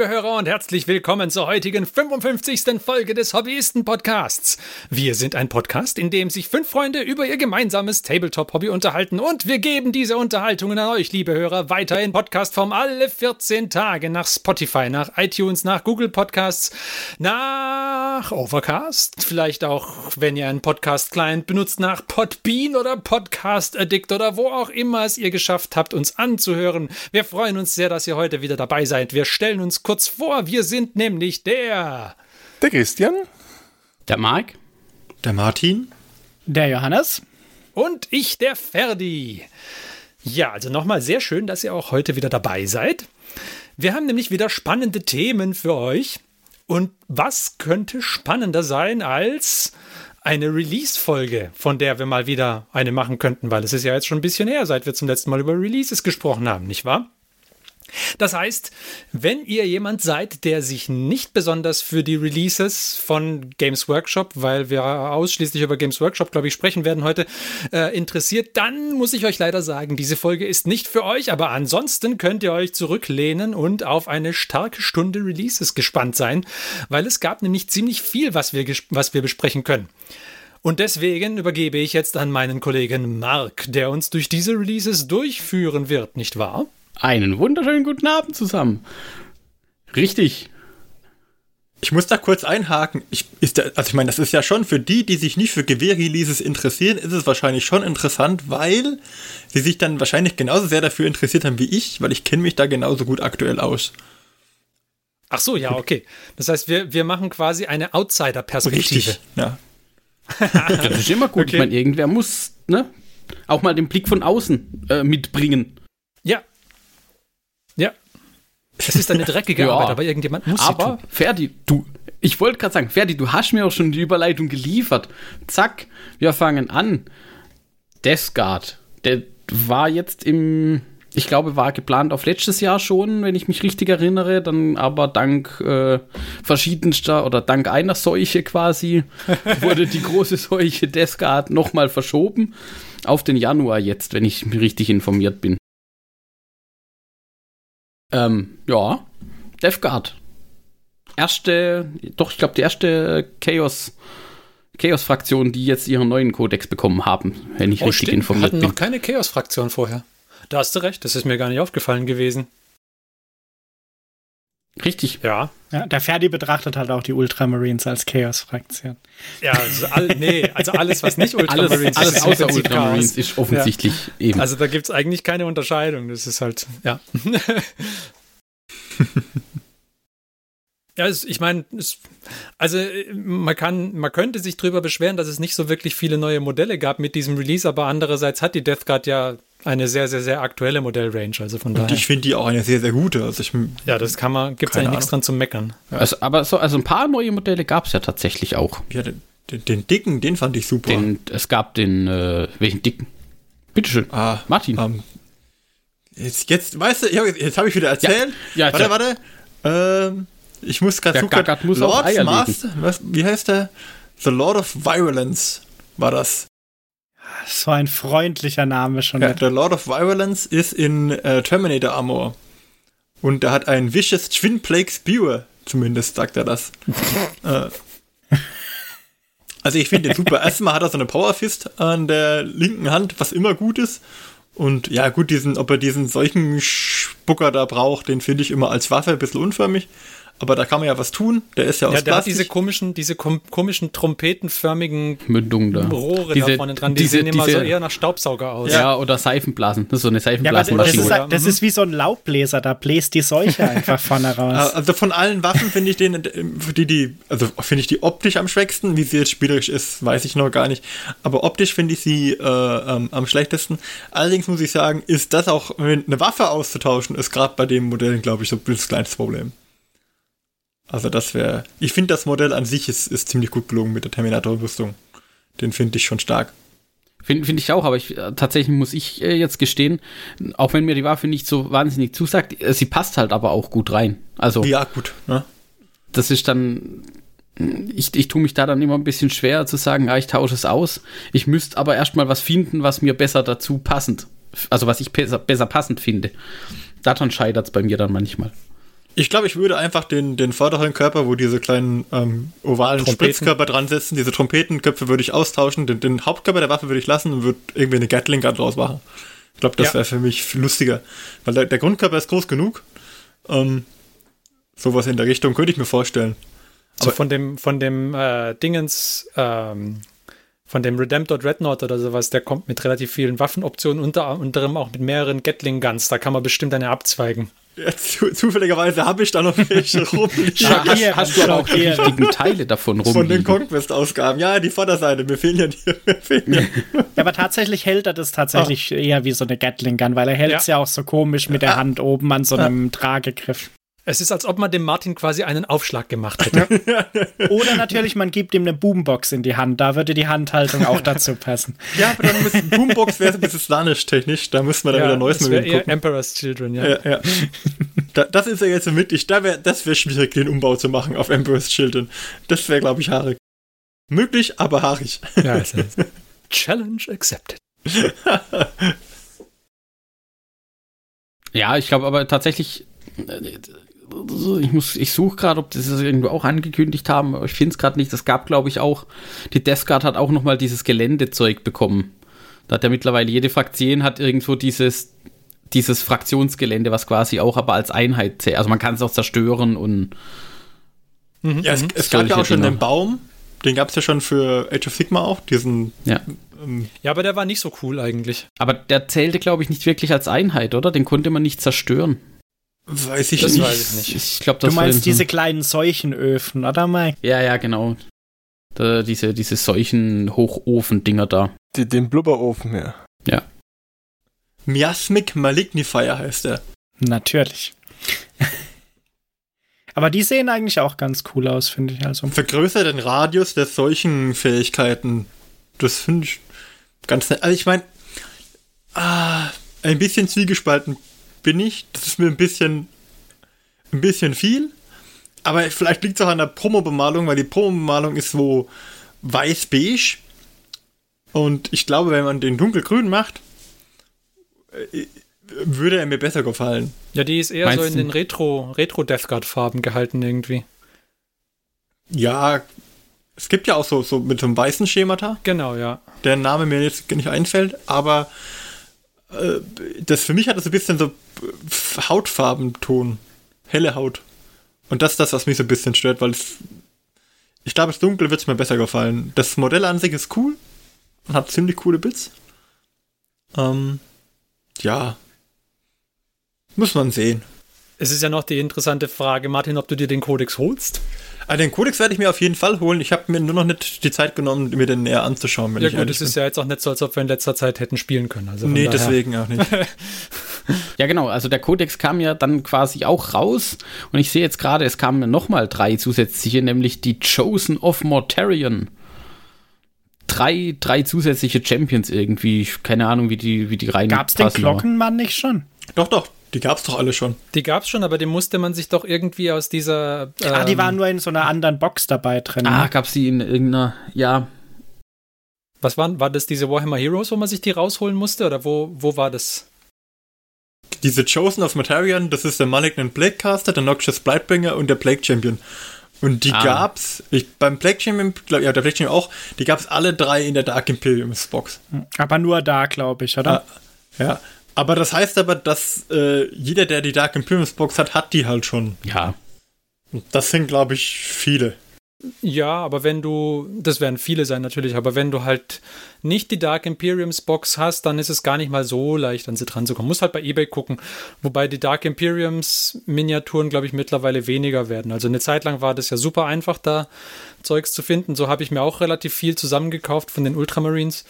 Liebe Hörer und herzlich willkommen zur heutigen 55. Folge des Hobbyisten-Podcasts. Wir sind ein Podcast, in dem sich fünf Freunde über ihr gemeinsames Tabletop-Hobby unterhalten und wir geben diese Unterhaltungen an euch, liebe Hörer, weiter in Podcastform alle 14 Tage nach Spotify, nach iTunes, nach Google Podcasts, nach Overcast, vielleicht auch, wenn ihr einen Podcast-Client benutzt, nach Podbean oder Podcast Addict oder wo auch immer es ihr geschafft habt, uns anzuhören. Wir freuen uns sehr, dass ihr heute wieder dabei seid. Wir stellen uns kurz vor. Wir sind nämlich der. Der Christian. Der Marc. Der Martin. Der Johannes. Und ich, der Ferdi. Ja, also nochmal sehr schön, dass ihr auch heute wieder dabei seid. Wir haben nämlich wieder spannende Themen für euch. Und was könnte spannender sein als eine Release-Folge, von der wir mal wieder eine machen könnten, weil es ist ja jetzt schon ein bisschen her, seit wir zum letzten Mal über Releases gesprochen haben, nicht wahr? Das heißt, wenn ihr jemand seid, der sich nicht besonders für die Releases von Games Workshop, weil wir ausschließlich über Games Workshop, glaube ich, sprechen werden heute, äh, interessiert, dann muss ich euch leider sagen, diese Folge ist nicht für euch, aber ansonsten könnt ihr euch zurücklehnen und auf eine starke Stunde Releases gespannt sein, weil es gab nämlich ziemlich viel, was wir, was wir besprechen können. Und deswegen übergebe ich jetzt an meinen Kollegen Mark, der uns durch diese Releases durchführen wird, nicht wahr? Einen wunderschönen guten Abend zusammen. Richtig. Ich muss da kurz einhaken. Ich, ist da, also ich meine, das ist ja schon für die, die sich nicht für Gewehr-Releases interessieren, ist es wahrscheinlich schon interessant, weil sie sich dann wahrscheinlich genauso sehr dafür interessiert haben wie ich, weil ich kenne mich da genauso gut aktuell aus. Ach so, ja, okay. Das heißt, wir, wir machen quasi eine Outsider-Perspektive. Richtig, ja. das ist immer gut. Okay. Ich meine, irgendwer muss ne, auch mal den Blick von außen äh, mitbringen. Ja, ja. Es ist eine dreckige ja. Arbeit, aber irgendjemand muss Aber, sie tun. Ferdi, du, ich wollte gerade sagen, Ferdi, du hast mir auch schon die Überleitung geliefert. Zack, wir fangen an. Death Guard, der war jetzt im, ich glaube, war geplant auf letztes Jahr schon, wenn ich mich richtig erinnere, dann aber dank äh, verschiedenster oder dank einer Seuche quasi wurde die große Seuche Death Guard nochmal verschoben auf den Januar jetzt, wenn ich richtig informiert bin. Ähm, ja, Death Guard. Erste, doch, ich glaube, die erste Chaos, Chaos-Fraktion, die jetzt ihren neuen Kodex bekommen haben, wenn ich oh, richtig stimmt. informiert Wir hatten bin. noch keine Chaos-Fraktion vorher. Da hast du recht, das ist mir gar nicht aufgefallen gewesen. Richtig. Ja. ja. Der Ferdi betrachtet halt auch die Ultramarines als Chaos-Fraktion. Ja, also, all, nee, also alles, was nicht Ultramarines alles, ist, alles außer Ultramarines ist offensichtlich ja. eben. Also da gibt es eigentlich keine Unterscheidung. Das ist halt, ja. Ja, ich meine, also man kann, man könnte sich drüber beschweren, dass es nicht so wirklich viele neue Modelle gab mit diesem Release, aber andererseits hat die Death Guard ja eine sehr, sehr, sehr aktuelle Modellrange. Also von Und daher. ich finde die auch eine sehr, sehr gute. Also ich, ja, das kann man, gibt es eigentlich nichts dran zu meckern. Ja. Also, aber so, also ein paar neue Modelle gab es ja tatsächlich auch. Ja, den, den, den, dicken, den fand ich super. Den, es gab den, äh, welchen dicken? Bitteschön. Ah, Martin. Um, ähm, jetzt, jetzt, weißt du, jetzt habe ich wieder erzählt. Ja, ja warte, warte. Ähm, ich muss gerade suchen. Muss Lord Master, was, wie heißt der? The Lord of Violence war das. So ein freundlicher Name schon. Ja, der Lord of Violence ist in äh, Terminator Armor. Und er hat ein Vicious Twin Plague Spear. Zumindest sagt er das. äh. Also ich finde den super. Erstmal hat er so eine Power Fist an der linken Hand, was immer gut ist. Und ja, gut, diesen, ob er diesen solchen Spucker da braucht, den finde ich immer als Waffe ein bisschen unförmig aber da kann man ja was tun. Der ist ja aus ja, der Plastik. hat diese komischen, diese kom komischen trompetenförmigen Mündungen da. Rohre diese, da vorne dran. Die diese, sehen immer diese, so eher nach Staubsauger aus. Ja, oder Seifenblasen. Das ist so eine Seifenblasenmaschine. Ja, das, ist, das ist wie so ein Laubbläser. Da bläst die Seuche einfach vorne raus. Also von allen Waffen finde ich den, die, die, also finde ich die optisch am schwächsten. Wie sie jetzt spielerisch ist, weiß ich noch gar nicht. Aber optisch finde ich sie äh, ähm, am schlechtesten. Allerdings muss ich sagen, ist das auch, eine Waffe auszutauschen, ist gerade bei dem Modell, glaube ich, so ein kleines Problem. Also das wäre. Ich finde das Modell an sich ist, ist ziemlich gut gelungen mit der Terminator-Rüstung. Den finde ich schon stark. Finde find ich auch, aber ich, äh, tatsächlich muss ich äh, jetzt gestehen, auch wenn mir die Waffe nicht so wahnsinnig zusagt, äh, sie passt halt aber auch gut rein. Also, ja, gut. Ne? Das ist dann, ich, ich tue mich da dann immer ein bisschen schwer zu sagen, ja, ich tausche es aus. Ich müsste aber erstmal was finden, was mir besser dazu passend, also was ich besser, besser passend finde. Daran scheitert es bei mir dann manchmal. Ich glaube, ich würde einfach den, den vorderen Körper, wo diese kleinen ähm, ovalen Trompeten. Spritzkörper dran sitzen, diese Trompetenköpfe würde ich austauschen, den, den Hauptkörper der Waffe würde ich lassen und würde irgendwie eine Gatling Gun draus machen. Ich glaube, das Ja. wäre für mich viel lustiger. Weil der, der Grundkörper ist groß genug. Ähm, sowas in der Richtung könnte ich mir vorstellen. So von dem, von dem äh, Dingens, ähm, von dem Redemptor Dreadnought oder sowas, der kommt mit relativ vielen Waffenoptionen, unter anderem auch mit mehreren Gatling Guns. Da kann man bestimmt eine abzweigen. Ja, zu, zufälligerweise habe ich da noch welche rumliegen. Ja, hast, hast du aber auch die richtigen Teile davon Von den rumliegen. Conquest-Ausgaben. Ja, die Vorderseite. Mir fehlen ja die. Fehlen ja. Ja, aber tatsächlich hält er das tatsächlich eher wie so eine Gatling Gun, weil er hält es ja. auch so komisch mit der Hand oben an so einem Tragegriff. Es ist, als ob man dem Martin quasi einen Aufschlag gemacht hätte. Oder natürlich, man gibt ihm eine Boombox in die Hand. Da würde die Handhaltung auch dazu passen. ja, aber dann müssen Boombox wäre so ein bisschen slanisch-technisch. Da müssen wir dann wieder neues eher gucken. Emperor's Children, ja. Ja, ja. Da, das ist ja jetzt so mit. Ich, da wär, das wäre schwierig, den Umbau zu machen auf Emperor's Children. Das wäre, glaube ich, haarig. Möglich, aber haarig. Ja, ist- Challenge accepted. Ja, ich glaube aber tatsächlich, äh, ich muss, ich suche gerade, ob das irgendwo auch angekündigt haben, aber ich finde es gerade nicht. Das gab, glaube ich, auch, die Death Guard hat auch nochmal dieses Geländezeug bekommen. Da hat ja mittlerweile jede Fraktion hat irgendwo dieses, dieses Fraktionsgelände, was quasi auch aber als Einheit zählt. Also man kann es auch zerstören und Ja, es, es gab ja auch schon den Baum. Den gab es ja schon für Age of Sigma auch. Diesen. ja. Ähm, Ja, aber der war nicht so cool eigentlich. Aber der zählte, glaube ich, nicht wirklich als Einheit, oder? Den konnte man nicht zerstören. Weiß ich Das nicht. weiß ich nicht. Ich glaube, Du das war meinst diese kleinen Seuchenöfen, oder Mike? Ja, ja, genau. Da, diese, diese solchen Hochofen-Dinger da. Die, den Blubberofen, ja. Miasmic Malignifier heißt er. Natürlich. Aber die sehen eigentlich auch ganz cool aus, finde ich. Also. Vergrößert den Radius der solchen Fähigkeiten. Das finde ich ganz nett. Also ich meine, ah, ein bisschen zwiegespalten bin ich. Das ist mir ein bisschen, ein bisschen viel. Aber vielleicht liegt es auch an der Promo-Bemalung, weil die Promo-Bemalung ist so weiß-beige. Und ich glaube, wenn man den dunkelgrün macht, äh, würde er mir besser gefallen. Ja, die ist eher Meinst so in du- den Retro, Retro Death Guard Farben gehalten irgendwie. Ja, es gibt ja auch so, so mit so einem weißen Schemata. Genau, ja. der Name mir jetzt nicht einfällt, aber äh, das für mich hat das ein bisschen so äh, Hautfarbenton, helle Haut. Und das ist das, was mich so ein bisschen stört, weil es, ich glaube, das Dunkel wird es mir besser gefallen. Das Modell an sich ist cool und hat ziemlich coole Bits. Ähm, ja. Muss man sehen. Es ist ja noch die interessante Frage, Martin, ob du dir den Kodex holst. Ah, den Codex werde ich mir auf jeden Fall holen. Ich habe mir nur noch nicht die Zeit genommen, mir den näher anzuschauen. Wenn Ja ich gut, es ist ja jetzt auch nicht so, als ob wir in letzter Zeit hätten spielen können. Also Nee, daher- deswegen auch nicht. Ja, genau. Also der Codex kam ja dann quasi auch raus. Und ich sehe jetzt gerade, es kamen nochmal drei zusätzliche, nämlich die Chosen of Mortarion. Drei, drei zusätzliche Champions irgendwie. Keine Ahnung, wie die, wie die rein Gab's den Glockenmann nicht schon? doch, doch, die gab's doch alle schon. Die gab es schon, aber die musste man sich doch irgendwie aus dieser. ah, die ähm, waren nur in so einer anderen Box dabei drin. Ah, ne? gab's die in irgendeiner, ja, Was waren, war das diese Warhammer Heroes, wo man sich die rausholen musste? Oder wo, wo war das? Diese Chosen of Matarion, das ist der Malignant Plaguecaster, der Noxious Blightbringer und der Plague Champion. Und die Ah. gab's, ich, beim Plague Champion, glaub, ja, der Plague Champion auch, die gab's alle drei in der Dark Imperiums Box. Aber nur da, glaube ich, oder? Ah, ja. Aber das heißt aber, dass äh, jeder, der die Dark Imperiums Box hat, hat die halt schon. ja. Und Das sind, glaube ich, viele. Ja, aber wenn du, das werden viele sein natürlich, aber wenn du halt nicht die Dark Imperiums Box hast, dann ist es gar nicht mal so leicht, an sie dran zu kommen. Muss halt bei eBay gucken. Wobei die Dark Imperiums Miniaturen, glaube ich, mittlerweile weniger werden. Also eine Zeit lang war das ja super einfach, da Zeugs zu finden. So habe ich mir auch relativ viel zusammengekauft von den Ultramarines.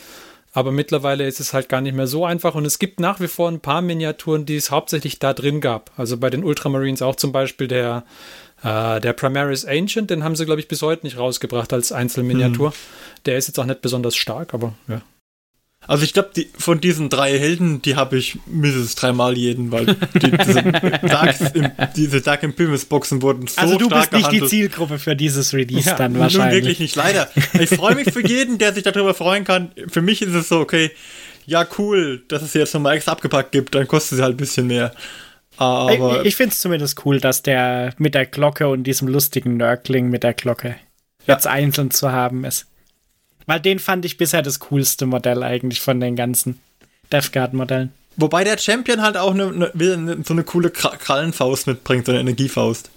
Aber mittlerweile ist es halt gar nicht mehr so einfach und es gibt nach wie vor ein paar Miniaturen, die es hauptsächlich da drin gab. Also bei den Ultramarines auch zum Beispiel der, äh, der Primaris Ancient, den haben sie, glaube ich, bis heute nicht rausgebracht als Einzelminiatur. Der ist jetzt auch nicht besonders stark, aber ja. Also ich glaube, die, von diesen drei Helden, die habe ich mindestens dreimal jeden, weil die, diese, Dark, diese Dark Imperiums Boxen wurden so also du stark bist nicht die gehandelt. Zielgruppe für dieses Release Ja, dann Nun wahrscheinlich. wirklich nicht, leider. Ich freue mich für jeden, der sich darüber freuen kann. Für mich ist es so, okay, ja, cool, dass es jetzt nochmal extra abgepackt gibt, dann kostet sie halt ein bisschen mehr. Aber ich ich finde es zumindest cool, dass der mit der Glocke und diesem lustigen Nörgling mit der Glocke Ja. jetzt einzeln zu haben ist. Weil den fand ich bisher das coolste Modell eigentlich von den ganzen Death Guard Modellen. wobei der Champion halt auch wieder eine, so eine coole Kra- Krallenfaust mitbringt, so eine Energiefaust.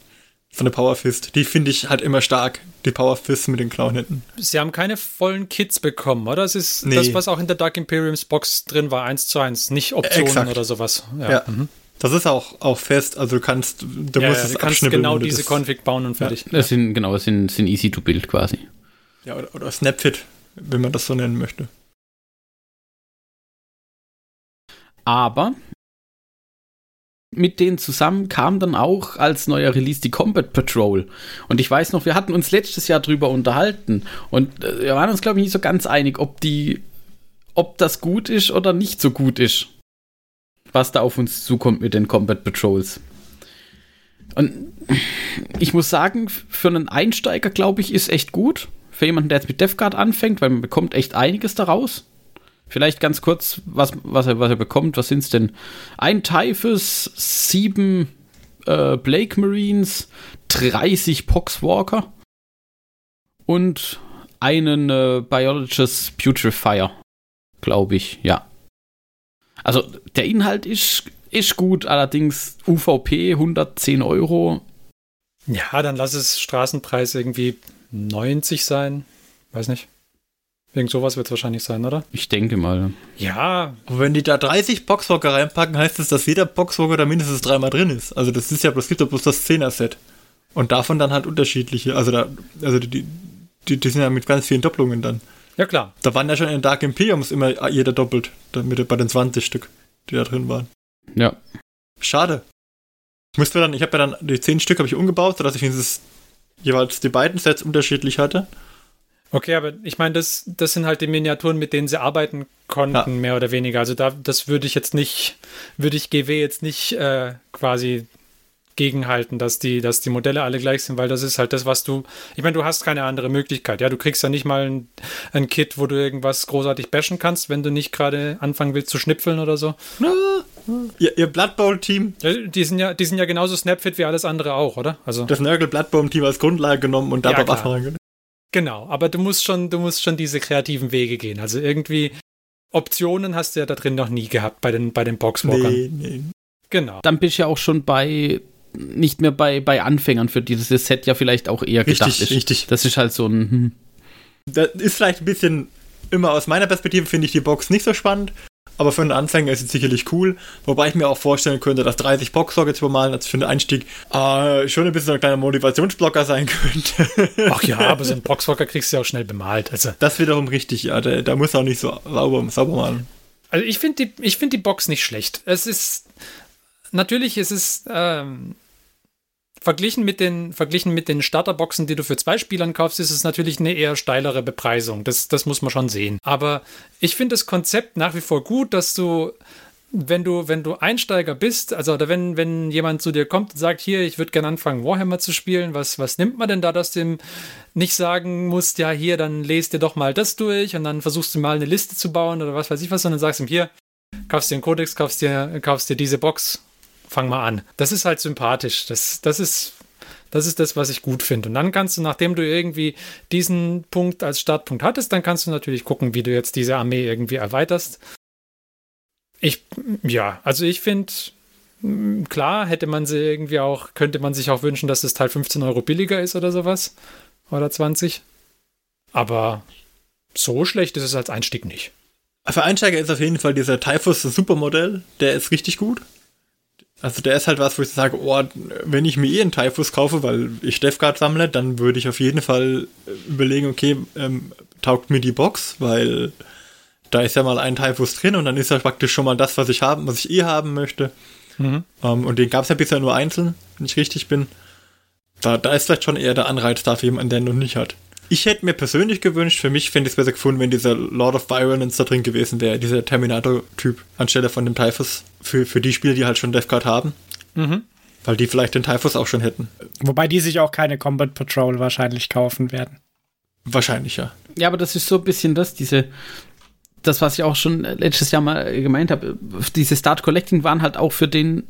So eine Power Fist. Die finde ich halt immer stark. Die Power Fist mit den Klauen hinten. Sie haben keine vollen Kits bekommen, oder? Es ist Nee. das, was auch in der Dark Imperiums Box drin war, eins zu eins, nicht Optionen Exakt. oder sowas. Ja, Ja. mhm. Das ist auch, auch fest. Also du kannst, du ja, musst ja, es du kannst genau diese das- Config bauen und fertig. Das sind, genau, das sind, sind easy to build quasi. Ja, oder, oder Snapfit, wenn man das so nennen möchte. Aber mit denen zusammen kam dann auch als neuer Release die Combat Patrol. Und ich weiß noch, wir hatten uns letztes Jahr drüber unterhalten und äh, wir waren uns, glaube ich, nicht so ganz einig, ob die, ob das gut ist oder nicht so gut ist. Was da auf uns zukommt mit den Combat Patrols. Und ich muss sagen, für einen Einsteiger, glaube ich, ist echt gut. Für jemanden, der jetzt mit Death Guard anfängt, weil man bekommt echt einiges daraus. Vielleicht ganz kurz, was, was, er, was er bekommt. Was sind es denn? Ein Typhus, sieben äh, Blake Marines, 30 Poxwalker und einen äh, Biologist Putrefier, glaube ich, ja. Also der Inhalt ist, ist gut, allerdings UVP 110 Euro. Ja, dann lass es Straßenpreis irgendwie 90 sein. Weiß nicht. Irgend sowas wird es wahrscheinlich sein, oder? Ich denke mal. Ja, Aber wenn die da 30 Boxwalker reinpacken, heißt das, dass jeder Boxwalker da mindestens dreimal drin ist. Also das ist ja bloß, gibt ja bloß das 10er-Set. Und davon dann halt unterschiedliche. Also da, also die, die, die sind ja mit ganz vielen Doppelungen dann. ja klar. Da waren ja schon in Dark Imperiums immer jeder doppelt, damit bei den 20 Stück, die da drin waren. Ja. Schade. Ich musste dann, ich habe ja dann die 10 Stück habe ich umgebaut, sodass ich dieses jeweils die beiden Sets unterschiedlich hatte. Okay, aber ich meine, das, das sind halt die Miniaturen, mit denen sie arbeiten konnten, Ja. mehr oder weniger. Also da, das würde ich jetzt nicht, würde ich GW jetzt nicht äh, quasi gegenhalten, dass die, dass die Modelle alle gleich sind, weil das ist halt das, was du. Ich meine, du hast keine andere Möglichkeit. Ja, du kriegst ja nicht mal ein, ein Kit, wo du irgendwas großartig bashen kannst, wenn du nicht gerade anfangen willst zu schnipfeln oder so. Ihr, ihr Blood Bowl Team, Ja, Die sind ja, die sind ja genauso Snapfit wie alles andere auch, oder? Also das Nurgle Blood Bowl Team als Grundlage genommen und da Ja, reingenommen. Genau, aber du musst schon, du musst schon diese kreativen Wege gehen. Also irgendwie Optionen hast du ja da drin noch nie gehabt bei den, bei den Boxwalkern. Nee, nee. Genau. Dann bist du ja auch schon bei nicht mehr bei, bei Anfängern, für die dieses Set ja vielleicht auch eher Richtig, gedacht ist. richtig. Das ist halt so ein. Hm. Das ist vielleicht ein bisschen, immer aus meiner Perspektive finde ich die Box nicht so spannend, aber für einen Anfänger ist es sicherlich cool, wobei ich mir auch vorstellen könnte, dass 30 Boxsockets bemalen als für den Einstieg äh, schon ein bisschen so ein kleiner Motivationsblocker sein könnte. Ach ja, aber so einen Boxwalker kriegst du ja auch schnell bemalt. Also, das wiederum richtig, ja, da, da muss er auch nicht so sauber, sauber malen. also ich finde die, ich finde die Box nicht schlecht. Es ist natürlich ist es ähm, verglichen mit den verglichen mit den Starterboxen, die du für zwei Spielern kaufst, ist es natürlich eine eher steilere Bepreisung. Das, das muss man schon sehen. Aber ich finde das Konzept nach wie vor gut, dass du wenn du, wenn du Einsteiger bist, also oder wenn, wenn jemand zu dir kommt und sagt, hier, ich würde gerne anfangen, Warhammer zu spielen, was, was nimmt man denn da, dass du ihm nicht sagen musst, ja, hier, dann lest dir doch mal das durch und dann versuchst du mal eine Liste zu bauen oder was weiß ich was, sondern sagst ihm, hier, kaufst dir einen Codex, kaufst dir, kaufst dir diese Box, fang mal an. Das ist halt sympathisch. Das, das ist, das ist das, was ich gut finde. Und dann kannst du, nachdem du irgendwie diesen Punkt als Startpunkt hattest, dann kannst du natürlich gucken, wie du jetzt diese Armee irgendwie erweiterst. Ich, ja, also ich finde, mm, klar, hätte man sie irgendwie auch, könnte man sich auch wünschen, dass das Teil 15 Euro billiger ist oder sowas. Oder 20. Aber so schlecht ist es als Einstieg nicht. Für Einsteiger ist auf jeden Fall dieser Typhus Supermodell, der ist richtig gut. Also der ist halt was, wo ich sage, oh, wenn ich mir eh einen Typhus kaufe, weil ich Defguard sammle, dann würde ich auf jeden Fall äh, überlegen, okay, ähm, taugt mir die Box, weil da ist ja mal ein Typhus drin und dann ist ja praktisch schon mal das, was ich haben, was ich eh haben möchte. Mhm. Ähm, und den gab es ja bisher nur einzeln, wenn ich richtig bin. Da, da ist vielleicht schon eher der Anreiz da für jemanden, der ihn noch nicht hat. Ich hätte mir persönlich gewünscht, für mich fände ich es besser gefunden, wenn dieser Lord of Violence da drin gewesen wäre, dieser Terminator-Typ, anstelle von dem Typhus. Für, für die Spieler, die halt schon Death Guard haben. Mhm. Weil die vielleicht den Typhus auch schon hätten. Wobei die sich auch keine Combat Patrol wahrscheinlich kaufen werden. Wahrscheinlich, ja. Ja, aber das ist so ein bisschen das, diese, das, was ich auch schon letztes Jahr mal gemeint habe, diese Start Collecting waren halt auch für den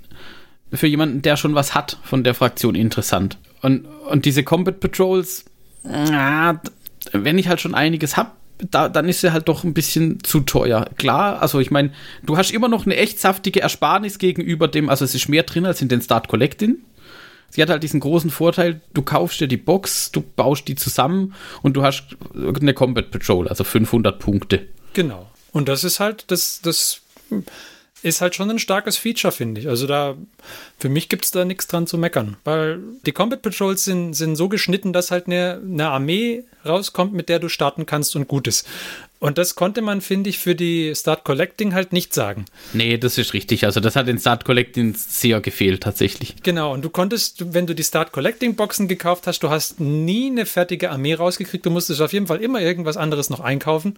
für jemanden, der schon was hat von der Fraktion, interessant. Und, und diese Combat Patrols, ja, wenn ich halt schon einiges habe, da, dann ist sie halt doch ein bisschen zu teuer. Klar, also ich meine, du hast immer noch eine echt saftige Ersparnis gegenüber dem, also es ist mehr drin als in den Start Collecting. Sie hat halt diesen großen Vorteil, du kaufst dir die Box, du baust die zusammen und du hast eine Combat Patrol, also 500 Punkte. Genau. Und das ist halt, das, das ist halt schon ein starkes Feature, finde ich. Also da, für mich gibt es da nichts dran zu meckern. Weil die Combat Patrols sind, sind so geschnitten, dass halt eine, eine Armee rauskommt, mit der du starten kannst und gut ist. Und das konnte man, finde ich, für die Start Collecting halt nicht sagen. Nee, das ist richtig. Also das hat den Start Collecting sehr gefehlt tatsächlich. Genau, und du konntest, wenn du die Start Collecting Boxen gekauft hast, du hast nie eine fertige Armee rausgekriegt. Du musstest auf jeden Fall immer irgendwas anderes noch einkaufen.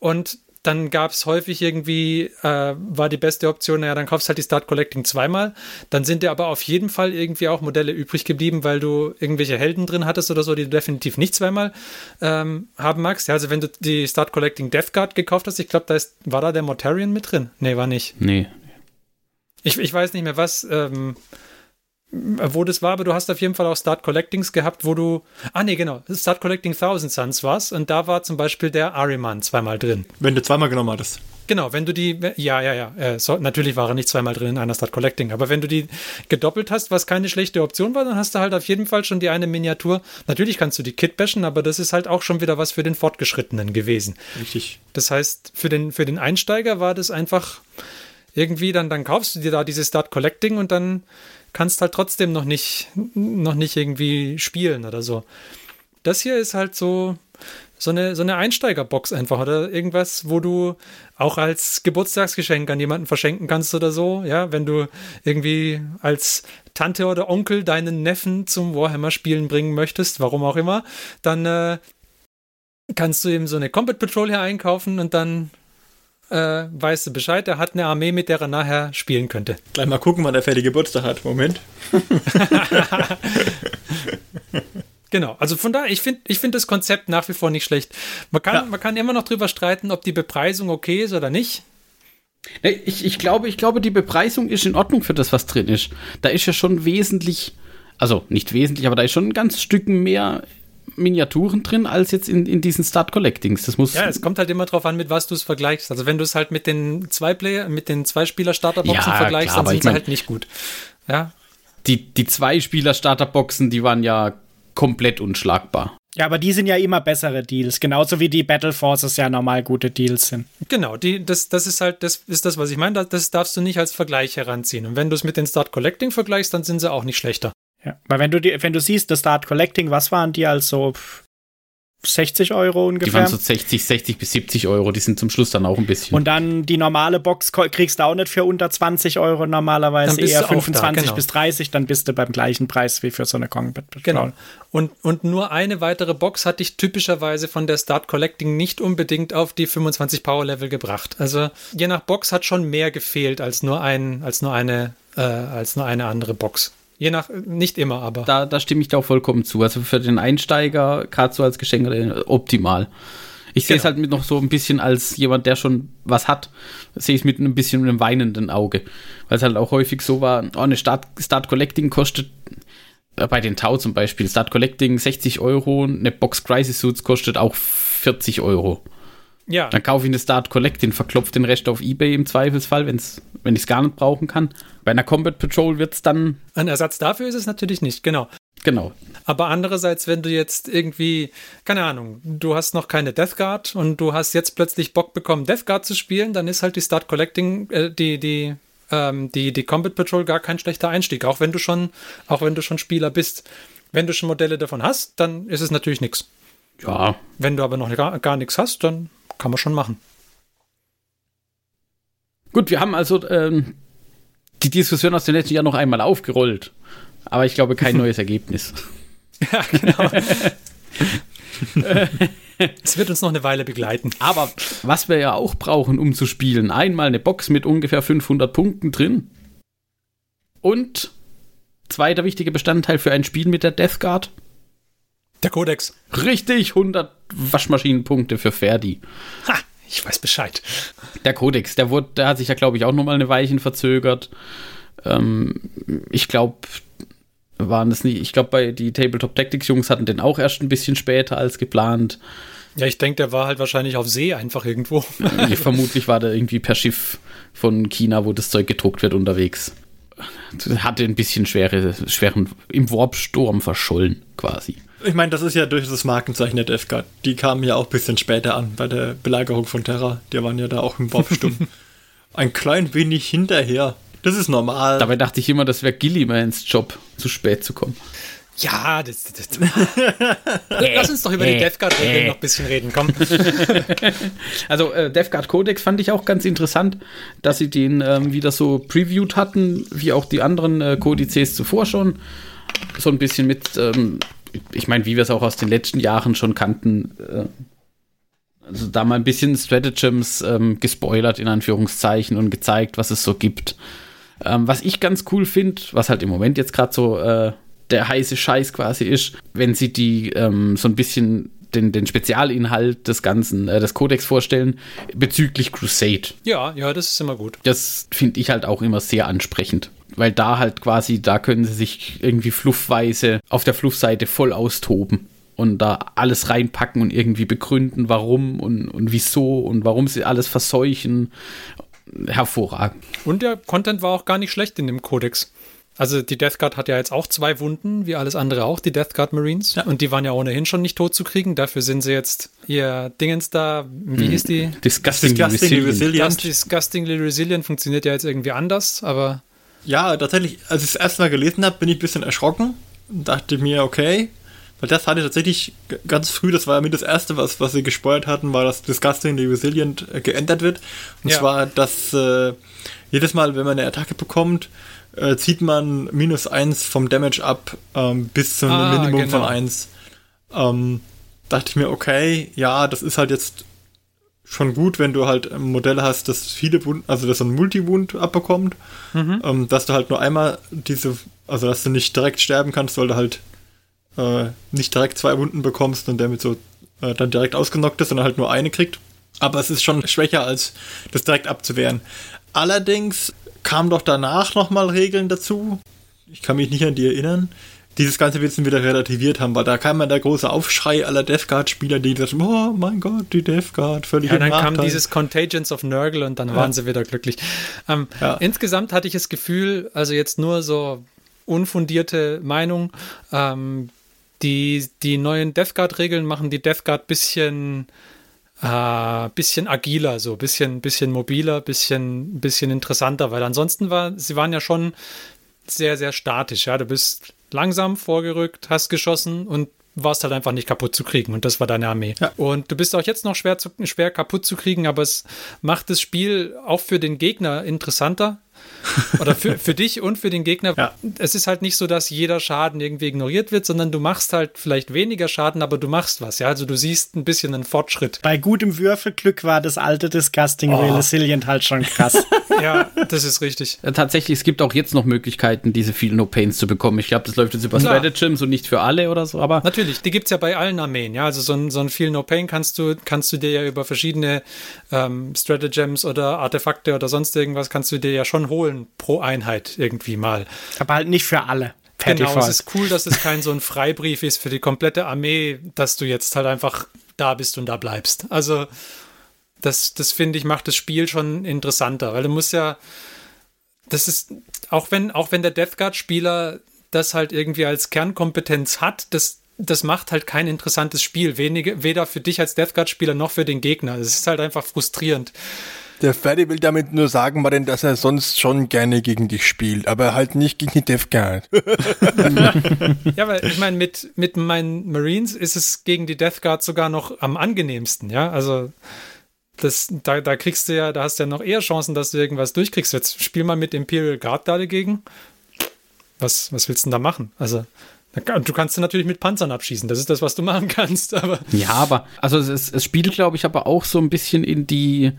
Und dann gab es häufig irgendwie, äh, war die beste Option, naja, dann kaufst halt die Start Collecting zweimal. Dann sind dir aber auf jeden Fall irgendwie auch Modelle übrig geblieben, weil du irgendwelche Helden drin hattest oder so, die du definitiv nicht zweimal ähm, haben magst. Ja, also wenn du die Start Collecting Death Guard gekauft hast, ich glaube, da ist, war da der Mortarion mit drin? Nee, war nicht. Nee. Ich, ich weiß nicht mehr was. Ähm, wo das war, aber du hast auf jeden Fall auch Start Collectings gehabt, wo du. Ah, nee, genau. Start Collecting Thousand Suns war's und da war zum Beispiel der Ariman zweimal drin. Wenn du zweimal genommen hattest. Genau, wenn du die. Ja, ja, ja. Äh, so, natürlich war er nicht zweimal drin in einer Start Collecting, aber wenn du die gedoppelt hast, was keine schlechte Option war, dann hast du halt auf jeden Fall schon die eine Miniatur. Natürlich kannst du die Kit bashen, aber das ist halt auch schon wieder was für den Fortgeschrittenen gewesen. Richtig. Das heißt, für den, für den Einsteiger war das einfach irgendwie, dann, dann kaufst du dir da diese Start Collecting und dann kannst halt trotzdem noch nicht, noch nicht irgendwie spielen oder so. Das hier ist halt so, so eine, so eine Einsteigerbox einfach oder irgendwas, wo du auch als Geburtstagsgeschenk an jemanden verschenken kannst oder so. Ja, wenn du irgendwie als Tante oder Onkel deinen Neffen zum Warhammer-Spielen bringen möchtest, warum auch immer, dann äh, kannst du eben so eine Combat Patrol hier einkaufen und dann äh, weißt du Bescheid, er hat eine Armee, mit der er nachher spielen könnte. Gleich mal gucken, wann der fertige Geburtstag hat. Moment. Genau, also von daher, ich finde ich find das Konzept nach wie vor nicht schlecht. Man kann, ja. man kann immer noch drüber streiten, ob die Bepreisung okay ist oder nicht. Ich, ich, glaube, ich glaube, die Bepreisung ist in Ordnung für das, was drin ist. Da ist ja schon wesentlich, also nicht wesentlich, aber da ist schon ein ganz Stück mehr Miniaturen drin als jetzt in, in diesen Start Collectings. Das muss ja, es kommt halt immer drauf an, mit was du es vergleichst. Also wenn du es halt mit den zwei Player, mit den zwei Spieler Starterboxen ja, vergleichst, klar, dann sind sie halt nicht gut. Ja. Die, die zwei Spieler Starterboxen, die waren ja komplett unschlagbar. Ja, aber die sind ja immer bessere Deals, genauso wie die Battle Forces ja normal gute Deals sind. Genau, die, das, das ist halt, das ist das, was ich meine, das darfst du nicht als Vergleich heranziehen. Und wenn du es mit den Start Collecting vergleichst, dann sind sie auch nicht schlechter. Ja, weil wenn du die, wenn du siehst, das Start Collecting, was waren die also 60 Euro ungefähr? Die waren so 60, 60 bis 70 Euro, die sind zum Schluss dann auch ein bisschen. Und dann die normale Box kriegst du auch nicht für unter 20 Euro normalerweise, eher 25 da, genau. bis 30, dann bist du beim gleichen Preis wie für so eine Combat Genau. Und, und nur eine weitere Box hatte ich typischerweise von der Start Collecting nicht unbedingt auf die 25 Power Level gebracht. Also je nach Box hat schon mehr gefehlt als nur ein, als nur eine, äh, als nur eine andere Box. Je nach, nicht immer, aber. Da, da stimme ich dir auch vollkommen zu. Also für den Einsteiger, gerade so als Geschenk, äh, optimal. Ich sehe es genau. halt mit noch so ein bisschen als jemand, der schon was hat, sehe ich es mit ein bisschen einem weinenden Auge. Weil es halt auch häufig so war, oh, eine Start, Start Collecting kostet, äh, bei den Tau zum Beispiel, Start Collecting 60 Euro, eine Box Crisis Suits kostet auch 40 Euro. Ja. Dann kaufe ich eine Start Collecting, verklopfe den Rest auf Ebay im Zweifelsfall, wenn's, wenn ich es gar nicht brauchen kann. Bei einer Combat Patrol wird es dann. Ein Ersatz dafür ist es natürlich nicht, genau. Genau. Aber andererseits, wenn du jetzt irgendwie, keine Ahnung, du hast noch keine Death Guard und du hast jetzt plötzlich Bock bekommen, Death Guard zu spielen, dann ist halt die Start Collecting, äh, die, die, ähm, die, die Combat Patrol gar kein schlechter Einstieg, auch wenn du schon, auch wenn du schon Spieler bist. Wenn du schon Modelle davon hast, dann ist es natürlich nichts. Ja. Wenn du aber noch gar, gar nichts hast, dann kann man schon machen. Gut, wir haben also ähm, die Diskussion aus dem letzten Jahr noch einmal aufgerollt. Aber ich glaube, kein neues Ergebnis. ja, genau. Es wird uns noch eine Weile begleiten. Aber was wir ja auch brauchen, um zu spielen, einmal eine Box mit ungefähr 500 Punkten drin. Und zweiter wichtiger Bestandteil für ein Spiel mit der Death Guard. Der Kodex. Richtig, 100 Waschmaschinenpunkte für Ferdi. Ha, ich weiß Bescheid. Der Kodex, der, wurde, der hat sich ja, glaube ich, auch nochmal eine Weichen verzögert. Ähm, ich glaube, waren es nicht, ich glaube, bei die Tabletop Tactics Jungs hatten den auch erst ein bisschen später als geplant. Ja, ich denke, der war halt wahrscheinlich auf See einfach irgendwo. Vermutlich war der irgendwie per Schiff von China, wo das Zeug gedruckt wird, unterwegs. Hatte ein bisschen schwere, schweren, im Warpsturm verschollen, quasi. Ich meine, das ist ja durch das Markenzeichen der Death Guard. Die kamen ja auch ein bisschen später an bei der Belagerung von Terra. Die waren ja da auch im Warpsturm. ein klein wenig hinterher. Das ist normal. Dabei dachte ich immer, das wäre Gillimans Job, zu spät zu kommen. Ja, das, das, das. Lass uns doch über die Death Guard-Regeln noch ein bisschen reden, komm. also, äh, Death Guard Codex fand ich auch ganz interessant, dass sie den ähm, wieder so previewed hatten, wie auch die anderen äh, Kodizes zuvor schon. So ein bisschen mit, ähm, ich meine, wie wir es auch aus den letzten Jahren schon kannten, äh, also da mal ein bisschen Stratagems ähm, gespoilert, in Anführungszeichen, und gezeigt, was es so gibt. Ähm, was ich ganz cool finde, was halt im Moment jetzt gerade so äh, der heiße Scheiß quasi ist, wenn sie die ähm, so ein bisschen den, den Spezialinhalt des Ganzen, äh, des Codex vorstellen, bezüglich Crusade. Ja, ja, das ist immer gut. Das finde ich halt auch immer sehr ansprechend. Weil da halt quasi, da können sie sich irgendwie fluffweise auf der Fluffseite voll austoben und da alles reinpacken und irgendwie begründen, warum und, und wieso und warum sie alles verseuchen. Hervorragend. Und der Content war auch gar nicht schlecht in dem Codex. Also die Death Guard hat ja jetzt auch zwei Wunden, wie alles andere auch, die Death Guard Marines. Ja. Und die waren ja ohnehin schon nicht tot zu kriegen. Dafür sind sie jetzt ihr Dingens da, wie hm. hieß die? Disgustingly, Disgustingly Resilient. Disgustingly Resilient funktioniert ja jetzt irgendwie anders, aber... Ja, tatsächlich, als ich es erstmal gelesen habe, bin ich ein bisschen erschrocken. Dachte mir, okay, weil das hatte ich tatsächlich ganz früh, das war ja mit das erste, was, was sie gespoilt hatten, war, dass Disgustingly Resilient äh, geändert wird. Und ja. zwar, dass äh, jedes Mal, wenn man eine Attacke bekommt, äh, zieht man minus 1 vom Damage ab ähm, bis zum ah, Minimum genau. von 1. Ähm, dachte ich mir, okay, ja, das ist halt jetzt schon gut, wenn du halt ein Modell hast, das viele Wunden, also das so ein Multi-Wund abbekommt, mhm. ähm, dass du halt nur einmal diese, also dass du nicht direkt sterben kannst, weil du halt äh, nicht direkt zwei Wunden bekommst und damit so äh, dann direkt ausgenockt ist, sondern halt nur eine kriegt. Aber es ist schon schwächer, als das direkt abzuwehren. Allerdings kamen doch danach nochmal Regeln dazu. Ich kann mich nicht an die erinnern. Dieses ganze Wissen wieder relativiert haben, weil da kam ja der große Aufschrei aller Death Guard-Spieler, die gesagt oh mein Gott, die Death Guard, völlig Ja, dann kam dieses Contagions of Nurgle und dann ja. waren sie wieder glücklich. Ähm, ja. Insgesamt hatte ich das Gefühl, also jetzt nur so unfundierte Meinung, ähm, die, die neuen Death Guard-Regeln machen die Death Guard bisschen äh, bisschen agiler, so bisschen, bisschen mobiler, bisschen, bisschen interessanter, weil ansonsten war, sie waren ja schon sehr, sehr statisch. Ja, du bist langsam vorgerückt, hast geschossen und warst halt einfach nicht kaputt zu kriegen und das war deine Armee. Ja. Und du bist auch jetzt noch schwer, zu, schwer kaputt zu kriegen, aber es macht das Spiel auch für den Gegner interessanter, oder für, für dich und für den Gegner. Ja. Es ist halt nicht so, dass jeder Schaden irgendwie ignoriert wird, sondern du machst halt vielleicht weniger Schaden, aber du machst was. Ja, also du siehst ein bisschen einen Fortschritt. Bei gutem Würfelglück war das alte Disgusting oh. Resilient halt schon krass. ja, das ist richtig. Ja, tatsächlich, es gibt auch jetzt noch Möglichkeiten, diese Feel No Pains zu bekommen. Ich glaube, das läuft jetzt über Stratagems und nicht für alle oder so, aber. Natürlich, die gibt es ja bei allen Armeen. Ja, also so ein, so ein Feel No Pain kannst du, kannst du dir ja über verschiedene ähm, Stratagems oder Artefakte oder sonst irgendwas kannst du dir ja schon holen pro Einheit irgendwie mal. Aber halt nicht für alle. genau, Default. es ist cool, dass es kein so ein Freibrief ist für die komplette Armee, dass du jetzt halt einfach da bist und da bleibst. Also das, das finde ich, macht das Spiel schon interessanter, weil du musst ja, das ist, auch wenn, auch wenn der Death Guard-Spieler das halt irgendwie als Kernkompetenz hat, das, das macht halt kein interessantes Spiel, wenige, weder für dich als Death Guard-Spieler noch für den Gegner. Es ist halt einfach frustrierend. Der Ferdi will damit nur sagen, Martin, dass er sonst schon gerne gegen dich spielt, aber halt nicht gegen die Death Guard. ja, weil ich meine, mit, mit meinen Marines ist es gegen die Death Guard sogar noch am angenehmsten, ja. Also das, da, da kriegst du ja, da hast du ja noch eher Chancen, dass du irgendwas durchkriegst. Jetzt spiel mal mit Imperial Guard da dagegen. Was, was willst du denn da machen? Also, Du kannst du natürlich mit Panzern abschießen, das ist das, was du machen kannst. Aber ja, aber also es, es spielt, glaube ich, aber auch so ein bisschen in die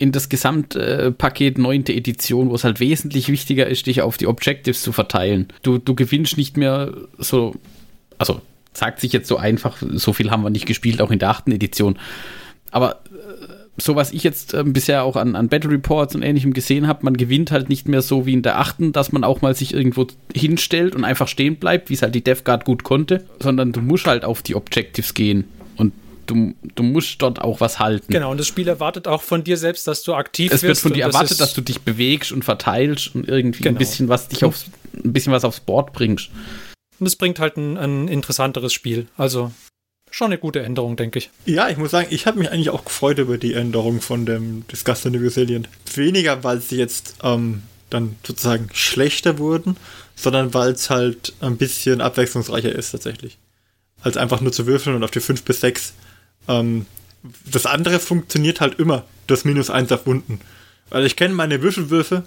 in das Gesamtpaket äh, 9. Edition, wo es halt wesentlich wichtiger ist, dich auf die Objectives zu verteilen. Du, du gewinnst nicht mehr so, also sagt sich jetzt so einfach, so viel haben wir nicht gespielt, auch in der 8. Edition. Aber äh, so was ich jetzt äh, bisher auch an, an Battle Reports und ähnlichem gesehen habe, man gewinnt halt nicht mehr so wie in der achten, dass man auch mal sich irgendwo hinstellt und einfach stehen bleibt, wie es halt die Death Guard gut konnte, sondern du musst halt auf die Objectives gehen und du, du musst dort auch was halten. Genau, und das Spiel erwartet auch von dir selbst, dass du aktiv es wirst. Es wird von dir das erwartet, ist- dass du dich bewegst und verteilst und irgendwie Genau. ein bisschen was dich aufs, ein bisschen was aufs Board bringst. Und es bringt halt ein, ein interessanteres Spiel. Also schon eine gute Änderung, denke ich. Ja, ich muss sagen, ich habe mich eigentlich auch gefreut über die Änderung von dem Disgusting Resilient. Weniger, weil sie jetzt ähm, dann sozusagen schlechter wurden, sondern weil es halt ein bisschen abwechslungsreicher ist tatsächlich. Als einfach nur zu würfeln und auf die 5 bis 6. Ähm, das andere funktioniert halt immer, das Minus 1 auf unten. Weil ich kenne meine Würfelwürfe,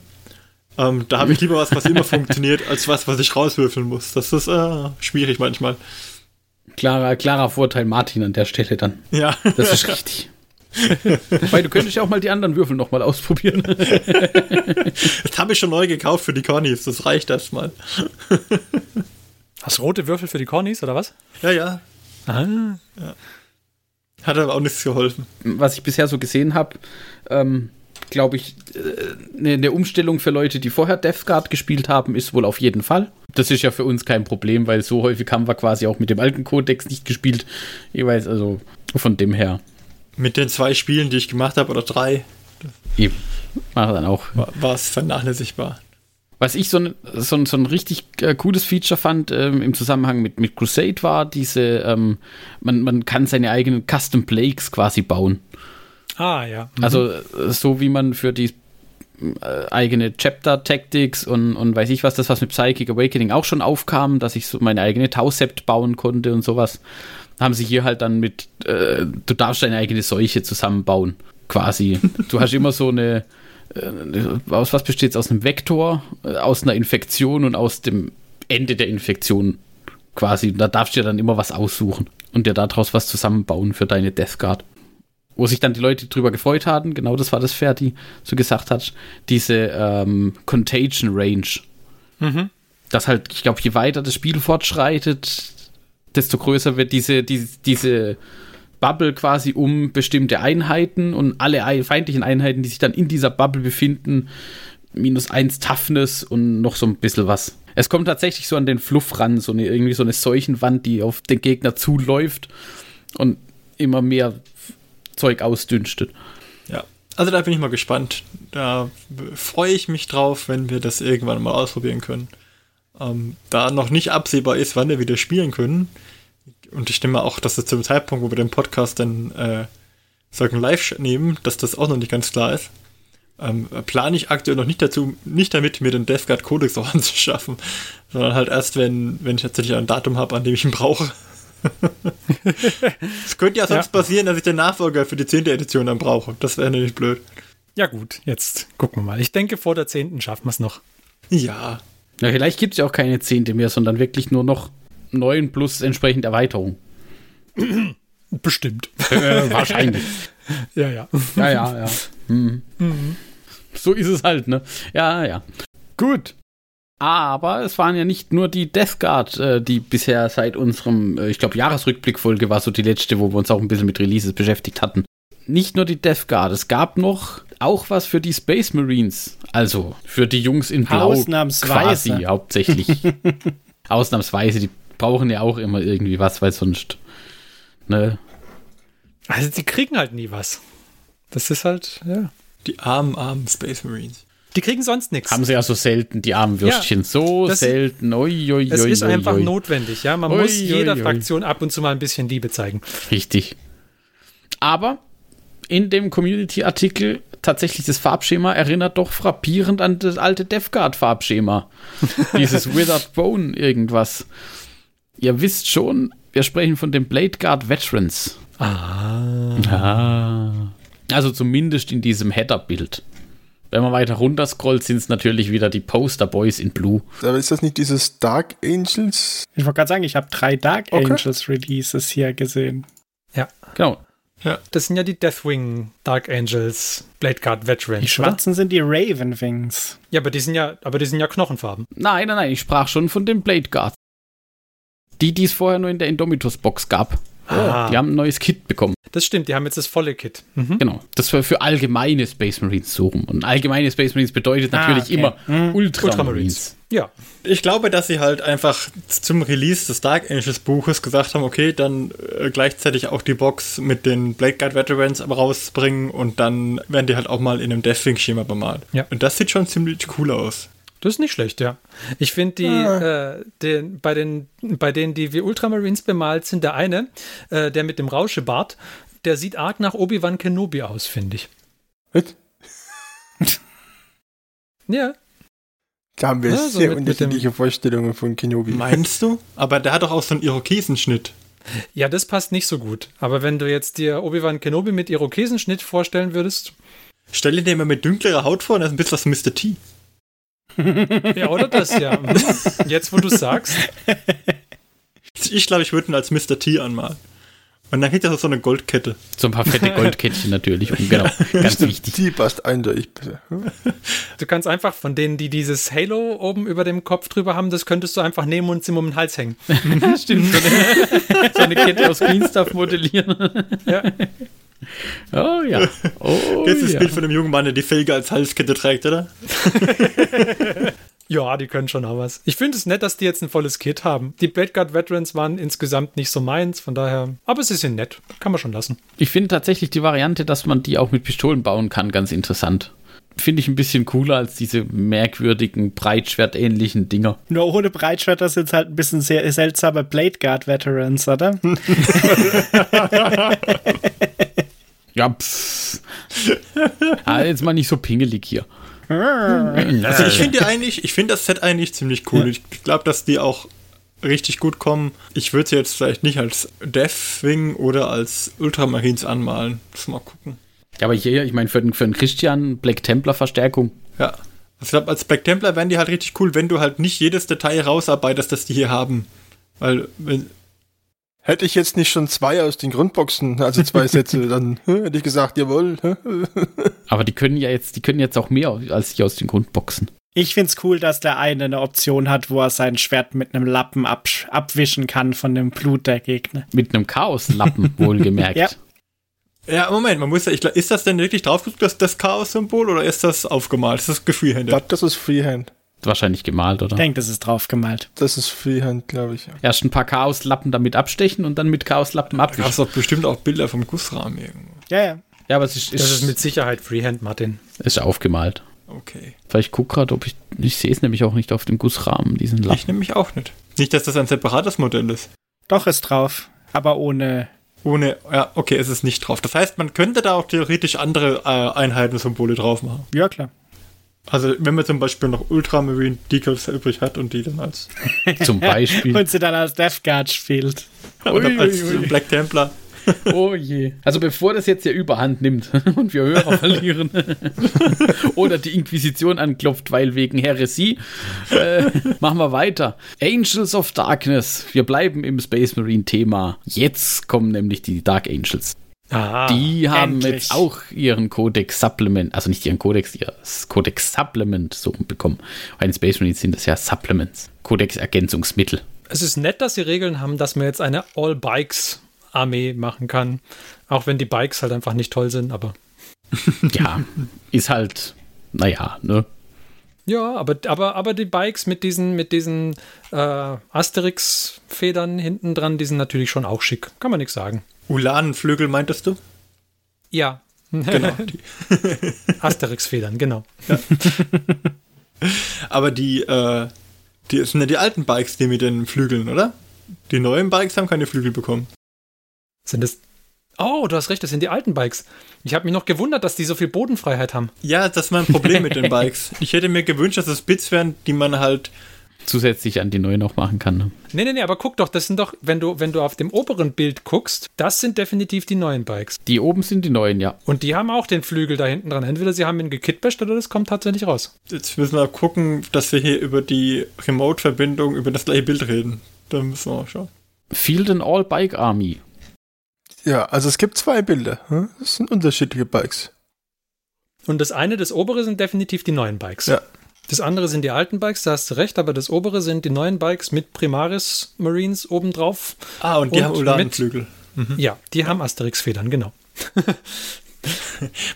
ähm, da habe ich lieber was, was immer funktioniert, als was, was ich rauswürfeln muss. Das ist äh, schwierig manchmal. Klarer, klarer Vorteil Martin an der Stelle dann. Ja. Das ist richtig. Weil du könntest ja auch mal die anderen Würfel nochmal ausprobieren. Das habe ich schon neu gekauft für die Cornys, das reicht erstmal. Hast du rote Würfel für die Cornys oder was? Ja, ja. Ah. Hat aber auch nichts geholfen. Was ich bisher so gesehen habe, ähm, glaube ich, äh, eine eine Umstellung für Leute, die vorher Death Guard gespielt haben, ist wohl auf jeden Fall. Das ist ja für uns kein Problem, weil so häufig haben wir quasi auch mit dem alten Codex nicht gespielt. Jeweils, also von dem her. Mit den zwei Spielen, die ich gemacht habe, oder drei, Eben. Mach dann auch. war es vernachlässigbar. Was ich so ein, so ein, so ein richtig äh, cooles Feature fand ähm, im Zusammenhang mit, mit Crusade war diese, ähm, man, man kann seine eigenen Custom Plagues quasi bauen. Ah, ja. Also äh, so wie man für die äh, eigene Chapter Tactics und, und weiß ich was, das was mit Psychic Awakening auch schon aufkam, dass ich so meine eigene Tausept bauen konnte und sowas, haben sie hier halt dann mit, äh, du darfst deine eigene Seuche zusammenbauen, quasi. du hast immer so eine, aus was besteht es? Aus einem Vektor, äh, aus einer Infektion und aus dem Ende der Infektion quasi. Da darfst du dir dann immer was aussuchen und dir daraus was zusammenbauen für deine Death Guard wo sich dann die Leute drüber gefreut hatten, genau das war das Ferdi so gesagt hat, diese ähm, Contagion Range. Dass halt, ich glaube, je weiter das Spiel fortschreitet, desto größer wird diese, diese, diese Bubble quasi um bestimmte Einheiten und alle ei- feindlichen Einheiten, die sich dann in dieser Bubble befinden, minus eins Toughness und noch so ein bisschen was. Es kommt tatsächlich so an den Fluff ran, so eine, irgendwie so eine Seuchenwand, die auf den Gegner zuläuft und immer mehr Zeug ausdünstet. Ja. Also da bin ich mal gespannt. Da freue ich mich drauf, wenn wir das irgendwann mal ausprobieren können. Ähm, da noch nicht absehbar ist, wann wir wieder spielen können. Und ich nehme auch, dass das zum Zeitpunkt, wo wir den Podcast dann äh, sagen live nehmen, dass das auch noch nicht ganz klar ist. Ähm, plane ich aktuell noch nicht dazu, nicht damit, mir den Death Guard Codex auch anzuschaffen, sondern halt erst, wenn, wenn ich tatsächlich ein Datum habe, an dem ich ihn brauche. Es könnte ja sonst Ja. passieren, dass ich den Nachfolger für die 10. Edition dann brauche. Das wäre nämlich blöd. Ja, gut, jetzt gucken wir mal. Ich denke, vor der 10. schaffen wir es noch. Ja. Ja, vielleicht gibt es ja auch keine Zehnte mehr, sondern wirklich nur noch neun plus entsprechend Erweiterung. Bestimmt. Äh, wahrscheinlich. ja, ja. Ja, ja, ja. Mhm. So ist es halt, ne? Ja, ja. Gut. Aber es waren ja nicht nur die Death Guard, äh, die bisher seit unserem, äh, ich glaube, Jahresrückblickfolge war so die letzte, wo wir uns auch ein bisschen mit Releases beschäftigt hatten. Nicht nur die Death Guard, es gab noch auch was für die Space Marines. Also für die Jungs in Blau Ausnahmsweise. quasi hauptsächlich. Ausnahmsweise, die brauchen ja auch immer irgendwie was, weil sonst, ne? Also, die kriegen halt nie was. Das ist halt, ja. Die armen, armen Space Marines. Die kriegen sonst nichts. Haben sie ja so selten, die armen Würstchen. so das- selten. Es ui, ist einfach notwendig, ja. Man muss jeder. Fraktion ab und zu mal ein bisschen Liebe zeigen. Richtig. Aber in dem Community-Artikel tatsächlich das Farbschema erinnert doch frappierend an das alte Death Guard-Farbschema. Dieses Withered Bone irgendwas. Ihr wisst schon, wir sprechen von den Blade Guard Veterans. Ah. Ah. Also zumindest in diesem Header-Bild. Wenn man weiter runter scrollt, sind es natürlich wieder die Poster Boys in Blue. Aber ist das nicht dieses Dark Angels? Ich wollte gerade sagen, ich habe drei Dark Okay. Angels Releases hier gesehen. Ja. Genau. Das sind ja die Deathwing Dark Angels Blade Guard Veterans. Die schwarzen sind die Raven Wings. Oder? Ja, aber die sind ja, aber die sind ja Knochenfarben. Nein, nein, nein, ich sprach schon von den Blade Guards. Die, die es vorher nur in der Indomitus-Box gab. Ah. Die haben ein neues Kit bekommen. Das stimmt, die haben jetzt das volle Kit. Mhm. Genau. Das war für allgemeine Space Marines rum. Und allgemeine Space Marines bedeutet Ah, natürlich okay. immer Ultramarines. Ultramarines. Ja. Ich glaube, dass sie halt einfach zum Release des Dark Angels Buches gesagt haben, okay, dann äh, gleichzeitig auch die Box mit den Blade Guard Veterans rausbringen und dann werden die halt auch mal in einem Deathwing-Schema bemalt. Ja. Und das sieht schon ziemlich cool aus. Das ist nicht schlecht, ja. Ich finde die, äh, den, bei, den, bei denen, die wie Ultramarines bemalt sind, der eine, äh, der mit dem Rauschebart, der sieht arg nach Obi-Wan Kenobi aus, finde ich. Was? Ja, Da haben wir Ja, so sehr mit- mit unterschiedliche Vorstellungen von Kenobi. Meinst du? Aber der hat doch auch so einen Irokesenschnitt. ja, das passt nicht so gut. Aber wenn du jetzt dir Obi-Wan Kenobi mit Irokesenschnitt vorstellen würdest, Stell dir den mal mit dünklerer Haut vor und er ist ein bisschen was Mr. T. ja, oder das, ja. Mhm. Jetzt, wo du sagst, Ich glaube, ich würde ihn als Mr. T anmalen. Und dann kriegt er so eine Goldkette. So ein paar fette Goldkettchen natürlich. Und genau, ganz wichtig. Die passt eindeutig besser. du kannst einfach von denen, die dieses Halo oben über dem Kopf drüber haben, das könntest du einfach nehmen und ihm um den Hals hängen. Stimmt. So eine, so eine Kette aus Green Stuff modellieren. Ja. Oh ja. Oh, Jetzt ist das ja. Bild von dem jungen Mann, der die Felge als Halskette trägt, oder? Ja, die können schon auch was. Ich finde es nett, dass die jetzt ein volles Kit haben. Die Blade Guard Veterans waren insgesamt nicht so meins, von daher. Aber sie sind nett. Kann man schon lassen. Ich finde tatsächlich die Variante, dass man die auch mit Pistolen bauen kann, ganz interessant. Finde ich ein bisschen cooler als diese merkwürdigen, breitschwertähnlichen Dinger. Nur ohne Breitschwerter sind es halt ein bisschen sehr seltsame Blade Guard Veterans, oder? Ja, pff. ah, jetzt mal nicht so pingelig hier. Also ich finde eigentlich, ich finde das Set eigentlich ziemlich cool. Ich glaube, dass die auch richtig gut kommen. Ich würde sie jetzt vielleicht nicht als Deathwing oder als Ultramarines anmalen. Muss mal gucken. Ja, aber hier, ich meine, für, den- für einen Christian Black Templar Verstärkung. Ja. Also ich glaube, als Black Templar wären die halt richtig cool, wenn du halt nicht jedes Detail rausarbeitest, das die hier haben. Weil, wenn, Hätte ich jetzt nicht schon zwei aus den Grundboxen, also zwei Sätze, dann hä, hätte ich gesagt, jawohl. Aber die können ja jetzt, die können jetzt auch mehr als die aus den Grundboxen. Ich find's cool, dass der eine eine Option hat, wo er sein Schwert mit einem Lappen absch- abwischen kann von dem Blut der Gegner. Mit einem Chaoslappen, wohlgemerkt. Ja. ja, Moment, man muss ja, ich, ist das denn wirklich draufgedruckt, das, das Chaos-Symbol, oder ist das aufgemalt? Ist das gefreehanded? Das, das ist Freehand. Wahrscheinlich gemalt, oder? Ich denke, das ist draufgemalt. Das ist Freehand, glaube ich. ja. Erst ein paar Chaoslappen damit abstechen und dann mit Chaoslappen Da gab es abwischen. doch bestimmt auch Bilder vom Gussrahmen irgendwo. Ja, ja. Ja, aber es ist, Das ist, ist mit Sicherheit Freehand, Martin. ist aufgemalt. Okay. Vielleicht guck gerade, ob ich. Ich sehe es nämlich auch nicht auf dem Gussrahmen, diesen Ich Lappen. nämlich auch nicht. Nicht, dass das ein separates Modell ist. Doch ist drauf. Aber ohne. Ohne, ja, okay, es ist nicht drauf. Das heißt, man könnte da auch theoretisch andere äh, Einheiten-Symbole drauf machen. Ja, klar. Also, wenn man zum Beispiel noch Ultramarine Decals übrig hat und die dann als, Zum Beispiel. Und sie dann als Death Guard spielt. oder Ui, als ui. Black Templar. Oh je. Also bevor das jetzt ja überhand nimmt und wir Hörer verlieren oder die Inquisition anklopft, weil wegen Heresie, äh, machen wir weiter. Angels of Darkness. Wir bleiben im Space Marine Thema. Jetzt kommen nämlich die Dark Angels. Ah, Die haben endlich. jetzt auch ihren Codex Supplement, also nicht ihren Codex, ihr Codex Supplement so bekommen. Bei den Space Marines sind das ja Supplements. Codex Ergänzungsmittel. es ist nett, dass sie Regeln haben, dass man jetzt eine All-Bikes-Armee machen kann. Auch wenn die Bikes halt einfach nicht toll sind, aber. Ja, ist halt, naja, ne? Ja, aber, aber, aber die Bikes mit diesen, mit diesen äh, Asterix-Federn hinten dran, die sind natürlich schon auch schick. Kann man nichts sagen. Ulanenflügel meintest du? Ja. Genau. die. Asterix-Federn, genau. Aber die, äh, die sind ja die alten Bikes, die mit den Flügeln, oder? Die neuen Bikes haben keine Flügel bekommen. Sind das. Oh, du hast recht, das sind die alten Bikes. Ich habe mich noch gewundert, dass die so viel Bodenfreiheit haben. Ja, das ist mein Problem mit den Bikes. Ich hätte mir gewünscht, dass es Bits wären, die man halt. Zusätzlich an die neue noch machen kann. Ne? Nee, nee, nee, aber guck doch, das sind doch, wenn du, wenn du auf dem oberen Bild guckst, das sind definitiv die neuen Bikes. Die oben sind die neuen, ja. Und die haben auch den Flügel da hinten dran. Entweder sie haben ihn gekitbasht oder das kommt tatsächlich raus. Jetzt müssen wir gucken, dass wir hier über die Remote-Verbindung über das gleiche Bild reden. Da müssen wir auch schauen. Field and All Bike Army. Ja, also es gibt zwei Bilder. hm? Das sind unterschiedliche Bikes. Und das eine, das obere, sind definitiv die neuen Bikes. Ja. Das andere sind die alten Bikes, da hast du recht, aber das obere sind die neuen Bikes mit Primaris Marines obendrauf. Ah, und die Und haben Ulanenflügel. Mhm. Ja, die haben Asterix-Federn, genau.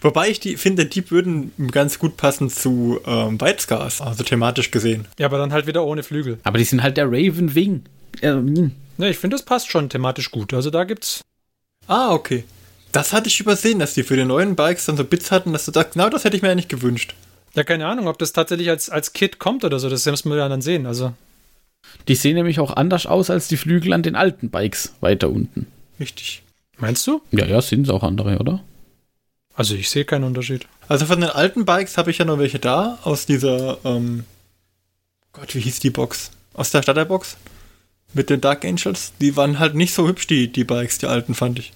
Wobei ich die finde, die würden ganz gut passen zu ähm, Weizgas, also thematisch gesehen. Ja, aber dann halt wieder ohne Flügel. Aber die sind halt der Raven Wing. Äh, hm. Ne, ich finde, das passt schon thematisch gut. Also da gibt's. Ah, okay. Das hatte ich übersehen, dass die für die neuen Bikes dann so Bits hatten, dass du sagst, genau das hätte ich mir eigentlich gewünscht. Ja, keine Ahnung, ob das tatsächlich als, als Kit kommt oder so. Das müssen wir ja dann sehen. Also, Die sehen nämlich auch anders aus als die Flügel an den alten Bikes weiter unten. Richtig. meinst du? Ja, ja, sind es auch andere, oder? Also, ich sehe keinen Unterschied. Also von den alten Bikes habe ich ja noch welche da, aus dieser, ähm, Gott, wie hieß die Box? Aus der Starterbox? Mit den Dark Angels. Die waren halt nicht so hübsch, die, die Bikes, die alten, fand ich.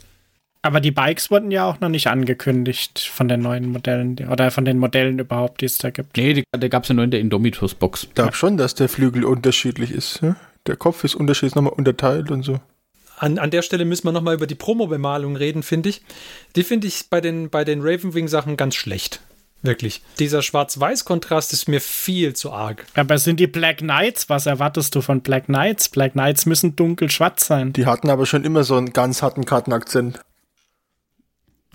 Aber die Bikes wurden ja auch noch nicht angekündigt von den neuen Modellen die- oder von den Modellen überhaupt, die es da gibt. Nee, die, der gab es ja nur in der Indomitus-Box. Ich glaube schon, dass der Flügel unterschiedlich ist. Ja? Der Kopf ist unterschiedlich nochmal unterteilt und so. An, an der Stelle müssen wir nochmal über die Promo-Bemalung reden, finde ich. Die finde ich bei den, bei den Ravenwing-Sachen ganz schlecht. Wirklich. Dieser Schwarz-Weiß-Kontrast ist mir viel zu arg. Aber es sind die Black Knights. Was erwartest du von Black Knights? Black Knights müssen dunkel-schwarz sein. Die hatten aber schon immer so einen ganz harten Kartenakzent.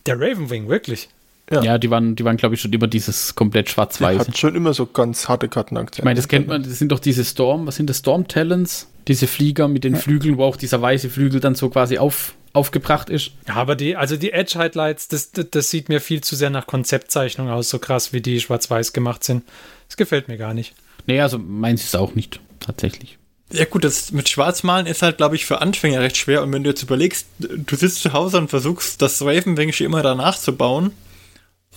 Der Ravenwing, wirklich. Ja. Ja, die waren, die waren glaube ich, schon immer dieses komplett schwarz-weiß. hat schon immer so ganz harte Kartenakzente. Ich meine, das kennt man, das sind doch diese Storm, was sind das, Storm Talons? Diese Flieger mit den Flügeln, wo auch dieser weiße Flügel dann so quasi auf, aufgebracht ist. Ja, aber die, also die Edge-Highlights, das, das, das sieht mir viel zu sehr nach Konzeptzeichnung aus, so krass wie die schwarz-weiß gemacht sind. Das gefällt mir gar nicht. Nee, also meins ist auch nicht, tatsächlich. Ja gut, das mit Schwarzmalen ist halt, glaube ich, für Anfänger recht schwer. Und wenn du jetzt überlegst, du sitzt zu Hause und versuchst, das Ravenwing immer danach zu bauen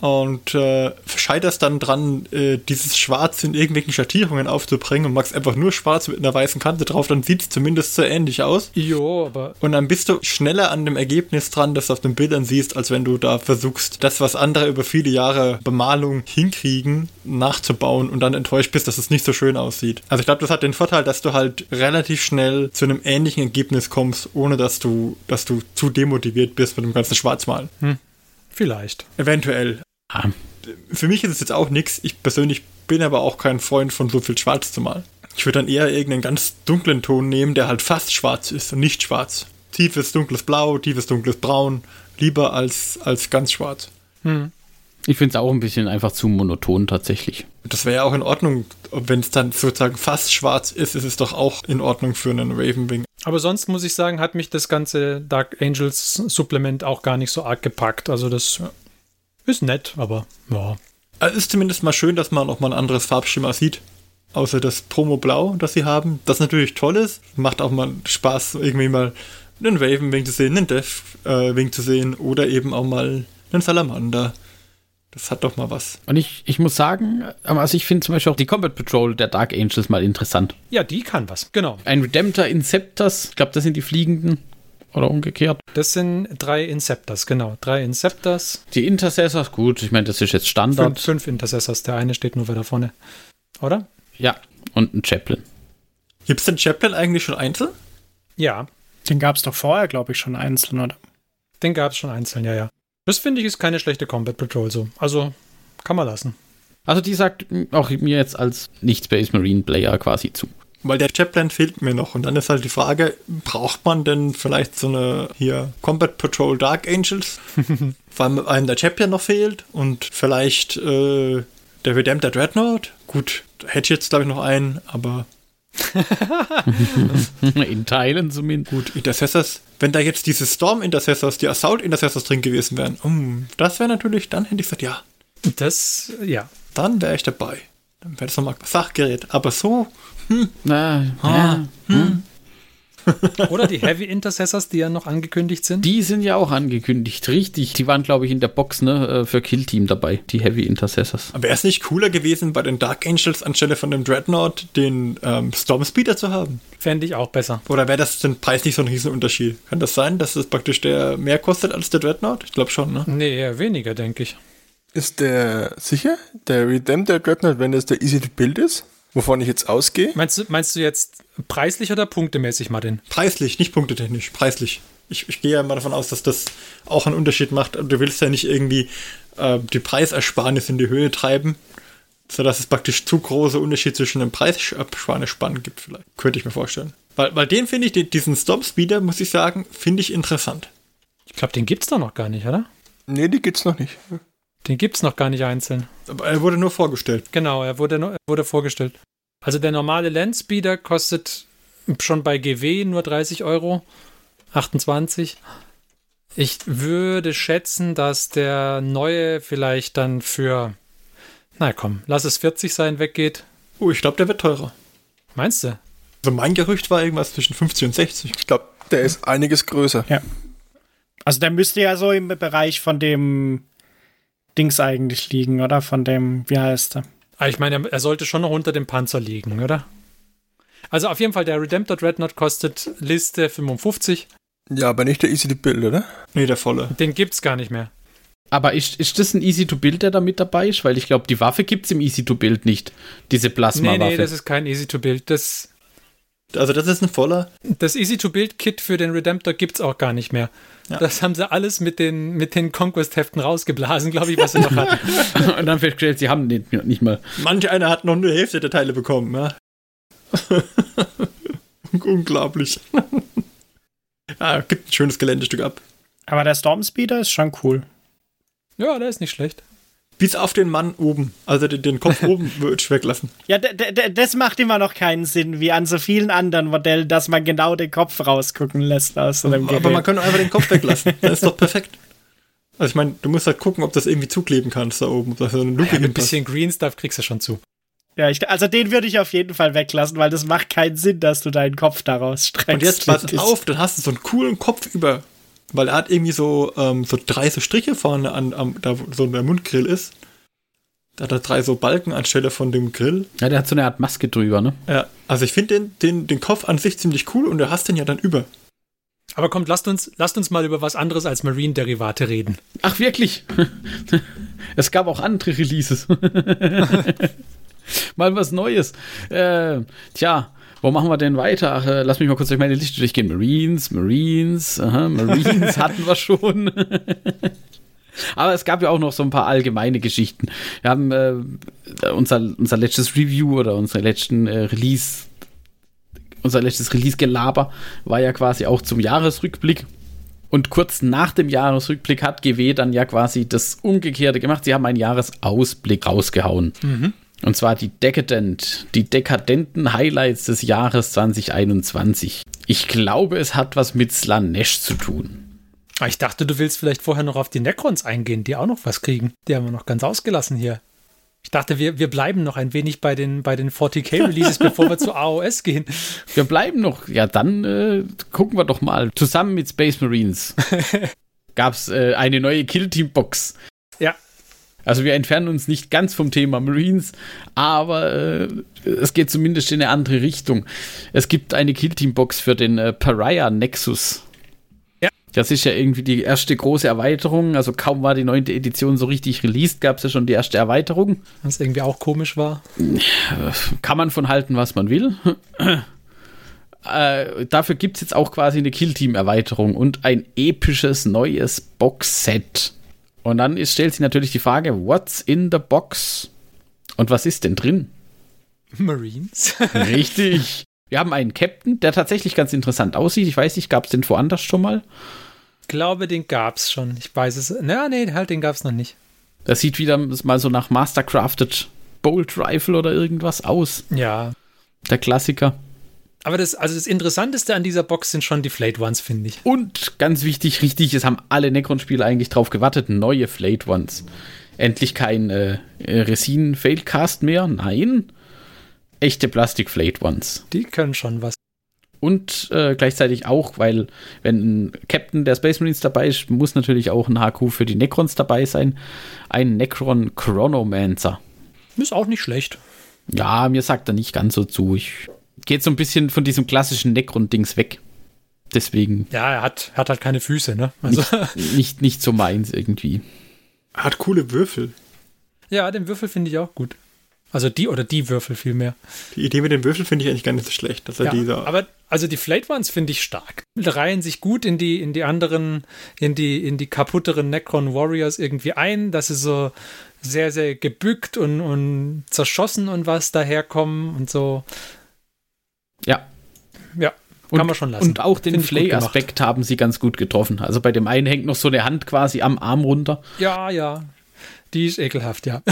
und äh, scheiterst dann dran, äh, dieses Schwarz in irgendwelchen Schattierungen aufzubringen und machst einfach nur schwarz mit einer weißen Kante drauf, dann sieht es zumindest so ähnlich aus. Jo, aber Und dann bist du schneller an dem Ergebnis dran, das du auf den Bildern siehst, als wenn du da versuchst, das, was andere über viele Jahre Bemalung hinkriegen, nachzubauen und dann enttäuscht bist, dass es nicht so schön aussieht. Also ich glaube, das hat den Vorteil, dass du halt relativ schnell zu einem ähnlichen Ergebnis kommst, ohne dass du, dass du zu demotiviert bist mit dem ganzen Schwarzmalen. vielleicht. Eventuell. Ah, Für mich ist es jetzt auch nichts. Ich persönlich bin aber auch kein Freund von so viel Schwarz zu malen. Ich würde dann eher irgendeinen ganz dunklen Ton nehmen, der halt fast schwarz ist und nicht schwarz. Tiefes dunkles Blau, tiefes dunkles Braun, lieber als, als ganz schwarz. ich finde es auch ein bisschen einfach zu monoton tatsächlich. Das wäre ja auch in Ordnung, wenn es dann sozusagen fast schwarz ist, ist es doch auch in Ordnung für einen Ravenwing. Aber sonst muss ich sagen, hat mich das ganze Dark Angels Supplement auch gar nicht so arg gepackt. Also das ist nett, aber ja. Es ist zumindest mal schön, dass man auch mal ein anderes Farbschimmer sieht. Außer das Promo-Blau, das sie haben. Das natürlich toll ist. Macht auch mal Spaß, irgendwie mal einen Raven-Wing zu sehen, einen Death-Wing zu sehen oder eben auch mal einen Salamander. Das hat doch mal was. Und ich, ich muss sagen, also ich finde zum Beispiel auch die Combat Patrol der Dark Angels mal interessant. Ja, die kann was, genau. Ein Redemptor Inceptors, ich glaube, das sind die Fliegenden. Oder umgekehrt. Das sind drei Inceptors, genau. Drei Inceptors, Die Intercessors, gut, ich meine, das ist jetzt Standard. fünf, fünf Intercessors. Der eine steht nur weiter vorne. Oder? Ja, und ein Chaplain. Gibt es den Chaplain eigentlich schon einzeln? Ja, Den gab es doch vorher, glaube ich, schon einzeln, oder? den gab es schon einzeln, ja, ja. Das finde ich ist keine schlechte Combat Patrol so. Also kann man lassen. Also die sagt auch mir jetzt als Nicht-Space Marine Player quasi zu. Weil der Chaplain fehlt mir noch. Und dann ist halt die Frage, braucht man denn vielleicht so eine hier Combat Patrol Dark Angels? Weil einem der Chaplain noch fehlt und vielleicht äh, der Redemptor Dreadnought. Gut, da hätte ich jetzt glaube ich noch einen, aber In Teilen zumindest. gut, Intercessors. Wenn da jetzt diese Storm Intercessors, die Assault Intercessors drin gewesen wären, um, das wäre natürlich, dann hätte ich gesagt, ja, Das, ja. dann wäre ich dabei. Dann wäre das nochmal Sachgerät. Aber so, Na, Ah. ja. Oder die Heavy Intercessors, die ja noch angekündigt sind. Die sind ja auch angekündigt, richtig. Die waren, glaube ich, in der Box ne, äh, für Kill Team dabei, die Heavy Intercessors. wäre es nicht cooler gewesen, bei den Dark Angels anstelle von dem Dreadnought den ähm, Stormspeeder zu haben? Fände ich auch besser. Oder wäre das denn preislich so ein Riesenunterschied? Kann das sein, dass es praktisch der mehr kostet als der Dreadnought? Ich glaube schon, ne? Nee, eher weniger, denke ich. Ist der sicher? Der Redemptor Dreadnought, wenn das der Easy to Build ist? Wovon ich jetzt ausgehe? Meinst du, meinst du jetzt preislich oder punktemäßig, Martin? Preislich, nicht punktetechnisch, preislich. Ich, ich gehe ja mal davon aus, dass das auch einen Unterschied macht. Du willst ja nicht irgendwie äh, die Preisersparnis in die Höhe treiben, sodass es praktisch zu große Unterschied zwischen dem Preissparnisspannen gibt, vielleicht. Könnte ich mir vorstellen. Weil, weil den finde ich, den- diesen Stop Speeder, muss ich sagen, finde ich interessant. Ich glaube, den gibt's doch noch gar nicht, oder? Nee, die gibt's noch nicht. Den gibt's noch gar nicht einzeln. Aber er wurde nur vorgestellt. Genau, er wurde, er wurde vorgestellt. Also der normale Landspeeder kostet schon bei GW nur 30 Euro. 28. Ich würde schätzen, dass der neue vielleicht dann für, na komm, lass es 40 sein, weggeht. Oh, ich glaube, der wird teurer. Meinst du? Also mein Gerücht war irgendwas zwischen 50 und 60. Ich glaube, der ist einiges größer. Ja. Also der müsste ja so im Bereich von dem Dings eigentlich liegen, oder? Von dem, wie heißt er? Ah, ich meine, er, sollte schon noch unter dem Panzer liegen, oder? Also auf jeden Fall, der Redemptor Dreadnought kostet Liste 55. Ja, aber nicht der Easy to Build, oder? Nee, der volle. Den gibt's gar nicht mehr. Aber ist, ist das ein Easy-to-Build, der da mit dabei ist? Weil ich glaube, die Waffe gibt es im Easy-to-Build nicht. Diese Nee, Plasma-Waffe. nee, das ist kein Easy-to-Build. Das, Also das ist ein voller. das Easy-to-Build-Kit für den Redemptor gibt's auch gar nicht mehr. Ja. Das haben sie alles mit den, mit den Conquest-Heften rausgeblasen, glaube ich, was sie noch hatten. Und dann festgestellt, sie haben den nicht mal. Manch einer hat noch nur die Hälfte der Teile bekommen, ja. Unglaublich. ah, gibt ein schönes Geländestück ab. Aber der Stormspeeder ist schon cool. ja, der ist nicht schlecht. Bis auf den Mann oben. Also den, den Kopf oben würde ich weglassen. Ja, das macht immer noch keinen Sinn, wie an so vielen anderen Modellen, dass man genau den Kopf rausgucken lässt aus so einem Gerät. Aber man kann einfach den Kopf weglassen. Das ist doch perfekt. Also ich meine, du musst halt gucken, ob das irgendwie zukleben kannst da oben. Dass so eine Luke Ja, mit ein bisschen Green Stuff kriegst du schon zu. ja, ich, also den würde ich auf jeden Fall weglassen, weil das macht keinen Sinn, dass du deinen Kopf daraus streckst. Und jetzt pass auf, dann hast du so einen coolen Kopf über. Weil er hat irgendwie so, ähm, so drei so Striche vorne an, am, da wo so der Mundgrill ist. Da hat er drei so Balken anstelle von dem Grill. Ja, der hat so eine Art Maske drüber, ne? Ja, also ich finde den, den, den Kopf an sich ziemlich cool und du hast den ja dann über. Aber kommt, lasst uns, lasst uns mal über was anderes als Marine-Derivate reden. Ach, wirklich? es gab auch andere Releases. mal was Neues. Äh, tja, wo machen wir denn weiter? Ach, äh, lass mich mal kurz durch meine Liste durchgehen. Marines, Marines, aha, Marines hatten wir schon. Aber es gab ja auch noch so ein paar allgemeine Geschichten. Wir haben äh, unser, unser letztes Review oder unsere letzten äh, Release, unser letztes Release-Gelaber war ja quasi auch zum Jahresrückblick. Und kurz nach dem Jahresrückblick hat GW dann ja quasi das Umgekehrte gemacht. Sie haben einen Jahresausblick rausgehauen. Und zwar die Decadent, die dekadenten Highlights des Jahres 2021. Ich glaube, es hat was mit Slanesh zu tun. Ah, Ich dachte, du willst vielleicht vorher noch auf die Necrons eingehen, die auch noch was kriegen. Die haben wir noch ganz ausgelassen hier. Ich dachte, wir, wir bleiben noch ein wenig bei den, bei den 40k-Releases, bevor wir zu AOS gehen. Wir bleiben noch. Ja, dann äh, gucken wir doch mal. Zusammen mit Space Marines gab es äh, eine neue Killteam-Box. Ja, Also wir entfernen uns nicht ganz vom Thema Marines, aber äh, es geht zumindest in eine andere Richtung. Es gibt eine Killteam-Box für den äh, Pariah Nexus. Ja. Das ist ja irgendwie die erste große Erweiterung. Also kaum war die neunte Edition so richtig released, gab es ja schon die erste Erweiterung. was irgendwie auch komisch war. Kann man von halten, was man will. äh, dafür gibt es jetzt auch quasi eine Killteam-Erweiterung und ein episches neues Box-Set. Und dann ist, stellt sich natürlich die Frage, what's in the box? Und was ist denn drin? Marines? Richtig. Wir haben einen Captain, der tatsächlich ganz interessant aussieht. Ich weiß nicht, gab es den woanders schon mal? Ich glaube, den gab's schon. Ich weiß es. Na, nee, halt, den gab's noch nicht. Das sieht wieder mal so nach Mastercrafted Bolt Rifle oder irgendwas aus. Ja. Der Klassiker. Aber das, also das Interessanteste an dieser Box sind schon die Flayed Ones, finde ich. Und ganz wichtig, richtig, es haben alle Necron-Spieler eigentlich drauf gewartet, neue Flayed Ones. Endlich kein äh, Resin Failcast mehr, nein. Echte Plastik Flayed Ones. Die können schon was. Und äh, gleichzeitig auch, weil wenn ein Captain der Space Marines dabei ist, muss natürlich auch ein HQ für die Necrons dabei sein. Ein Necron Chronomancer. Ist auch nicht schlecht. Ja, mir sagt er nicht ganz so zu. Ich gehe so ein bisschen von diesem klassischen Necron-Dings weg. Deswegen Ja, er hat, hat halt keine Füße, ne? Also, nicht, nicht so meins irgendwie. Er hat coole Würfel. ja, den Würfel finde ich auch gut. Also die oder die Würfel vielmehr. Die Idee mit den Würfeln finde ich eigentlich gar nicht so schlecht. Dass er Ja, dieser aber also die Flayed Ones finde ich stark. Reihen sich gut in die, in die anderen, in die, in die kaputteren Necron Warriors irgendwie ein, dass sie so sehr, sehr gebückt und, und zerschossen und was daherkommen und so. Ja. Ja. Kann man schon lassen. Und auch den Flay-Aspekt haben sie ganz gut getroffen. Also bei dem einen hängt noch so eine Hand quasi am Arm runter. Ja, ja. Die ist ekelhaft, ja.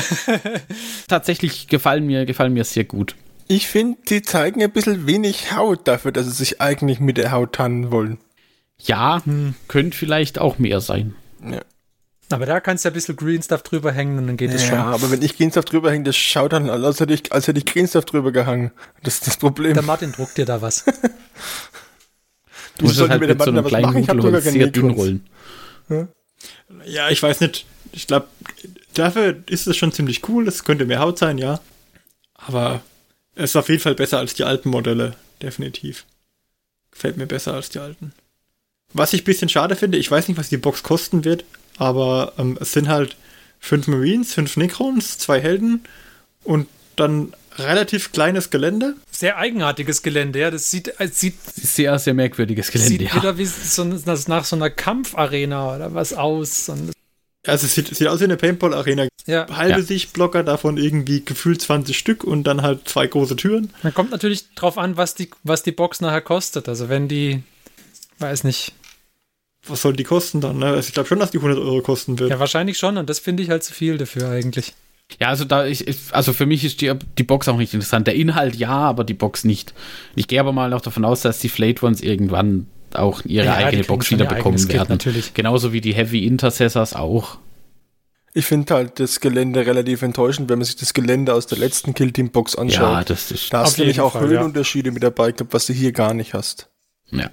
Tatsächlich gefallen mir, gefallen mir sehr gut. Ich finde, die zeigen ein bisschen wenig Haut dafür, dass sie sich eigentlich mit der Haut tarnen wollen. Ja, könnte vielleicht auch mehr sein. Ja. Aber da kannst du ein bisschen Green Stuff drüber hängen und dann geht es Ja, schon. aber wenn ich Green Stuff drüber hänge, das schaut dann aus, als hätte ich, als hätte ich Green Stuff drüber gehangen. Das ist das Problem. Der Martin druckt dir da was. Du musst halt der mit so einem was kleinen machen? Ich hab Nudelholz sogar Nähkunst. rollen. Ja, ich weiß nicht. Ich glaube, dafür ist es schon ziemlich cool. Es könnte mehr Haut sein, ja. Aber es ist auf jeden Fall besser als die alten Modelle. Definitiv. Gefällt mir besser als die alten. Was ich ein bisschen schade finde, ich weiß nicht, was die Box kosten wird, aber ähm, es sind halt fünf Marines, fünf Necrons, zwei Helden und dann relativ kleines Gelände. Sehr eigenartiges Gelände, ja. Das sieht, es sieht, Sehr, sehr merkwürdiges Gelände. sieht Ja. wieder wie so, nach so einer Kampfarena oder was aus. Und, Also es sieht, sieht aus wie eine Paintball-Arena. ja. Halbe Ja. Sichtblocker, davon irgendwie gefühlt 20 Stück und dann halt zwei große Türen. Dann kommt natürlich drauf an, was die, was die Box nachher kostet. Also wenn die, weiß nicht, Was soll die kosten dann? Ne? Also ich glaube schon, dass die 100 Euro kosten wird. ja wahrscheinlich schon und das finde ich halt zu viel dafür eigentlich. Ja, also da ich, also für mich ist die, die Box auch nicht interessant. Der Inhalt ja, aber die Box nicht. Ich gehe aber mal noch davon aus, dass die Flayed Ones irgendwann auch ihre Ja, eigene Box wieder bekommen werden. natürlich. Genauso wie die Heavy Intercessors auch. Ich finde halt das Gelände relativ enttäuschend, wenn man sich das Gelände aus der letzten Kill Team Box Ja, anschaut. das ist. da hast du nämlich auch Fall, Höhenunterschiede mit dabei gehabt, was du hier gar nicht hast. Ja.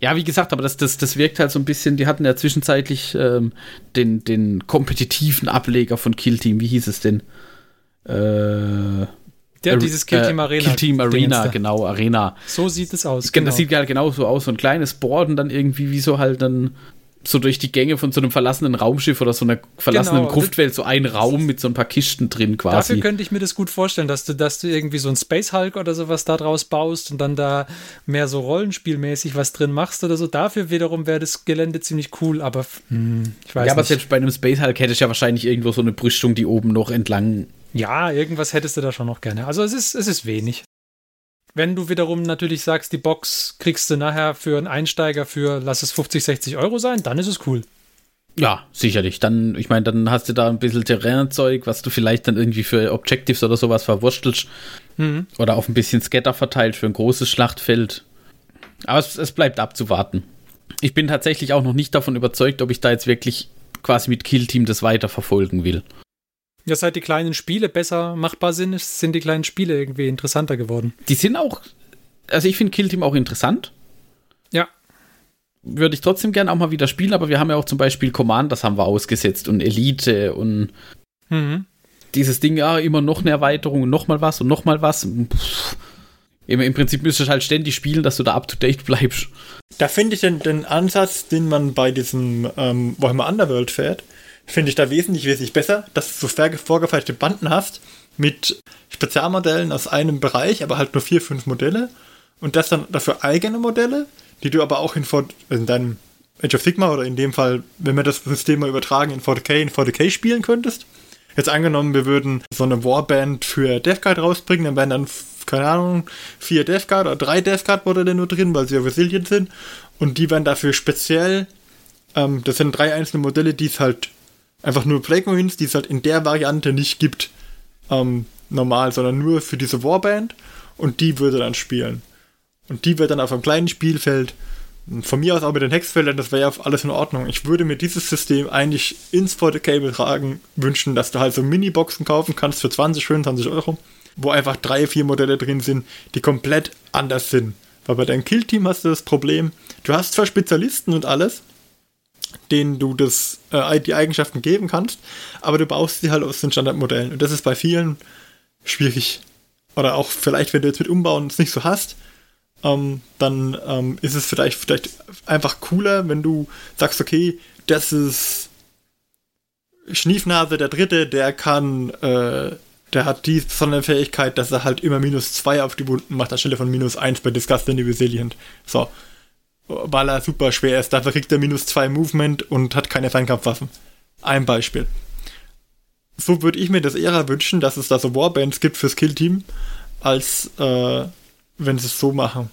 Ja, wie gesagt, aber das, das, das wirkt halt so ein bisschen, die hatten ja zwischenzeitlich ähm, den, den kompetitiven Ableger von Kill Team, wie hieß es denn? Äh, Der, Ar- dieses Kill Team äh, Arena. Kill Team Arena, genau, Arena. So sieht es aus. Genau. Das sieht halt genauso aus, so ein kleines Board und dann irgendwie wie so halt dann so durch die Gänge von so einem verlassenen Raumschiff oder so einer verlassenen Genau. Gruftwelt so ein Raum mit so ein paar Kisten drin quasi. Dafür könnte ich mir das gut vorstellen, dass du, dass du irgendwie so ein Space Hulk oder sowas da draus baust und dann da mehr so rollenspielmäßig was drin machst oder so. Dafür wiederum wäre das Gelände ziemlich cool, aber hm, ich weiß ja, aber nicht. selbst bei einem Space Hulk hätte ich ja wahrscheinlich irgendwo so eine Brüstung, die oben noch entlang. Ja, irgendwas hättest du da schon noch gerne. Also es ist, es ist wenig. Wenn du wiederum natürlich sagst, die Box kriegst du nachher für einen Einsteiger für, lass es 50, 60 Euro sein, dann ist es cool. Ja, sicherlich. Dann, ich meine, dann hast du da ein bisschen Terrainzeug, was du vielleicht dann irgendwie für Objectives oder sowas verwurstelst. Mhm. Oder auf ein bisschen Scatter verteilt für ein großes Schlachtfeld. Aber es, es bleibt abzuwarten. Ich bin tatsächlich auch noch nicht davon überzeugt, ob ich da jetzt wirklich quasi mit Kill Team das weiter verfolgen will. Ja, seit die kleinen Spiele besser machbar sind, sind die kleinen Spiele irgendwie interessanter geworden. Die sind auch, also ich finde Kill Team auch interessant. Ja. Würde ich trotzdem gerne auch mal wieder spielen, aber wir haben ja auch zum Beispiel Command, das haben wir ausgesetzt und Elite und Mhm. dieses Ding, ja, immer noch eine Erweiterung und noch mal was und noch mal was. Pff. Im, Im Prinzip müsstest du halt ständig spielen, dass du da up to date bleibst. Da finde ich den, den Ansatz, den man bei diesem ähm, Warhammer Underworld fährt, finde ich da wesentlich, wesentlich besser, dass du so vorgefertigte Banden hast mit Spezialmodellen aus einem Bereich, aber halt nur vier, fünf Modelle und das dann dafür eigene Modelle, die du aber auch in, 40 in deinem Age of Sigma oder in dem Fall, wenn wir das System mal übertragen, in 40k, in 40k spielen könntest. Jetzt angenommen, wir würden so eine Warband für Death Guard rausbringen, dann wären dann, keine Ahnung, vier Death Guard oder drei Death Guard Modelle nur drin, weil sie ja resilient sind. Und die werden dafür speziell, ähm, das sind drei einzelne Modelle, die es halt einfach nur Plague Marines, die es halt in der Variante nicht gibt, ähm, normal, sondern nur für diese Warband. Und die würde dann spielen. Und die wird dann auf einem kleinen Spielfeld, von mir aus auch mit den Hexfeldern, das wäre ja alles in Ordnung. Ich würde mir dieses System eigentlich ins 40k übertragen wünschen, dass du halt so Mini-Boxen kaufen kannst für 20, 25 Euro, wo einfach drei, vier Modelle drin sind, die komplett anders sind. Weil bei deinem Kill-Team hast du das Problem, du hast zwar Spezialisten und alles, denen du das, äh, die Eigenschaften geben kannst, aber du baust sie halt aus den Standardmodellen. Und das ist bei vielen schwierig. Oder auch vielleicht, wenn du jetzt mit Umbauen es nicht so hast, ähm, dann ähm, ist es vielleicht, vielleicht einfach cooler, wenn du sagst, okay, das ist Schniefnase der Dritte, der kann, äh, der hat die besondere Fähigkeit, dass er halt immer minus 2 auf die Wunden macht, anstelle von minus 1 bei Disgusting Resilient. So. Weil er super schwer ist. Dafür kriegt er minus 2 Movement und hat keine Feinkampfwaffen. Ein Beispiel. So würde ich mir das eher wünschen, dass es da so Warbands gibt fürs Kill-Team, als äh, wenn sie es so machen.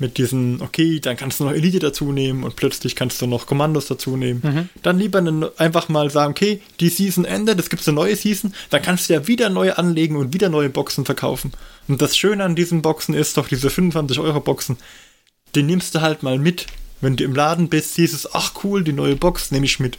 mit diesen, okay, dann kannst du noch Elite dazu nehmen und plötzlich kannst du noch Kommandos dazu nehmen. Mhm. Dann lieber einen, einfach mal sagen, okay, die Season endet, es gibt eine neue Season, dann kannst du ja wieder neu anlegen und wieder neue Boxen verkaufen. Und das Schöne an diesen Boxen ist doch, diese 25 Die nimmst du halt mal mit. Wenn du im Laden bist, siehst es, ach cool, die neue Box nehme ich mit.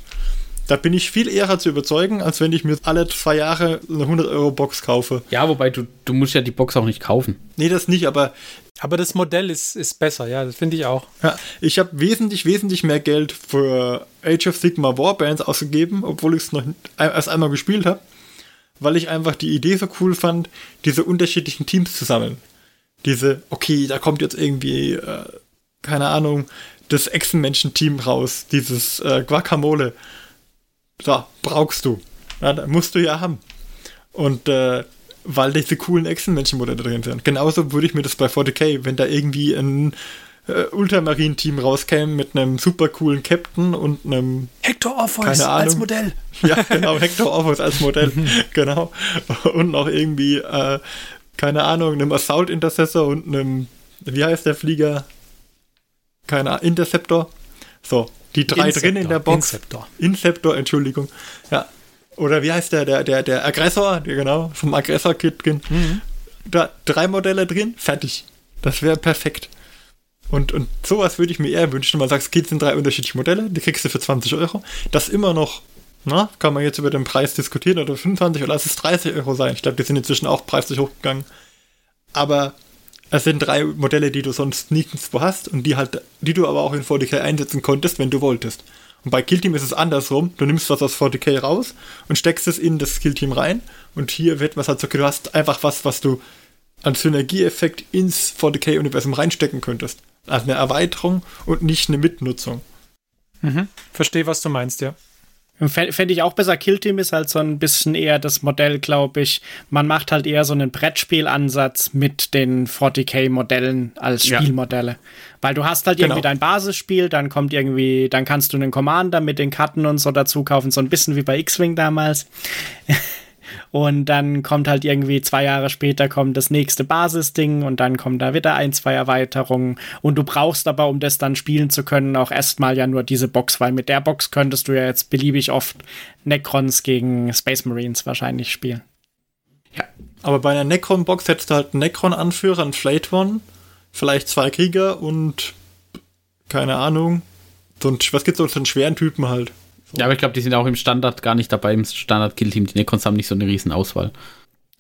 Da bin ich viel eher zu überzeugen, als wenn ich mir alle zwei Jahre eine 100 Euro Box kaufe. Ja, wobei du, du musst ja die Box auch nicht kaufen. Nee, das nicht, aber Aber das Modell ist, ist besser, ja, das finde ich auch. Ja, ich habe wesentlich, wesentlich mehr Geld für Age of Sigma Warbands ausgegeben, obwohl ich es noch erst einmal gespielt habe, weil ich einfach die Idee so cool fand, diese unterschiedlichen Teams zu sammeln. Diese, okay, da kommt jetzt irgendwie, äh, keine Ahnung, das Echsenmenschen-Team raus, dieses äh, Guacamole. Da, brauchst du. Ja, da musst du ja haben. Und äh, weil diese coolen Echsenmenschen-Modelle drin sind. Genauso würde ich mir das bei 40k, wenn da irgendwie ein äh, Ultramarin-Team rauskäme mit einem super coolen Captain und einem Hector Orpheus als Modell. ja, genau, Hector Orpheus als Modell. genau. Und noch irgendwie, äh, keine Ahnung, einem Assault Intercessor und einem, wie heißt der Flieger? Keine Ahnung, Interceptor. So, die drei drin in der Box. Inceptor. Inceptor, Entschuldigung. Ja. Oder wie heißt der, der, der, der Aggressor, der, genau, vom Aggressor-Kit drin. Da drei Modelle drin, fertig. Das wäre perfekt. Und, und sowas würde ich mir eher wünschen. Man sagt, es geht in drei unterschiedliche Modelle, die kriegst du für 20 Euro. Das immer noch, na, kann man jetzt über den Preis diskutieren, oder 25 oder lass es 30 Euro sein. Ich glaube, die sind inzwischen auch preislich hochgegangen. Aber es sind drei Modelle, die du sonst nirgendwo hast und die halt, die du aber auch in 40k einsetzen konntest, wenn du wolltest. Und bei Killteam ist es andersrum. Du nimmst was aus 40k raus und steckst es in das Killteam rein. Und hier wird was halt so, du hast einfach was, was du an Synergieeffekt ins 40k-Universum reinstecken könntest. Also eine Erweiterung und nicht eine Mitnutzung. Verstehe, was du meinst, ja. Fände ich auch besser. Killteam ist halt so ein bisschen eher das Modell, glaube ich. Man macht halt eher so einen Brettspielansatz mit den 40k-Modellen als Ja. Spielmodelle. Weil du hast halt Genau. irgendwie dein Basisspiel, dann kommt irgendwie, dann kannst du einen Commander mit den Karten und so dazu kaufen, so ein bisschen wie bei X-Wing damals. Und dann kommt halt irgendwie zwei Jahre später kommt das nächste Basisding und dann kommen da wieder ein, zwei Erweiterungen. Und du brauchst aber, um das dann spielen zu können, auch erstmal ja nur diese Box, weil mit der Box könntest du ja jetzt beliebig oft Necrons gegen Space Marines wahrscheinlich spielen. Aber bei einer Necron-Box hättest du halt einen Necron-Anführer, einen Flatron, vielleicht zwei Krieger und keine Ahnung. So ein, was gibt's so einen schweren Typen halt. Ja, aber ich glaube, die sind auch im Standard gar nicht dabei, im Standard-Kill-Team. Die Necrons haben nicht so eine riesen Auswahl.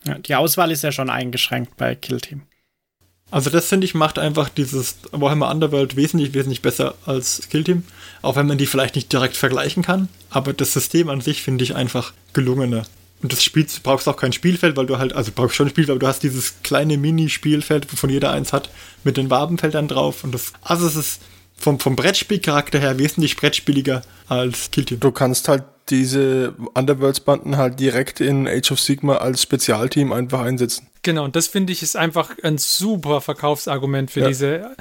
Ja, die Auswahl ist ja schon eingeschränkt bei Killteam. Also das finde ich macht einfach dieses Warhammer Underworld wesentlich, wesentlich besser als Killteam. Auch wenn man die vielleicht nicht direkt vergleichen kann. Aber das System an sich finde ich einfach gelungener. Und das Spiel du brauchst auch kein Spielfeld, weil du halt, also du brauchst schon ein Spielfeld, aber du hast dieses kleine Mini-Spielfeld, wovon jeder eins hat, mit den Wabenfeldern drauf. Und das, also es ist vom, vom Brettspielcharakter her wesentlich brettspieliger als Killteam. Du kannst halt diese Underworlds-Banden halt direkt in Age of Sigma als Spezialteam einfach einsetzen. Genau, und das finde ich ist einfach ein super Verkaufsargument für Ja. diese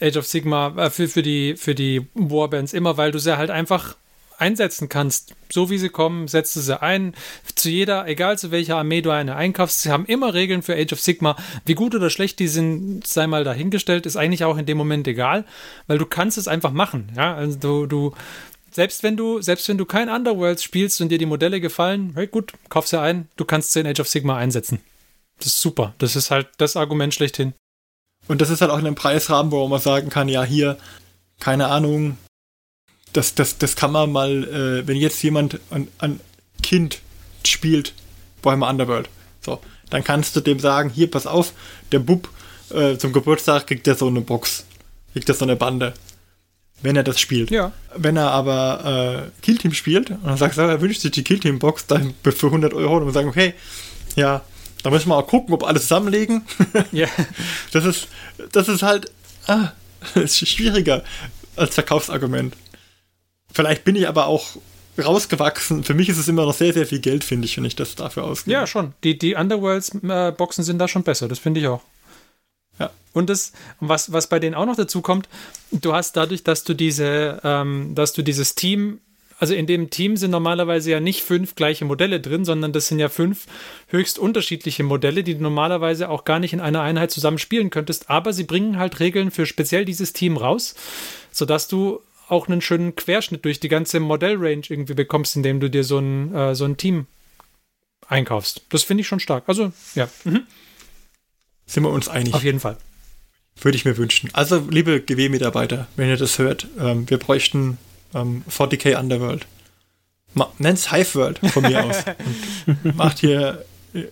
Age of Sigma, äh, für, für, die, für die Warbands, immer weil du sie halt einfach einsetzen kannst. So wie sie kommen, setzt du sie ein. Zu jeder, egal zu welcher Armee du eine einkaufst, sie haben immer Regeln für Age of Sigma. Wie gut oder schlecht die sind, sei mal dahingestellt, ist eigentlich auch in dem Moment egal, weil du kannst es einfach machen. Ja, also du, du selbst wenn du, selbst wenn du kein Underworlds spielst und dir die Modelle gefallen, hey gut, kauf sie ein, du kannst sie in Age of Sigma einsetzen. Das ist super. Das ist halt das Argument schlechthin. Und das ist halt auch in einem Preisrahmen, wo man sagen kann, ja, hier, keine Ahnung, das, das, das kann man mal, äh, wenn jetzt jemand ein, ein Kind spielt, Warhammer Underworld, so, dann kannst du dem sagen, hier, pass auf, der Bub äh, zum Geburtstag kriegt er so eine Box, kriegt er so eine Bande, wenn er das spielt. Ja. Wenn er aber äh, Killteam spielt und dann sagst du, er wünscht sich die Killteam-Box dann für 100 Euro und wir sagen, okay, ja, da müssen wir mal gucken, ob alle zusammenlegen. Ja. Das ist, das ist halt ah, das ist schwieriger als Verkaufsargument. Vielleicht bin ich aber auch rausgewachsen. Für mich ist es immer noch sehr, sehr viel Geld, finde ich, wenn ich das dafür ausgebe. Ja, schon. Die, die Underworlds-Boxen sind da schon besser, das finde ich auch. Ja. Und das, was, was bei denen auch noch dazu kommt, du hast dadurch, dass du diese, ähm, dass du dieses Team also in dem Team sind normalerweise ja nicht fünf gleiche Modelle drin, sondern das sind ja fünf höchst unterschiedliche Modelle, die du normalerweise auch gar nicht in einer Einheit zusammen spielen könntest. Aber sie bringen halt Regeln für speziell dieses Team raus, sodass du auch einen schönen Querschnitt durch die ganze Modellrange irgendwie bekommst, indem du dir so ein, äh, so ein Team einkaufst. Das finde ich schon stark. Also, ja. Mhm. Sind wir uns einig? Auf jeden Fall. Würde ich mir wünschen. Also, liebe GW-Mitarbeiter, wenn ihr das hört, ähm, wir bräuchten ähm, 40k Underworld. Ma nenn's Hive World von mir aus. Macht hier, äh,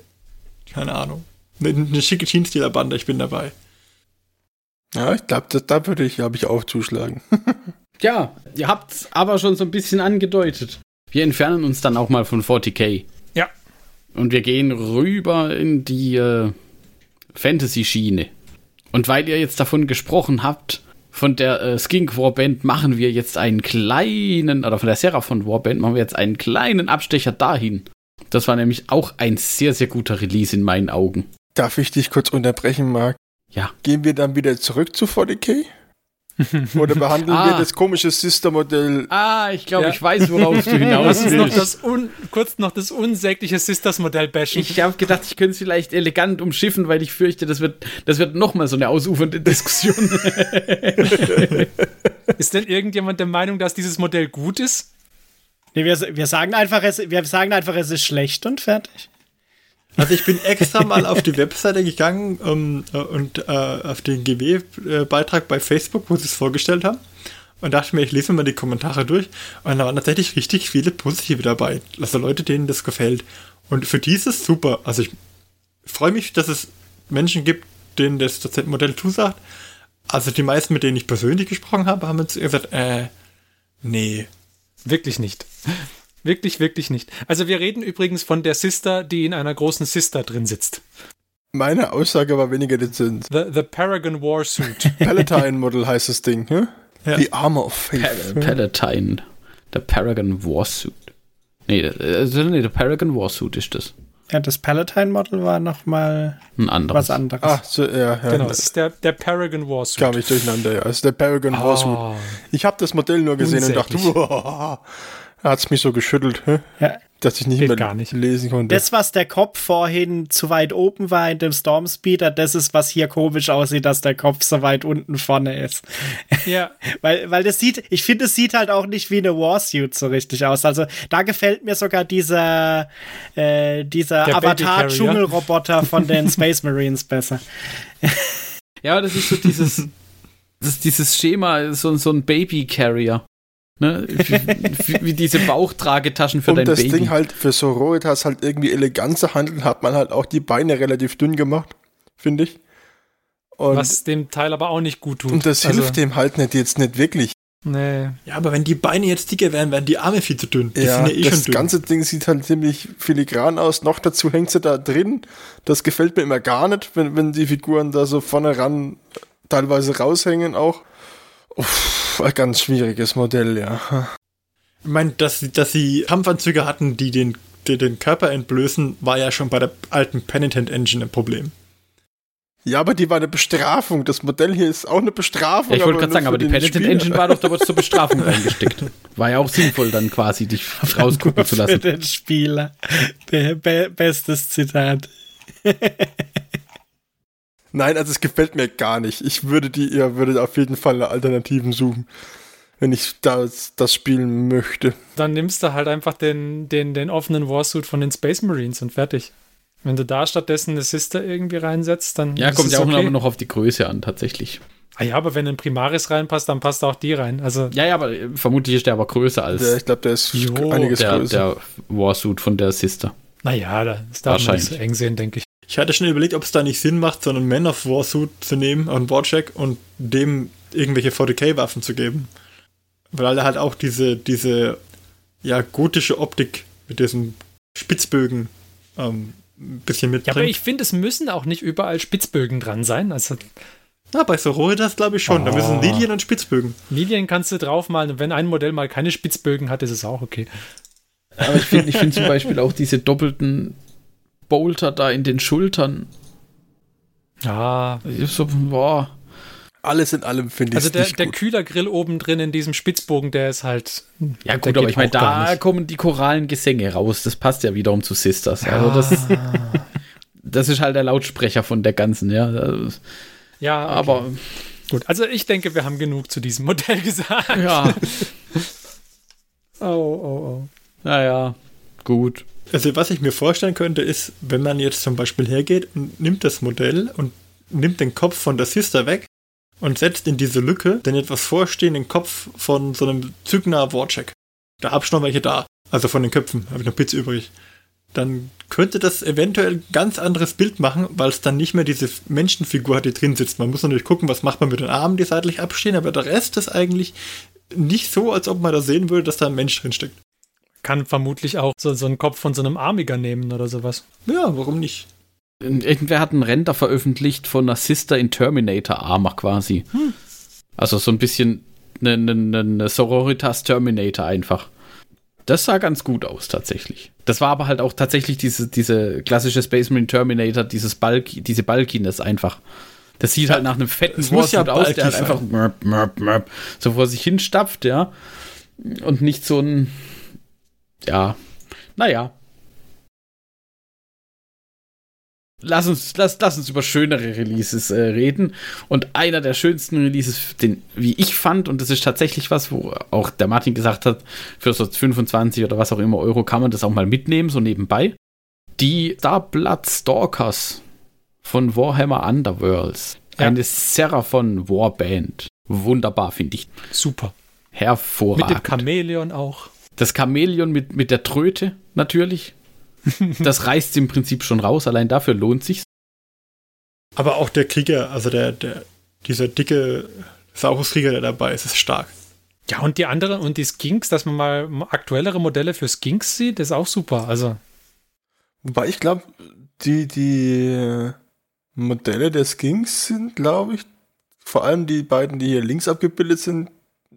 keine Ahnung, eine, eine schicke Teamstealer-Bande, ich bin dabei. Ja, ich glaube, da würde ich, glaube ich, auch zuschlagen. Ja, ihr habt's aber schon so ein bisschen angedeutet. Wir entfernen uns dann auch mal von 40k. Ja. Und wir gehen rüber in die äh, Fantasy-Schiene. Und weil ihr jetzt davon gesprochen habt, von der äh, Skink Warband machen wir jetzt einen kleinen, oder von der Seraphon Warband machen wir jetzt einen kleinen Abstecher dahin. Das war nämlich auch ein sehr, sehr guter Release in meinen Augen. Darf ich dich kurz unterbrechen, Marc? Ja. Gehen wir dann wieder zurück zu 40k? Oder behandeln Ah. wir das komische Sister-Modell? Ah, ich glaube, Ja. ich weiß, worauf du hinaus uns noch willst. das un, kurz noch das unsägliche Sisters-Modell bashen. Ich habe gedacht, ich könnte es vielleicht elegant umschiffen, weil ich fürchte, das wird, das wird nochmal so eine ausufernde Diskussion. Ist denn irgendjemand der Meinung, dass dieses Modell gut ist? Nee, wir, wir, sagen einfach, es, wir sagen einfach, es ist schlecht und fertig. Also ich bin extra mal auf die Webseite gegangen ähm, äh, und äh, auf den GW-Beitrag bei Facebook, wo sie es vorgestellt haben. Und dachte mir, ich lese mir mal die Kommentare durch. Und da waren tatsächlich richtig viele positive dabei. Also Leute, denen das gefällt. Und für die ist es super. Also ich freue mich, dass es Menschen gibt, denen das, das Modell zusagt. Also die meisten, mit denen ich persönlich gesprochen habe, haben jetzt gesagt, äh, nee. Wirklich nicht. Wirklich, wirklich nicht. Also wir reden übrigens von der Sister, die in einer großen Sister drin sitzt. Meine Aussage war weniger dezent. The, the Paragon War Suit. Palatine-Model heißt das Ding, hm? Ja. The Armor of Faith. Pal Palatine. Der Paragon Warsuit. Nee, äh, nee, der Paragon Warsuit ist das. Ja, das Palatine-Model war nochmal Ein anderes. was anderes. Ah, so, ja, ja. genau, es ist der, der Paragon War Suit. kam ich durcheinander, ja. Also der Paragon Ah. Warsuit. Ich habe das Modell nur gesehen und dachte, Unsäglich. Wow, hat's mich so geschüttelt, hä? Ja. dass ich nicht Geht mehr gar nicht. lesen konnte. Das, was der Kopf vorhin zu weit oben war in dem Stormspeeder, das ist, was hier komisch aussieht, dass der Kopf so weit unten vorne ist. Ja, Weil, weil das sieht, ich finde, es sieht halt auch nicht wie eine Warsuit so richtig aus. Also da gefällt mir sogar dieser, äh, dieser Avatar-Dschungelroboter von den Space Marines besser. Ja, aber das ist so dieses, das ist dieses Schema, so, so ein Baby-Carrier. Ne? Wie, wie, diese Bauchtragetaschen für um dein das Baby. Ding halt für so Roetas halt irgendwie elegant zu handeln, hat man halt auch die Beine relativ dünn gemacht, finde ich. Und, was dem Teil aber auch nicht gut tut. und das Also, hilft dem halt nicht jetzt nicht wirklich. Nee. Ja, aber wenn die Beine jetzt dicker wären, wären die Arme viel zu dünn. Die ja, sind ja eh schon das dünn. ganze Ding sieht halt ziemlich filigran aus. Noch dazu hängt sie da drin. Das gefällt mir immer gar nicht, wenn, wenn die Figuren da so vorne ran teilweise raushängen auch. Uff, ein ganz schwieriges Modell, ja. Ich meine, dass, sie- dass sie Kampfanzüge hatten, die den, die den Körper entblößen, war ja schon bei der alten Penitent Engine ein Problem. Ja, aber die war eine Bestrafung. Das Modell hier ist auch eine Bestrafung. Ja, ich wollte gerade sagen, für aber die Penitent Spieler. Engine war doch, da wurde zur Bestrafung reingesteckt. War ja auch sinnvoll, dann quasi dich rausgucken zu Für lassen. den Spieler. Be be bestes Zitat. Nein, also es gefällt mir gar nicht. Ich würde die, ihr würdet auf jeden Fall eine Alternativen suchen, wenn ich das, das spielen möchte. Dann nimmst du halt einfach den, den, den offenen Warsuit von den Space Marines und fertig. Wenn du da stattdessen eine Sister irgendwie reinsetzt, dann. Ja, ist kommt es ja auch okay. noch, noch auf die Größe an, tatsächlich. Ah ja, aber wenn ein Primaris reinpasst, dann passt auch die rein. Also, Ja, ja, aber äh, vermutlich ist der aber größer als Der, ich glaube, der ist Jo, einiges der, größer. der Warsuit von der Sister. naja, das darf man nicht so eng sehen, denke ich. Ich hatte schon überlegt, ob es da nicht Sinn macht, so einen Man of War Suit zu nehmen, einen Warcheck und dem irgendwelche 40k-Waffen zu geben. Weil er halt auch diese, diese, ja, gotische Optik mit diesen Spitzbögen ähm, ein bisschen Ja, mitbringt. aber ich finde, es müssen auch nicht überall Spitzbögen dran sein. Also, Na, bei Sororitas glaube ich schon. Da müssen Oh. Lilien und Spitzbögen. Lilien kannst du draufmalen und wenn ein Modell mal keine Spitzbögen hat, ist es auch okay. Aber ich finde ich find zum Beispiel auch diese doppelten Bolter da in den Schultern. Ja, Ich So, boah. Alles in allem finde ich Also der, nicht der gut. Kühlergrill oben drin in diesem Spitzbogen, der ist halt. Ja, gut, aber ich meine, da kommen die choralen Gesänge raus. Das passt ja wiederum zu Sisters. Also das, das ist halt der Lautsprecher von der ganzen, ja. Ja, okay. Aber gut. Also ich denke, wir haben genug zu diesem Modell gesagt. ja, Oh, oh, oh. naja, gut. Also was ich mir vorstellen könnte, ist, wenn man jetzt zum Beispiel hergeht und nimmt das Modell und nimmt den Kopf von der Sister weg und setzt in diese Lücke den etwas vorstehenden Kopf von so einem Zügner Warcheck. Da hab ich noch welche da. Also von den Köpfen habe ich noch Bits übrig. Dann könnte das eventuell ein ganz anderes Bild machen, weil es dann nicht mehr diese Menschenfigur hat, die drin sitzt. Man muss natürlich gucken, was macht man mit den Armen, die seitlich abstehen, aber der Rest ist eigentlich nicht so, als ob man da sehen würde, dass da ein Mensch drin steckt. Kann vermutlich auch so, so einen Kopf von so einem Armiger nehmen oder sowas. Ja, warum nicht? Irgendwer hat einen Render veröffentlicht von einer Sister in Terminator Armor quasi. Also so ein bisschen eine, eine, eine Sororitas Terminator einfach. Das sah ganz gut aus tatsächlich. Das war aber halt auch tatsächlich diese, diese klassische Space Marine Terminator, dieses Bulky, diese Bulkiness einfach. Das sieht halt nach einem fetten muss ja Warsuit aus, der halt einfach mörp, mörp, mörp, so vor sich hinstapft, ja. Und nicht so ein, ja, naja. Lass uns, lass, lass uns über schönere Releases äh, reden. Und einer der schönsten Releases, den, wie ich fand, und das ist tatsächlich was, wo auch der Martin gesagt hat, für so 25 oder was auch immer Euro kann man das auch mal mitnehmen, so nebenbei. Die Starblood Stalkers von Warhammer Underworlds. Ja. Eine Seraphon Warband. Wunderbar, finde ich. Super. Mit Hervorragend. dem Chamäleon auch. Das Chamäleon mit, mit der Tröte, natürlich. Das reißt im Prinzip schon raus, allein dafür lohnt sich's. Aber auch der Krieger, also der, der, dieser dicke Sauruskrieger, der dabei ist, ist stark. Ja, und die anderen und die Skinks, dass man mal aktuellere Modelle für Skinks sieht, ist auch super. Also, Wobei ich glaube, die, die äh, Modelle der Skinks sind, glaube ich, vor allem die beiden, die hier links abgebildet sind,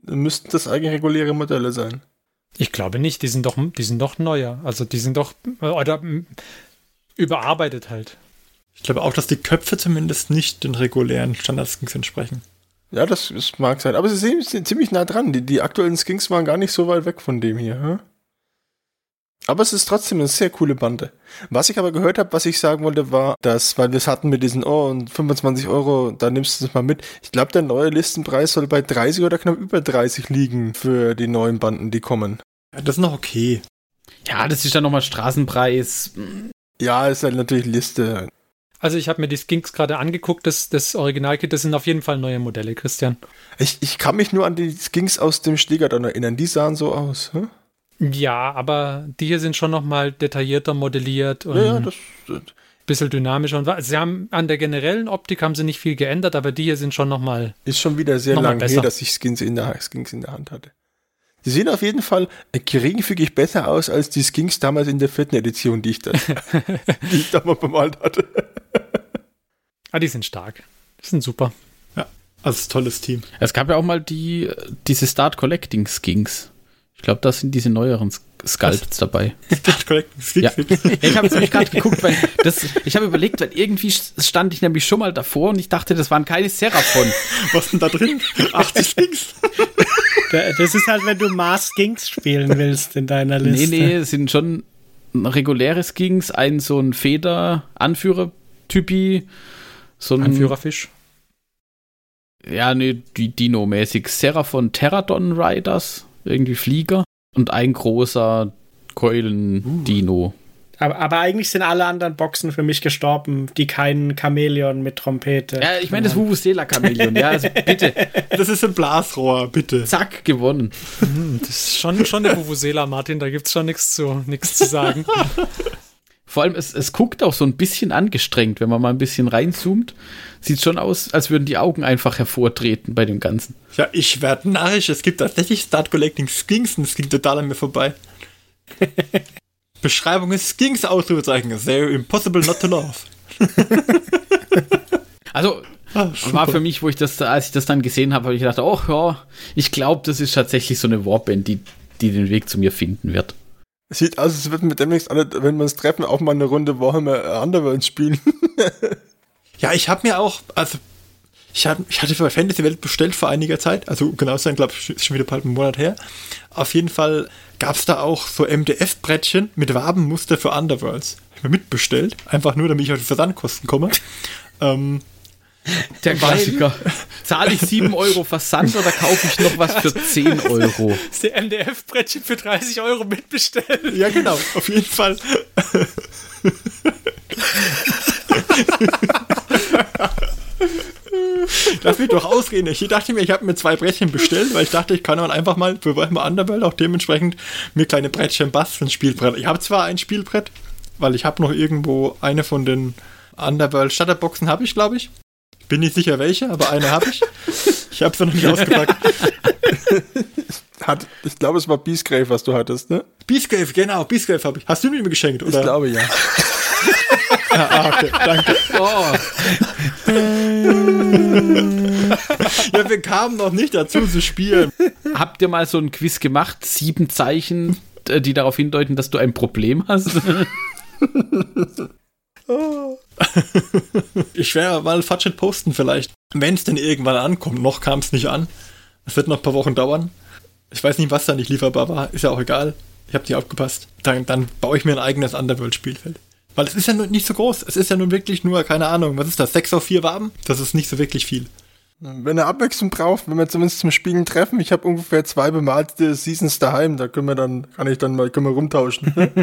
müssten das eigentlich reguläre Modelle sein. Ich glaube nicht, die sind doch, die sind doch neuer. Also, die sind doch, äh, oder überarbeitet halt. Ich glaube auch, dass die Köpfe zumindest nicht den regulären Standard-Skins entsprechen. Ja, das, das mag sein. Aber sie sind, sind ziemlich nah dran. Die, die aktuellen Skinks waren gar nicht so weit weg von dem hier. Hm? Aber es ist trotzdem eine sehr coole Bande. Was ich aber gehört habe, was ich sagen wollte, war, dass, weil wir es hatten mit diesen, oh, und 25 Euro, da nimmst du es mal mit. Ich glaube, der neue Listenpreis soll bei 30 oder knapp über 30 liegen für die neuen Banden, die kommen. Ja, das ist noch okay. Ja, das ist dann nochmal Straßenpreis. Ja, ist halt natürlich Liste. Also, ich habe mir die Skinks gerade angeguckt, das, das Originalkit, das sind auf jeden Fall neue Modelle, Christian. Ich, ich kann mich nur an die Skinks aus dem Stegadon erinnern. Die sahen so aus. Hm? Ja, aber die hier sind schon noch mal detaillierter modelliert und Ja, ja, das, das bisschen dynamischer. Und sie haben an der generellen Optik haben sie nicht viel geändert, aber die hier sind schon noch mal ist schon wieder sehr Nochmal lang besser. her, dass ich Skins in, der, Skinks in der Hand hatte. Die sehen auf jeden Fall äh, geringfügig besser aus als die Skinks damals in der vierten Edition, die ich da, die ich da mal bemalt hatte. Ah, die sind stark. Die sind super. Ja, also es ist ein tolles Team. Es gab ja auch mal die, diese Start Collecting Skins. Ich glaube, da sind diese neueren Sculpts dabei. Start Collecting Skins. Ja. Ich habe nämlich gerade geguckt, weil das, ich habe überlegt, weil irgendwie stand ich nämlich schon mal davor und ich dachte, das waren keine Seraphon. Was denn da drin? 80 Skins? Da- Das ist halt, wenn du Mars Skinks spielen willst in deiner Nee, Liste. nee, es sind schon reguläre Skins, ein so ein Feder-Anführer-Typi, so ein Anführerfisch. Ja, nee, die Dino-mäßig. Seraphon Terradon Riders, irgendwie Flieger und ein großer Keulen-Dino. Aber, aber eigentlich sind alle anderen Boxen für mich gestorben, die keinen Chamäleon mit Trompete. Ja, ich meine das Vuvuzela-Chamäleon, ja, also bitte, Das ist ein Blasrohr, bitte. zack, gewonnen. Hm, das ist schon, schon eine Vuvuzela, Martin, da gibt's schon nichts zu, nichts zu sagen. Vor allem, es, es guckt auch so ein bisschen angestrengt, wenn man mal ein bisschen reinzoomt. Sieht schon aus, als würden die Augen einfach hervortreten bei dem Ganzen. Ja, ich werde narrisch. Es gibt tatsächlich Start Collecting Skins und es ging total an mir vorbei. Beschreibung ist Skins Ausrufezeichen. They're impossible not to love. Also, Ah, war für mich, wo ich das, als ich das dann gesehen habe, habe ich gedacht, oh ja, ich glaube, das ist tatsächlich so eine Warband, die, die den Weg zu mir finden wird. Sieht aus, als würden wir demnächst alle, wenn wir uns treffen, auch mal eine Runde Warhammer Underworld spielen. Ja, ich habe mir auch, also Ich, hab, ich hatte für Fantasy Welt bestellt vor einiger Zeit, also genau sein, glaube ich, schon wieder bald einen Monat her. Auf jeden Fall gab es da auch so MDF-Brettchen mit Wabenmuster für Underworlds. Hab ich mir mitbestellt, einfach nur, damit ich auf die Versandkosten komme. Ähm, Der Klassiker. Zahle ich 7 Euro Versand oder kaufe ich noch was für 10 Euro? Das der MDF-Brettchen für 30 Euro mitbestellt. ja, genau, auf jeden Fall. Lass mich doch ausreden. Ich dachte mir, ich habe mir zwei Brettchen bestellt, weil ich dachte, ich kann dann einfach mal für Warhammer Underworld auch dementsprechend mir kleine Brettchen basteln, Spielbrett. Ich habe zwar ein Spielbrett, weil ich habe noch irgendwo eine von den Underworld Shutterboxen habe ich, glaube ich. Bin nicht sicher welche, aber eine habe ich. Ich habe sie noch nicht ausgepackt. Hat, ich glaube, es war Beastgrave, was du hattest, ne? Beastgrave, genau, Beastgrave habe ich. Hast du mir geschenkt, oder? Ich glaube ja. ah, okay, danke. Oh, Ja, wir kamen noch nicht dazu zu spielen. habt ihr mal so ein Quiz gemacht? Sieben Zeichen, äh, die darauf hindeuten, dass du ein Problem hast? Ich werde mal Fudget posten vielleicht. Wenn es denn irgendwann ankommt. Noch kam es nicht an. Es wird noch ein paar Wochen dauern. Ich weiß nicht, was da nicht lieferbar war. Ist ja auch egal. Ich habe nicht aufgepasst. Dann, dann baue ich mir ein eigenes Underworld-Spielfeld. Weil es ist ja nun nicht so groß. Es ist ja nun wirklich nur, keine Ahnung, was ist das? Sechs auf vier Waben? Das ist nicht so wirklich viel. Wenn er Abwechslung braucht, wenn wir zumindest zum Spielen treffen, ich habe ungefähr zwei bemalte Seasons daheim, da können wir dann, kann ich dann mal, können wir rumtauschen.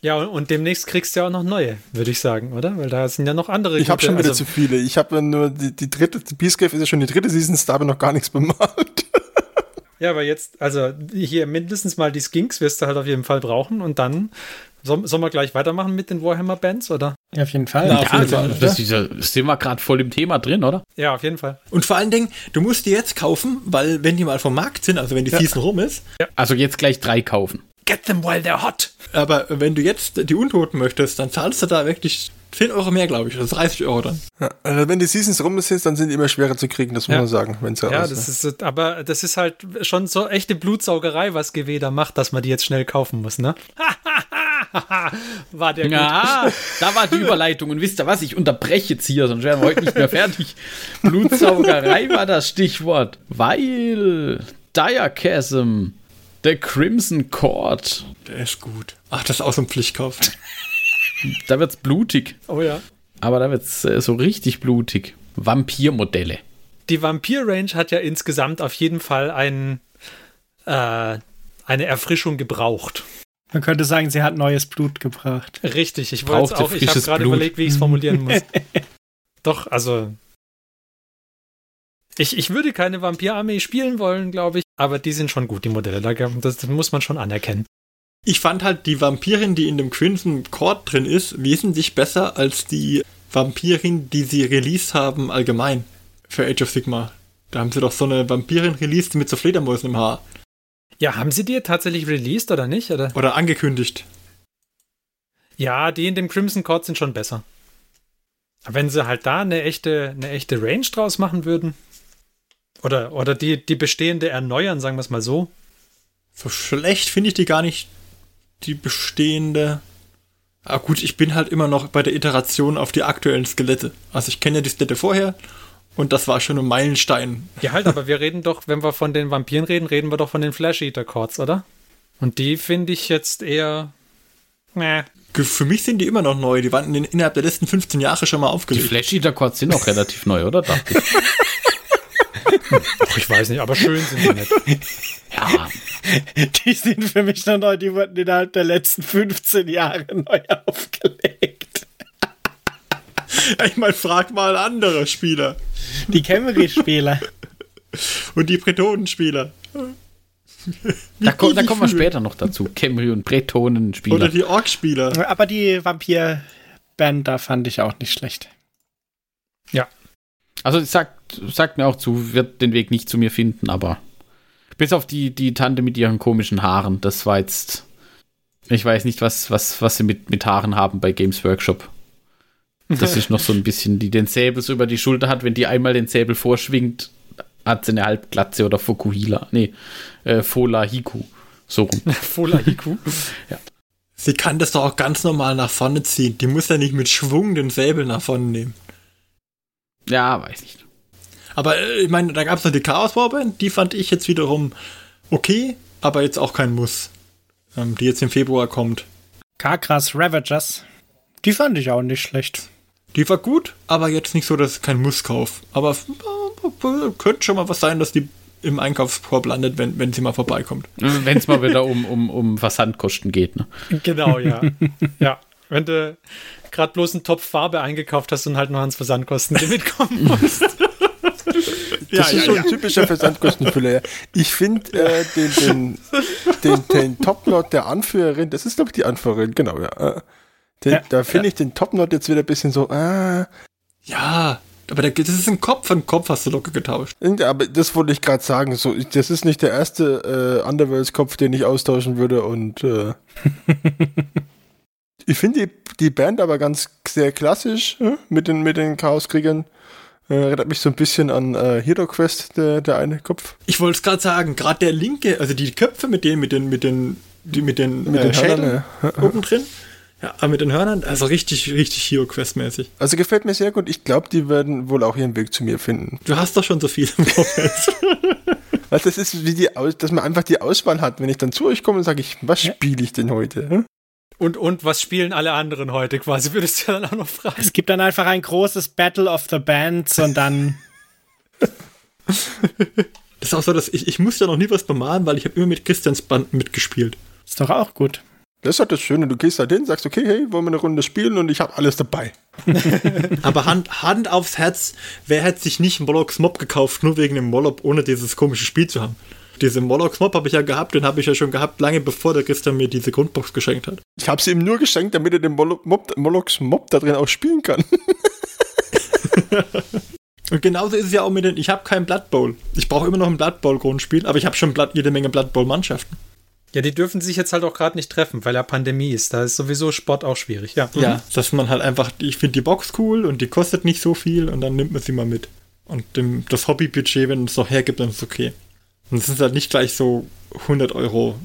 Ja, und, und demnächst kriegst du ja auch noch neue, würde ich sagen, oder? Weil da sind ja noch andere. Ich habe schon wieder also, zu viele. Ich habe nur die, die dritte, die Beastgrave ist ja schon die dritte Seasons, da habe ich noch gar nichts bemalt. Ja, aber jetzt, also hier mindestens mal die Skinks wirst du halt auf jeden Fall brauchen und dann soll, sollen wir gleich weitermachen mit den Warhammer-Bands, oder? Ja, auf jeden Fall. Na, ja, jeden Fall, das, das, ist ja- sind wir gerade voll im Thema drin, oder? Ja, auf jeden Fall. Und vor allen Dingen, du musst die jetzt kaufen, weil wenn die mal vom Markt sind, also wenn die Season rum ist, Also jetzt gleich drei kaufen. Get them while they're hot. aber wenn du jetzt die Untoten möchtest, dann zahlst du da wirklich 10 Euro mehr, glaube ich, oder 30 Euro dann. Ja, also wenn die Seasons rum sind, dann sind die immer schwerer zu kriegen, das muss Ja. man sagen, wenn sie Ja, raus das sind. ist, aber das ist halt schon so echte Blutsaugerei, was GW da macht, dass man die jetzt schnell kaufen muss, ne? War der gut. Ja, da war die Überleitung. Und wisst ihr was? Ich unterbreche jetzt hier, sonst wären wir heute nicht mehr fertig. Blutsaugerei war das Stichwort. Weil Diachasm, der Crimson Court, Der ist gut. Ach, das ist auch so ein Pflichtkauf. da wird's blutig. Oh ja. Aber da wird's äh, so richtig blutig. Vampirmodelle. Die Vampir-Range hat ja insgesamt auf jeden Fall ein, äh, eine Erfrischung gebraucht. Man könnte sagen, sie hat neues Blut gebracht. Richtig, ich wollte auch, ich habe gerade überlegt, wie ich es formulieren muss. Doch, also. Ich, ich würde keine Vampir-Armee spielen wollen, glaube ich, aber die sind schon gut, die Modelle. Da- Das, das muss man schon anerkennen. Ich fand halt die Vampirin, die in dem Crimson Court drin ist, wesentlich besser als die Vampirin, die sie released haben allgemein für Age of Sigma. Da haben sie doch so eine Vampirin released mit so Fledermäusen im Haar. Ja, haben sie die tatsächlich released oder nicht? Oder? Oder angekündigt. Ja, die in dem Crimson Court sind schon besser. Wenn sie halt da eine echte, eine echte Range draus machen würden. Oder, oder die, die bestehende erneuern, sagen wir es mal so. So schlecht finde ich die gar nicht, die bestehende. Ah gut, ich bin halt immer noch bei der Iteration auf die aktuellen Skelette. Also ich kenne ja die Skelette vorher und das war schon ein Meilenstein. Ja, halt, aber wir reden doch, wenn wir von den Vampiren reden, reden wir doch von den Flash Eater Courts, oder? Und die finde ich jetzt eher. Mäh. Für mich sind die immer noch neu. Die waren in, innerhalb der letzten 15 Jahre schon mal Die aufgelegt. Flash Eater Quads sind auch relativ neu, oder? Dachte ich. Ach, ich weiß nicht, aber schön sind die nicht. Ja, Die sind für mich noch neu, die wurden innerhalb der letzten 15 Jahre neu aufgelegt. Ich meine, frag mal andere Spieler. Die Camry-Spieler. Und die Bretonenspieler. da, ko da kommen wir später noch dazu. Camry und Bretonen Oder die Ork-Spieler. Aber die Vampir-Band, da fand ich auch nicht schlecht. Also sagt, sagt mir auch zu, wird den Weg nicht zu mir finden, aber bis auf die, die Tante mit ihren komischen Haaren, das war jetzt. Ich weiß nicht, was, was, was sie mit, mit Haaren haben bei Games Workshop. Das ist noch so ein bisschen, die den Säbel so über die Schulter hat. Wenn die einmal den Säbel vorschwingt, hat sie eine Halbglatze oder Fukuhila. Nee, äh, Fola Hiku. So rum. Fola Hiku. Sie kann das doch auch ganz normal nach vorne ziehen. Die muss ja nicht mit Schwung den Säbel nach vorne nehmen. Ja, weiß nicht. Aber äh, ich meine, da gab es noch die Chaos Warband, die fand ich jetzt wiederum okay, aber jetzt auch kein Muss. Ähm, die jetzt im Februar kommt. Karkras Ravagers. Die fand ich auch nicht schlecht. Die war gut, aber jetzt nicht so, dass es kein Musskauf. Aber äh, könnte schon mal was sein, dass die im Einkaufskorb landet, wenn, wenn sie mal vorbeikommt. Wenn es mal wieder um, um, um Versandkosten geht. Ne? Genau, ja. ja. Wenn du gerade bloß einen Topf Farbe eingekauft hast und halt noch ans Versandkosten mitkommen musst. Das ist so ein typischer Versandkostenfüller. Ich finde äh, den, den, den, den Topnot der Anführerin, das ist glaube ich die Anführerin, genau, ja. Äh, Den, Ja, da finde ich den Topnot jetzt wieder ein bisschen so, äh, Ja, aber der, das ist ein Kopf, ein Kopf hast du locker getauscht. aber das wollte ich gerade sagen. So, das ist nicht der erste äh, Underworlds-Kopf, den ich austauschen würde und äh, ich finde die, die Band aber ganz sehr klassisch äh, mit den, mit den Chaoskriegern. Äh, erinnert mich so ein bisschen an äh, Hero Quest, der, der eine Kopf. Ich wollte es gerade sagen, gerade der linke, also die Köpfe mit denen, mit den, mit den, die mit den, Mit den Schädeln Hörnern, ja. oben drin. Ja, mit den Hörnern, also richtig, richtig Hero Quest-mäßig. Also gefällt mir sehr gut. Ich glaube, die werden wohl auch ihren Weg zu mir finden. Du hast doch schon so viel im. Weil das ist wie die Aus dass man einfach die Auswahl hat. Wenn ich dann zu euch komme und sage ich, was spiele ich denn heute? Und, und was spielen alle anderen heute quasi? Würdest du ja dann auch noch fragen. Es gibt dann einfach ein großes Battle of the Bands und dann. Das ist auch so, dass ich, ich muss ja noch nie was bemalen, weil ich habe immer mit Christians Band mitgespielt. Ist doch auch gut. Das ist halt das Schöne. Du gehst halt hin, sagst, okay, hey, wollen wir eine Runde spielen und ich habe alles dabei. Aber Hand, Hand aufs Herz, wer hätte sich nicht Molochs Mob gekauft, nur wegen dem Moloch, ohne dieses komische Spiel zu haben? Diese Molochs Mob habe ich ja gehabt, den habe ich ja schon gehabt, lange bevor der Christian mir diese Grundbox geschenkt hat. Ich habe sie ihm nur geschenkt, damit er den Molo Mob, Molochs Mob da drin auch spielen kann. Und genauso ist es ja auch mit den, ich habe kein Blood Bowl. Ich brauche immer noch ein Blood Bowl Grundspiel, aber ich habe schon Blood, jede Menge Blood Bowl Mannschaften. Ja, die dürfen sich jetzt halt auch gerade nicht treffen, weil ja Pandemie ist. Da ist sowieso Sport auch schwierig, ja. Ja, dass man halt einfach, ich finde die Box cool und die kostet nicht so viel und dann nimmt man sie mal mit. Und dem, das Hobbybudget, wenn es noch hergibt, dann ist es okay. Und es sind halt nicht gleich so 100 Euro.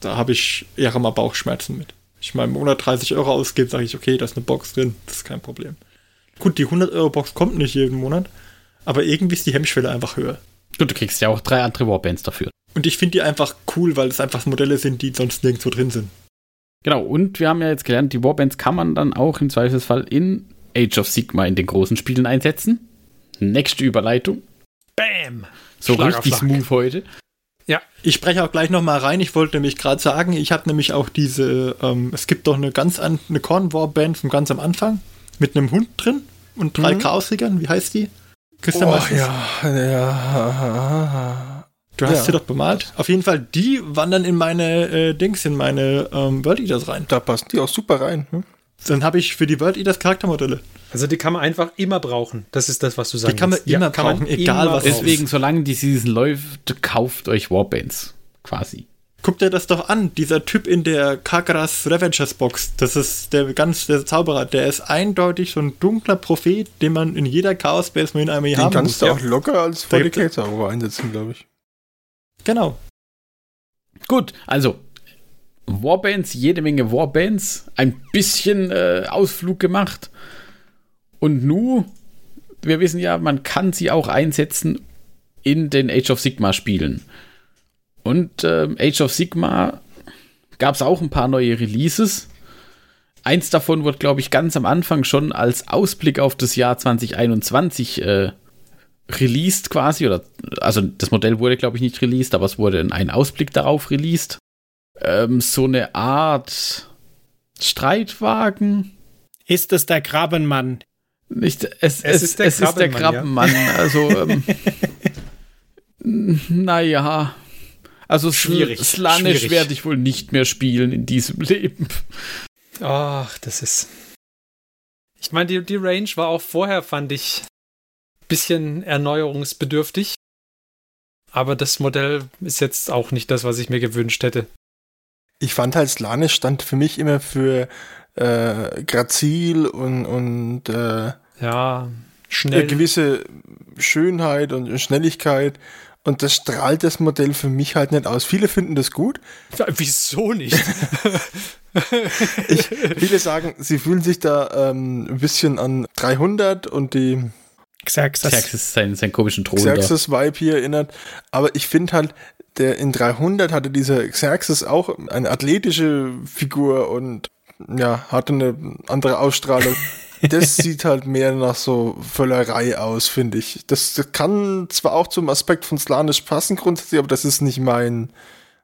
Da habe ich eher mal Bauchschmerzen mit. Ich mal im Monat 30 Euro ausgebe, sage ich, okay, da ist eine Box drin, das ist kein Problem. Gut, die 100 Euro Box kommt nicht jeden Monat, aber irgendwie ist die Hemmschwelle einfach höher. Und du kriegst ja auch drei andere Warbands dafür. Und ich finde die einfach cool, weil es einfach Modelle sind, die sonst nirgendwo drin sind. Genau, und wir haben ja jetzt gelernt, die Warbands kann man dann auch im Zweifelsfall in Age of Sigma in den großen Spielen einsetzen. Nächste Überleitung. Bam! So Schlag richtig smooth heute. Ich spreche auch gleich nochmal rein. Ich wollte nämlich gerade sagen, ich habe nämlich auch diese, ähm, es gibt doch eine ganz an, eine Corn War Band von ganz am Anfang mit einem Hund drin und drei Mhm. Chaosigern. Wie heißt die? Christian Oh, weiß es. ja, ja. Du hast Ja. sie doch bemalt. Auf jeden Fall, die wandern in meine äh, Dings, in meine ähm, World Eaters rein. Da passen die auch super rein. Hm? Dann habe ich für die World Eaters Charaktermodelle. Also die kann man einfach immer brauchen. Das ist das, was du sagst. kann man immer brauchen, egal was es Deswegen, solange die Season läuft, kauft euch Warbands. Quasi. Guck dir das doch an, dieser Typ in der Kakaras Revengers Box. Das ist der ganz der Zauberer. Der ist eindeutig so ein dunkler Prophet, den man in jeder Chaos Base mal in einem Den haben kannst muss. du auch locker als 40k-Zauberer einsetzen, glaube ich. Genau. Gut, also Warbands, jede Menge Warbands, ein bisschen äh, Ausflug gemacht. Und nu, wir wissen ja, man kann sie auch einsetzen in den Age of Sigma Spielen. Und ähm, Age of Sigma gab es auch ein paar neue Releases. Eins davon wurde, glaube ich, ganz am Anfang schon als Ausblick auf das Jahr 2021 äh, released quasi. Oder, also das Modell wurde, glaube ich, nicht released, aber es wurde ein Ausblick darauf released. Ähm, so eine Art Streitwagen. Ist es der Krabbenmann? Nicht, es, es, ist der es ist der Krabbenmann, Krabbenmann. Also, ähm, naja. Also Schwierig, Sl- Slanisch schwierig. werde ich wohl nicht mehr spielen in diesem Leben. Ach, das ist. Ich meine, die, die Range war auch vorher, fand ich, bisschen erneuerungsbedürftig. Aber das Modell ist jetzt auch nicht das, was ich mir gewünscht hätte. Ich fand halt, Slanisch stand für mich immer für äh, Grazil und, und äh, Ja, eine schnell. gewisse Schönheit und Schnelligkeit. Und das strahlt das Modell für mich halt nicht aus. Viele finden das gut. Wieso nicht? Ich, viele sagen, sie fühlen sich da ähm, ein bisschen an 300 und die Xerxes. Xerxes seinen, seinen komischen Thron Xerxes-Vibe hier erinnert. Aber ich finde halt, der in 300 hatte dieser Xerxes auch eine athletische Figur und ja, hatte eine andere Ausstrahlung. Das sieht halt mehr nach so Völlerei aus, finde ich. Das, das kann zwar auch zum Aspekt von Slanisch passen grundsätzlich, aber das ist nicht mein,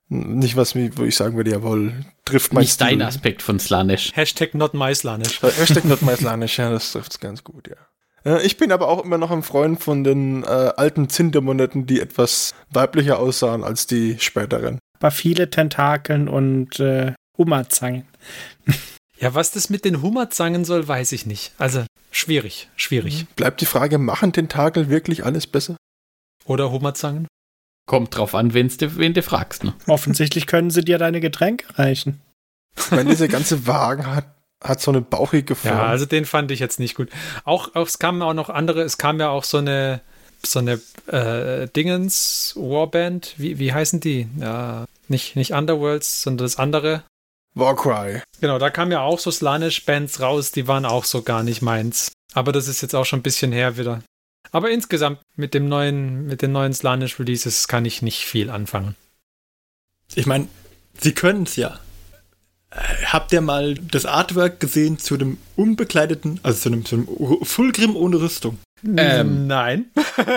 nicht was mir, wo ich sagen würde, jawohl, trifft mein Nicht dein Aspekt von Slanisch. Hashtag not my Slanish. Äh, Hashtag not my Slanisch, ja, das trifft's ganz gut, ja. Äh, Ich bin aber auch immer noch ein Freund von den äh, alten Zindermonetten, die etwas weiblicher aussahen als die späteren. Aber viele Tentakeln und äh, Hummerzangen. Ja, was das mit den Hummerzangen soll, weiß ich nicht. Also schwierig, schwierig. Bleibt die Frage, machen Tentakel wirklich alles besser? Oder Hummerzangen? Kommt drauf an, wenn's du, wen du fragst. Ne? Offensichtlich können sie dir deine Getränke reichen. Ich meine, dieser ganze Wagen hat, so eine bauchige Form. Ja, also den fand ich jetzt nicht gut. Auch, auch es kamen auch noch andere, es kam ja auch so eine so eine äh, Dingens Warband, wie, wie heißen die? Ja, nicht, nicht Underworlds, sondern das andere. Warcry. Genau, da kamen ja auch so Slanish-Bands raus, die waren auch so gar nicht meins. Aber das ist jetzt auch schon ein bisschen her wieder. Aber insgesamt mit dem neuen, mit den neuen Slanish-Releases kann ich nicht viel anfangen. Ich meine, sie können es ja. Habt ihr mal das Artwork gesehen zu dem unbekleideten, also zu einem, zu einem Fulgrim ohne Rüstung? Ähm, Nein.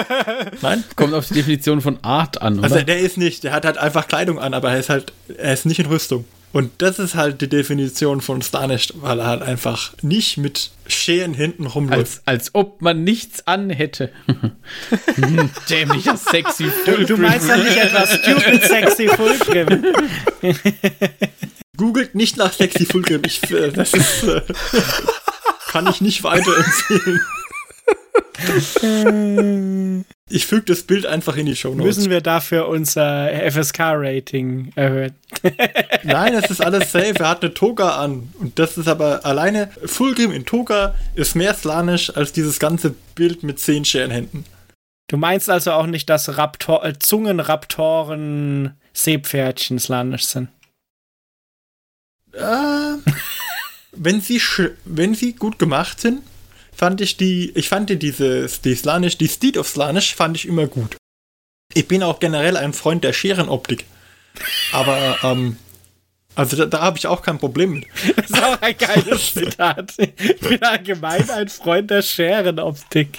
Nein? Kommt auf die Definition von Art an, oder? Also der ist nicht, der hat halt einfach Kleidung an, aber er ist halt, er ist nicht in Rüstung. Und das ist halt die Definition von Starnish, weil er halt einfach nicht mit Scheren hinten rumläuft. als, als ob man nichts an hätte. Dämlicher sexy Du, du meinst doch nicht etwas stupid sexy Fulgrim. Googelt nicht nach Sexy Fulgrim. Ich, äh, das ist, äh, kann ich nicht weiterempfehlen. Ich füge das Bild einfach in die Show Notes. Müssen wir dafür unser FSK-Rating erhöhen? Nein, es ist alles safe. Er hat eine Toga an. Und das ist aber alleine, Fulgrim in Toga ist mehr slanisch als dieses ganze Bild mit zehn Scherenhänden. Du meinst also auch nicht, dass Raptor äh, Zungenraptoren Seepferdchen slanisch sind? Äh, wenn sie wenn sie gut gemacht sind, fand ich die, ich fand die dieses, die Slanisch, die Steed of Slanisch fand ich immer gut. Ich bin auch generell ein Freund der Scherenoptik. Aber, ähm, also da, da habe ich auch kein Problem mit. Das ist auch ein geiles Zitat. Ich bin allgemein ein Freund der Scherenoptik.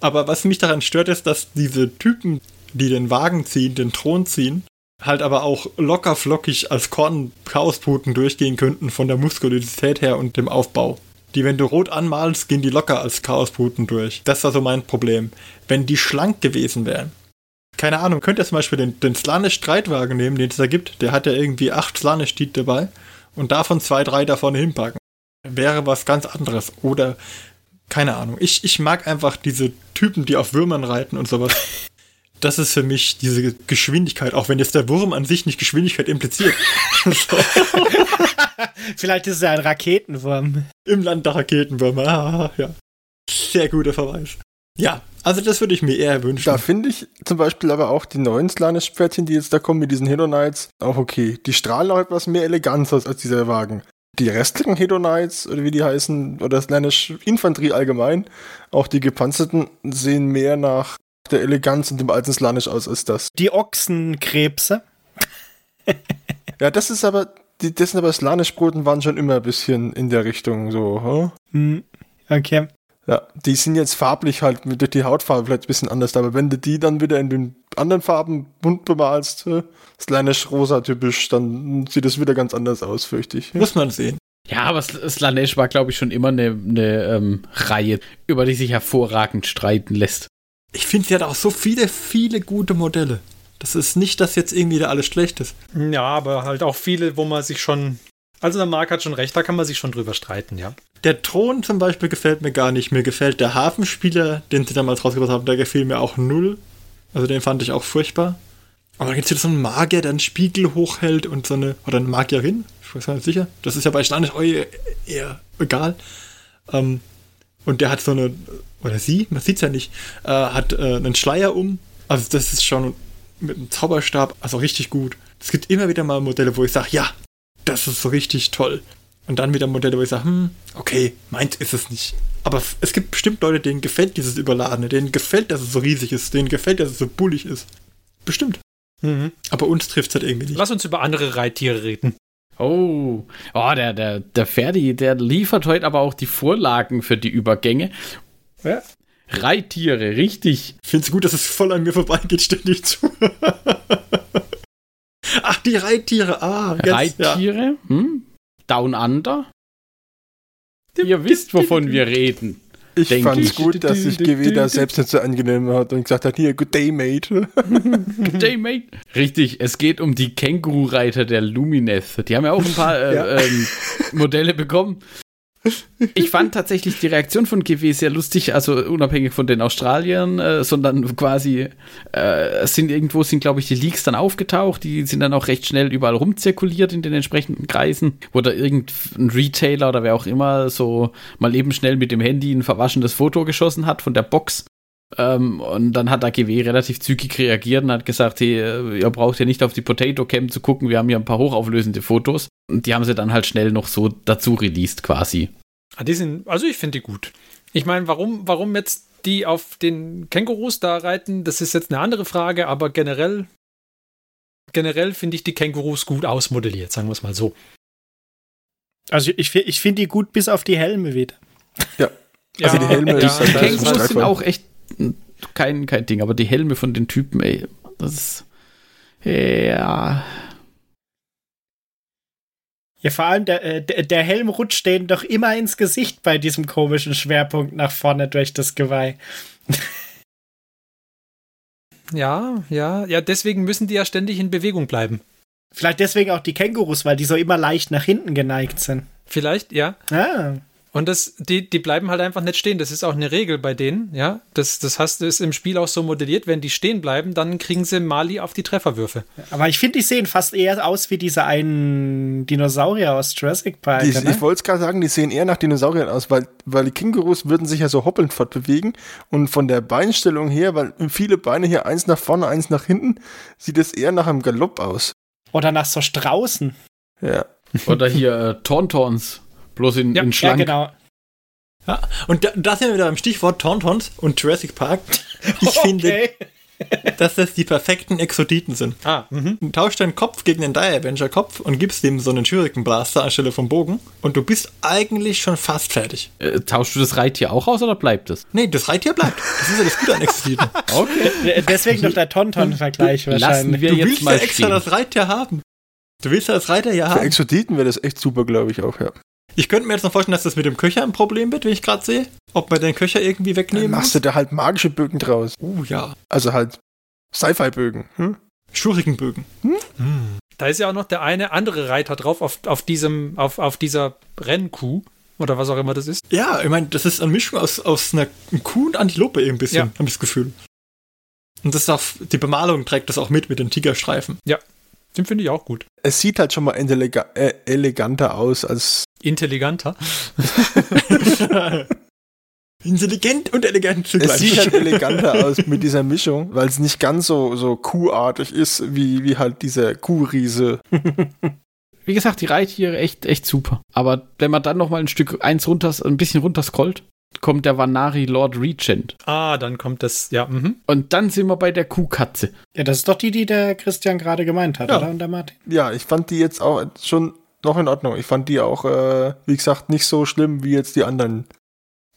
Aber was mich daran stört, ist, dass diese Typen, die den Wagen ziehen, den Thron ziehen, halt aber auch locker flockig als Korn-Chaosputen durchgehen könnten von der Muskulosität her und dem Aufbau. Die, wenn du rot anmalst, gehen die locker als Chaosputen durch. Das war so mein Problem. Wenn die schlank gewesen wären. Keine Ahnung, könnt ihr zum Beispiel den, den Slanisch-Streitwagen nehmen, den es da gibt. Der hat ja irgendwie acht Slanisch-Tiet dabei. Und davon zwei, drei da vorne hinpacken. Wäre was ganz anderes. Oder, keine Ahnung. Ich, ich mag einfach diese Typen, die auf Würmern reiten und sowas. Das ist für mich diese Geschwindigkeit, auch wenn jetzt der Wurm an sich nicht Geschwindigkeit impliziert. so, Vielleicht ist es ja ein Raketenwurm. Im Land der Raketenwürmer. Ah, ja. Sehr guter Verweis. Ja, also das würde ich mir eher wünschen. Da finde ich zum Beispiel aber auch die neuen Slanish-Pferdchen, die jetzt da kommen mit diesen Hedonites, auch okay. Die strahlen auch etwas mehr Eleganz aus als dieser Wagen. Die restlichen Hedonites, oder wie die heißen, oder Slanish Infanterie allgemein, auch die gepanzerten, sehen mehr nach der Eleganz und dem alten Slanish aus als das. Die Ochsenkrebse. Ja, das ist aber, die, das sind aber Slanish-Broten waren schon immer ein bisschen in der Richtung so, hm? Okay. Ja, die sind jetzt farblich halt mit durch die Hautfarbe vielleicht ein bisschen anders, aber wenn du die dann wieder in den anderen Farben bunt bemalst, äh, Slanish rosa typisch, dann sieht das wieder ganz anders aus, fürchte ich. Muss man sehen. Ja, aber Sl- Slanesh war, glaube ich, schon immer eine, eine ähm, Reihe, über die sich hervorragend streiten lässt. Ich finde, sie hat auch so viele, viele gute Modelle. Das ist nicht, dass jetzt irgendwie da alles schlecht ist. Ja, aber halt auch viele, wo man sich schon. Also der Marc hat schon recht, da kann man sich schon drüber streiten, ja. Der Thron zum Beispiel gefällt mir gar nicht. Mir gefällt der Hafenspieler, den sie damals rausgebracht haben, der gefiel mir auch null. Also den fand ich auch furchtbar. Aber dann gibt es wieder so einen Magier, der einen Spiegel hochhält und so eine, oder eine Magierin, ich weiß gar nicht sicher. Das ist ja bei Stanisch eher, eher egal. Ähm, und der hat so eine, oder sie, man sieht's ja nicht, äh, hat äh, einen Schleier um. Also das ist schon mit einem Zauberstab, also richtig gut. Es gibt immer wieder mal Modelle, wo ich sage, ja, das ist so richtig toll. Und dann wieder Modelle, wo ich sage, hm, okay, meins ist es nicht. Aber es- es gibt bestimmt Leute, denen gefällt dieses Überladene, denen gefällt, dass es so riesig ist, denen gefällt, dass es so bullig ist. Bestimmt. Mhm. Aber uns trifft es halt irgendwie nicht. Lass uns über andere Reittiere reden. Oh, oh der, der, der Ferdi, der liefert heute aber auch die Vorlagen für die Übergänge. Ja. Reittiere, richtig. Ich finde es gut, dass es voll an mir vorbeigeht, ständig zu. Ach, die Reittiere. Ah, jetzt, Ja. Reittiere, hm? Down Under. Ihr wisst, wovon wir reden. Ich Denke fand's ich. gut, dass sich GW da selbst nicht so angenehm hat und gesagt hat, hier, good day, mate. Good day, mate. Richtig, es geht um die Känguru-Reiter der Lumineth. Die haben ja auch ein paar äh, ähm, Modelle bekommen. Ich fand tatsächlich die Reaktion von GW sehr lustig, also unabhängig von den Australiern, äh, sondern quasi äh, sind irgendwo sind, glaube ich, die Leaks dann aufgetaucht, die sind dann auch recht schnell überall rumzirkuliert in den entsprechenden Kreisen, wo da irgendein Retailer oder wer auch immer so mal eben schnell mit dem Handy ein verwaschenes Foto geschossen hat von der Box. Ähm, und dann hat AGW relativ zügig reagiert und hat gesagt, hey, äh, ihr braucht ja nicht auf die Potato Cam zu gucken, wir haben hier ein paar hochauflösende Fotos. Und die haben sie dann halt schnell noch so dazu released quasi. Ah, die sind, also ich finde die gut. Ich meine, warum, warum jetzt die auf den Kängurus da reiten, das ist jetzt eine andere Frage, aber generell, generell finde ich die Kängurus gut ausmodelliert, sagen wir es mal so. Also ich, ich finde die gut bis auf die Helme wieder. Also die Helme ja, ist- Die Kängurus sind auch echt kein, kein Ding, aber die Helme von den Typen, ey, das ist. Ja. Ja, vor allem der, äh, der, der Helm rutscht denen doch immer ins Gesicht bei diesem komischen Schwerpunkt nach vorne durch das Geweih. Ja, ja, ja, deswegen müssen die ja ständig in Bewegung bleiben. Vielleicht deswegen auch die Kängurus, weil die so immer leicht nach hinten geneigt sind. Vielleicht, ja. Ah. Und das, die, die bleiben halt einfach nicht stehen. Das ist auch eine Regel bei denen, ja. Das, das hast du ist im Spiel auch so modelliert. Wenn die stehen bleiben, dann kriegen sie Mali auf die Trefferwürfe. Aber ich finde, die sehen fast eher aus wie diese einen Dinosaurier aus Jurassic Park. Die, ne? ich wollte es gerade sagen, die sehen eher nach Dinosauriern aus, weil, weil die Kängurus würden sich ja so hoppelnd fortbewegen und von der Beinstellung her, weil viele Beine hier eins nach vorne, eins nach hinten, sieht es eher nach einem Galopp aus. Oder nach so Straußen. Ja. Oder hier äh, Tauntauns. Bloß in, Ja, in Ja, schlank. genau. Ja, und da, da sind wir wieder beim Stichwort Tauntauns und Jurassic Park. Ich finde, dass das die perfekten Exoditen sind. Ah, mhm. Du tauschst deinen Kopf gegen den Die Avenger Kopf und gibst dem so einen Shuriken Blaster anstelle vom Bogen und du bist eigentlich schon fast fertig. Äh, tauschst du das Reittier auch aus oder bleibt es? Nee, das Reittier bleibt. Das ist ja das Gute an Exoditen. Okay. Deswegen doch der Tonton-Vergleich wahrscheinlich. wir Du jetzt willst ja mal extra stehen. das Reittier haben. Du willst ja das Reiter ja Für haben. Exoditen wäre das echt super, glaube ich auch, ja. Ich könnte mir jetzt noch vorstellen, dass das mit dem Köcher ein Problem wird, wie ich gerade sehe. Ob man den Köcher irgendwie Dann wegnehmen machst muss. du da halt magische Bögen draus. Uh, ja. Also halt Sci-Fi-Bögen. Hm? Schurikenbögen. Da ist ja auch noch der eine andere Reiter drauf auf, auf diesem, auf, auf dieser Rennkuh oder was auch immer das ist. Ja, ich meine, das ist eine Mischung aus, aus einer Kuh und Antilope eben ein bisschen, Ja. habe ich das Gefühl. Und das darf, die Bemalung trägt das auch mit, mit den Tigerstreifen. Den finde ich auch gut. Es sieht halt schon mal intellega- äh, eleganter aus als. Intelligenter. Intelligent und elegant Es zugleich. sieht halt eleganter aus mit dieser Mischung, weil es nicht ganz so, so kuhartig ist, wie, wie halt dieser Kuhriese. Wie gesagt, die Reittiere echt, echt super. Aber wenn man dann noch mal ein Stück eins runter, ein bisschen runter scrollt, kommt der Vanari Lord Regent. Ah, dann kommt das, ja, mhm. Und dann sind wir bei der Kuhkatze. Ja, das ist doch die, die der Christian gerade gemeint hat, Ja. oder? Und der Martin. Ja, ich fand die jetzt auch schon noch in Ordnung. Ich fand die auch, äh, wie gesagt, nicht so schlimm wie jetzt die anderen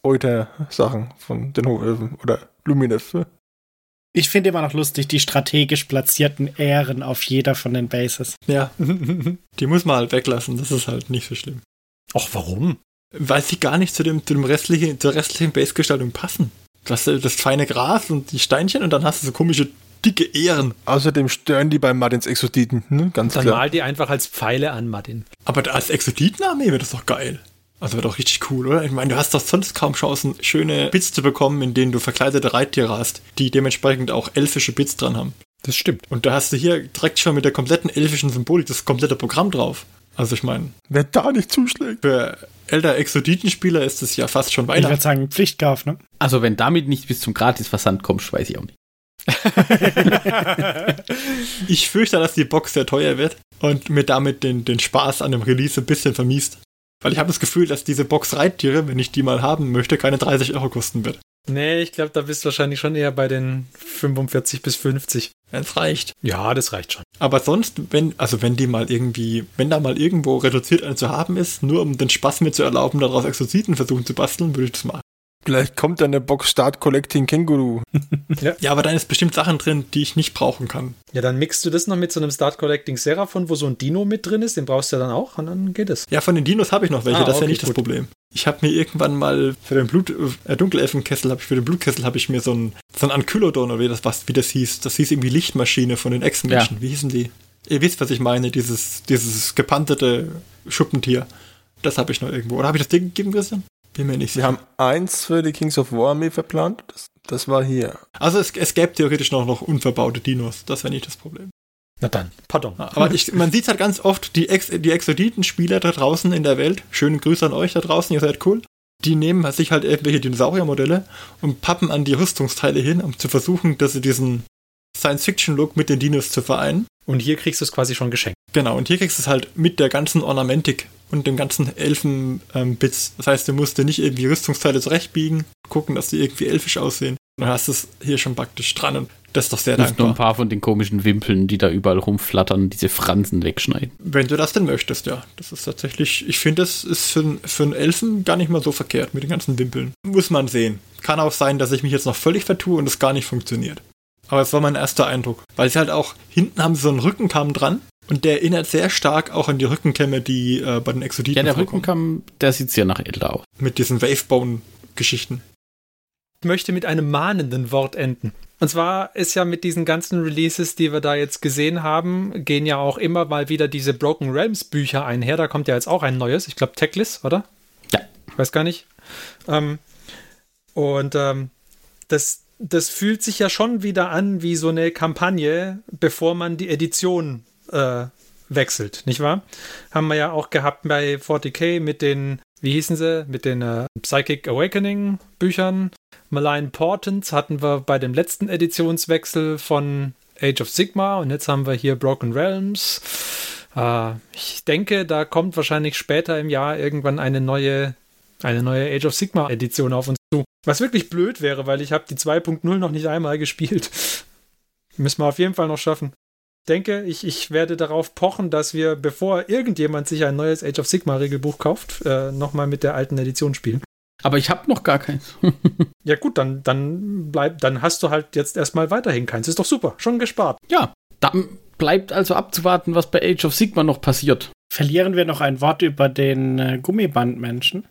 Euter-Sachen von den Hochöfen oder Luminev. Ich finde immer noch lustig, die strategisch platzierten Ähren auf jeder von den Bases. Ja, die muss man halt weglassen. Das ist halt nicht so schlimm. Ach, warum? Weil sie gar nicht zu, dem, zu dem restlichen, zur restlichen Base-Gestaltung passen. Du hast das feine Gras und die Steinchen und dann hast du so komische, dicke Ähren. Außerdem stören die bei Martins Exoditen, ne? ganz Dann klar. mal die einfach als Pfeile an, Martin. Aber als Exoditenarmee wäre das doch geil. Also wäre doch richtig cool, oder? Ich meine, du hast doch sonst kaum Chancen, schöne Bits zu bekommen, in denen du verkleidete Reittiere hast, die dementsprechend auch elfische Bits dran haben. Das stimmt. Und da hast du hier direkt schon mit der kompletten elfischen Symbolik das komplette Programm drauf. Also ich meine, Wer da nicht zuschlägt. für älter Exoditenspieler ist es ja fast schon Ich würde Weihnachten. sagen, Pflichtkauf, ne? Also wenn damit nicht bis zum Gratisversand kommst, weiß ich auch nicht. Ich fürchte, dass die Box sehr teuer wird und mir damit den, den Spaß an dem Release ein bisschen vermiest. Weil ich habe das Gefühl, dass diese Box Reittiere, wenn ich die mal haben möchte, keine 30 Euro kosten wird. Nee, ich glaube, da bist du wahrscheinlich schon eher bei den 45 bis 50. Wenn es reicht. Ja, das reicht schon. Aber sonst, wenn, also wenn die mal irgendwie, wenn da mal irgendwo reduziert eine zu haben ist, nur um den Spaß mir zu erlauben, daraus Exorziten versuchen zu basteln, würde ich das machen. Vielleicht kommt dann der Box Start Collecting Känguru. Ja, aber da ist bestimmt Sachen drin, die ich nicht brauchen kann. Ja, dann mixt du das noch mit so einem Start Collecting Seraphon, wo so ein Dino mit drin ist, den brauchst du ja dann auch und dann geht es. Ja, von den Dinos habe ich noch welche, Ah, das ist ja nicht das gut. Problem. Ich habe mir irgendwann mal für den Blut, äh, Dunkelelfenkessel, habe ich für den Blutkessel habe ich mir so ein, so ein Ankylodon oder wie das, was, wie das hieß. Das hieß irgendwie Lichtmaschine von den Echsenmenschen. Wie hießen die? Ihr wisst, was ich meine, dieses, dieses gepantete Schuppentier. Das habe ich noch irgendwo. Oder habe ich das Ding gegeben, Christian? Bin mir nicht Wir sicher. haben eins für die Kings of War Armee verplant. Das, das war hier. Also es, es gäbe theoretisch noch, noch unverbaute Dinos. Das wäre nicht das Problem. Na dann, pardon. Aber ich, man sieht halt ganz oft, die, Ex, die Exoditen-Spieler da draußen in der Welt, schöne Grüße an euch da draußen, ihr seid cool, die nehmen sich halt irgendwelche Dinosauriermodelle und pappen an die Rüstungsteile hin, um zu versuchen, dass sie diesen Science-Fiction-Look mit den Dinos zu vereinen. Und hier kriegst du es quasi schon geschenkt. Genau, und hier kriegst du es halt mit der ganzen Ornamentik und dem ganzen Elfen-Bits. das heißt, du musst dir nicht irgendwie Rüstungsteile zurechtbiegen, gucken, dass die irgendwie elfisch aussehen. Dann hast du es hier schon praktisch dran und das ist doch sehr Du musst nur ein dankbar. paar von den komischen Wimpeln, die da überall rumflattern, diese Fransen wegschneiden. Wenn du das denn möchtest, ja. Das ist tatsächlich, ich finde, das ist für, für einen Elfen gar nicht mal so verkehrt mit den ganzen Wimpeln. Muss man sehen. Kann auch sein, dass ich mich jetzt noch völlig vertue und es gar nicht funktioniert. Aber es war mein erster Eindruck. Weil sie halt auch, hinten haben sie so einen Rückenkamm dran und der erinnert sehr stark auch an die Rückenkämme, die äh, bei den Exoditen Ja, der vorkommen. Rückenkamm, der sieht sehr nach Elder aus. Mit diesen Wavebone-Geschichten. Ich möchte mit einem mahnenden Wort enden. Und zwar ist ja mit diesen ganzen Releases, die wir da jetzt gesehen haben, gehen ja auch immer mal wieder diese Broken Realms Bücher einher. Da kommt ja jetzt auch ein neues. Ich glaube, Techless, oder? Ja. Ich weiß gar nicht. Ähm, und ähm, das, das fühlt sich ja schon wieder an wie so eine Kampagne, bevor man die Edition äh, wechselt, nicht wahr? Haben wir ja auch gehabt bei 40k mit den, wie hießen sie, mit den äh, Psychic Awakening Büchern. Malign Portents hatten wir bei dem letzten Editionswechsel von Age of Sigma und jetzt haben wir hier Broken Realms. Äh, ich denke, da kommt wahrscheinlich später im Jahr irgendwann eine neue, eine neue Age of Sigma Edition auf uns zu. Was wirklich blöd wäre, weil ich habe die 2.0 noch nicht einmal gespielt. Müssen wir auf jeden Fall noch schaffen. Ich denke, ich, ich werde darauf pochen, dass wir, bevor irgendjemand sich ein neues Age of Sigma Regelbuch kauft, äh, nochmal mit der alten Edition spielen. Aber ich habe noch gar keins. Ja gut, dann, dann bleib, dann hast du halt jetzt erstmal weiterhin keins. Ist doch super, schon gespart. ja, dann bleibt also abzuwarten, was bei Age of Sigma noch passiert. Verlieren wir noch ein Wort über den äh, Gummibandmenschen?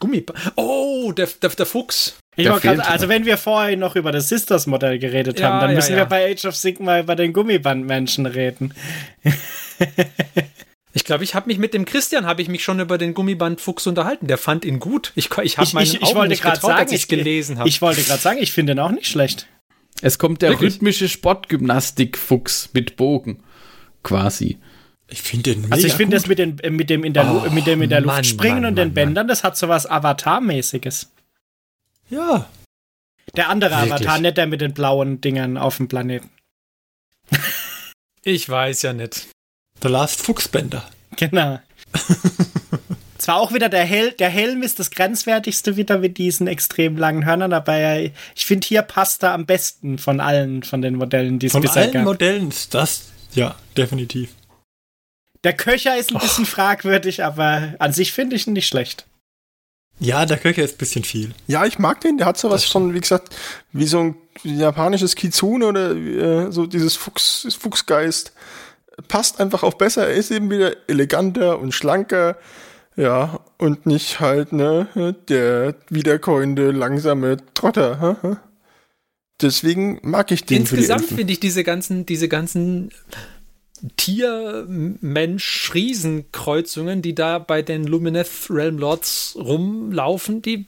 Gummiba Oh, der, der, der Fuchs. Ich Der wollte grad, also wenn wir vorhin noch über das Sisters-Modell geredet Ja, haben, dann ja, müssen ja. wir bei Age of Sigma über den Gummibandmenschen reden. Ich glaube, ich habe mich mit dem Christian habe ich mich schon über den Gummibandfuchs unterhalten. Der fand ihn gut. Ich, ich habe meinen ich, ich Augen wollte nicht gerade getraut, sagen, als ich es gelesen habe. Ich wollte gerade sagen, ich finde den auch nicht schlecht. Es kommt der Wirklich? rhythmische Sportgymnastik-Fuchs mit Bogen. Quasi. Ich finde den mega Also ich finde das mit, den, äh, mit, dem in der, Lu- Oh, mit dem in der Luft Mann, springen Mann, und den Mann, Bändern, das hat sowas Avatar-mäßiges. Ja, Der andere Wirklich? Avatar, nicht der mit den blauen Dingern auf dem Planeten. Ich weiß ja nicht. The Last Fuchsbänder. Genau. Zwar auch wieder der, Hel der Helm ist das grenzwertigste wieder mit diesen extrem langen Hörnern, aber ich finde hier passt er am besten von allen von den Modellen, die es Von bisher allen gab. Modellen ist das, ja, definitiv. Der Köcher ist ein bisschen fragwürdig, aber an sich finde ich ihn nicht schlecht. Ja, der Köcher ist ein bisschen viel. Ja, ich mag den. Der hat sowas von, wie gesagt, wie so ein japanisches Kitsune oder äh, so dieses Fuchs, Fuchsgeist. Passt einfach auch besser. Er ist eben wieder eleganter und schlanker. Ja, und nicht halt, ne, der wiederkäuende, langsame Trotter. hä, hä? Deswegen mag ich den Insgesamt finde ich diese ganzen, diese ganzen Tier-Mensch-Riesen-Kreuzungen, die da bei den Lumineth Realm Lords rumlaufen, die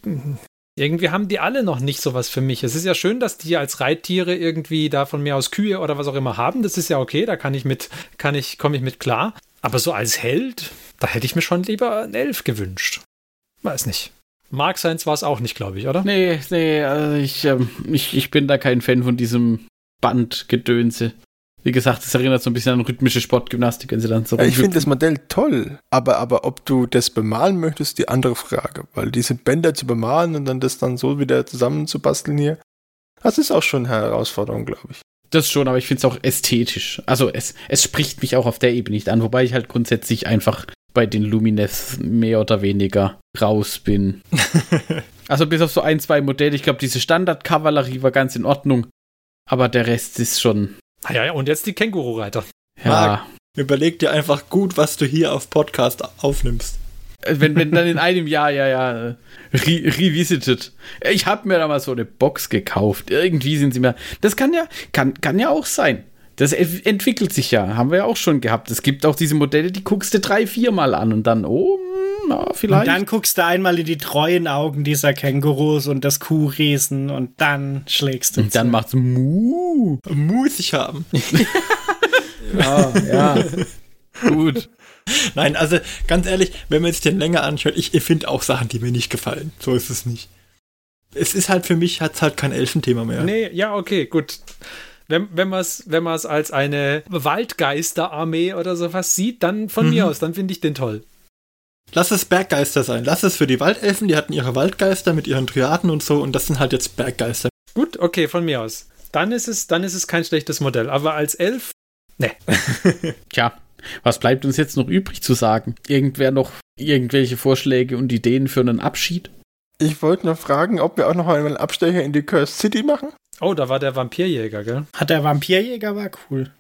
irgendwie haben die alle noch nicht sowas für mich. Es ist ja schön, dass die als Reittiere irgendwie da von mir aus Kühe oder was auch immer haben. Das ist ja okay, da kann ich mit, kann ich, komme ich mit klar. Aber so als Held, da hätte ich mir schon lieber einen Elf gewünscht. Weiß nicht. Mark Seins war es auch nicht, glaube ich, oder? Nee, nee, also ich, ähm, ich, ich bin da kein Fan von diesem Bandgedönse. Wie gesagt, es erinnert so ein bisschen an rhythmische Sportgymnastik, wenn sie dann so Ja, ich finde das Modell toll, aber, aber ob du das bemalen möchtest, die andere Frage. Weil diese Bänder zu bemalen und dann das dann so wieder zusammenzubasteln hier, das ist auch schon eine Herausforderung, glaube ich. Das schon, aber ich finde es auch ästhetisch. Also es, es spricht mich auch auf der Ebene nicht an, wobei ich halt grundsätzlich einfach bei den Lumines mehr oder weniger raus bin. also bis auf so ein, zwei Modelle. Ich glaube, diese Standard-Kavallerie war ganz in Ordnung. Aber der Rest ist schon, Ah ja, ja, und jetzt die Känguru-Reiter. ja. Überleg dir einfach gut, was du hier auf Podcast aufnimmst. Äh, Wenn, wenn dann in einem Jahr, ja, ja, äh, re revisited. Ich habe mir da mal so eine Box gekauft. Irgendwie sind sie mir. Das kann ja, kann, kann ja auch sein. Das ent- entwickelt sich ja. Haben wir ja auch schon gehabt. Es gibt auch diese Modelle, die guckst du drei, viermal an und dann, oh, na, Und vielleicht. dann guckst du einmal in die treuen Augen dieser Kängurus und das Kuhriesen und dann schlägst du und dann zu. macht's Mu. Muss ich haben. Ja, ja. Gut. Nein, also ganz ehrlich, wenn man sich den länger anschaut, ich, ich finde auch Sachen, die mir nicht gefallen. So ist es nicht. Es ist halt für mich, hat es halt kein Elfenthema mehr. Nee, ja, okay, gut. Wenn, wenn man es wenn man's als eine Waldgeisterarmee oder sowas sieht, dann von mir aus, dann finde ich den toll. Lass es Berggeister sein. Lass es für die Waldelfen, die hatten ihre Waldgeister mit ihren Triaden und so und das sind halt jetzt Berggeister. Gut, okay, von mir aus. Dann ist es, dann ist es kein schlechtes Modell. Aber als Elf, Tja, was bleibt uns jetzt noch übrig zu sagen? Irgendwer noch irgendwelche Vorschläge und Ideen für einen Abschied? Ich wollte noch fragen, ob wir auch noch einmal einen Abstecher in die Cursed City machen. Oh, da war der Vampirjäger, gell? Hat der Vampirjäger war cool.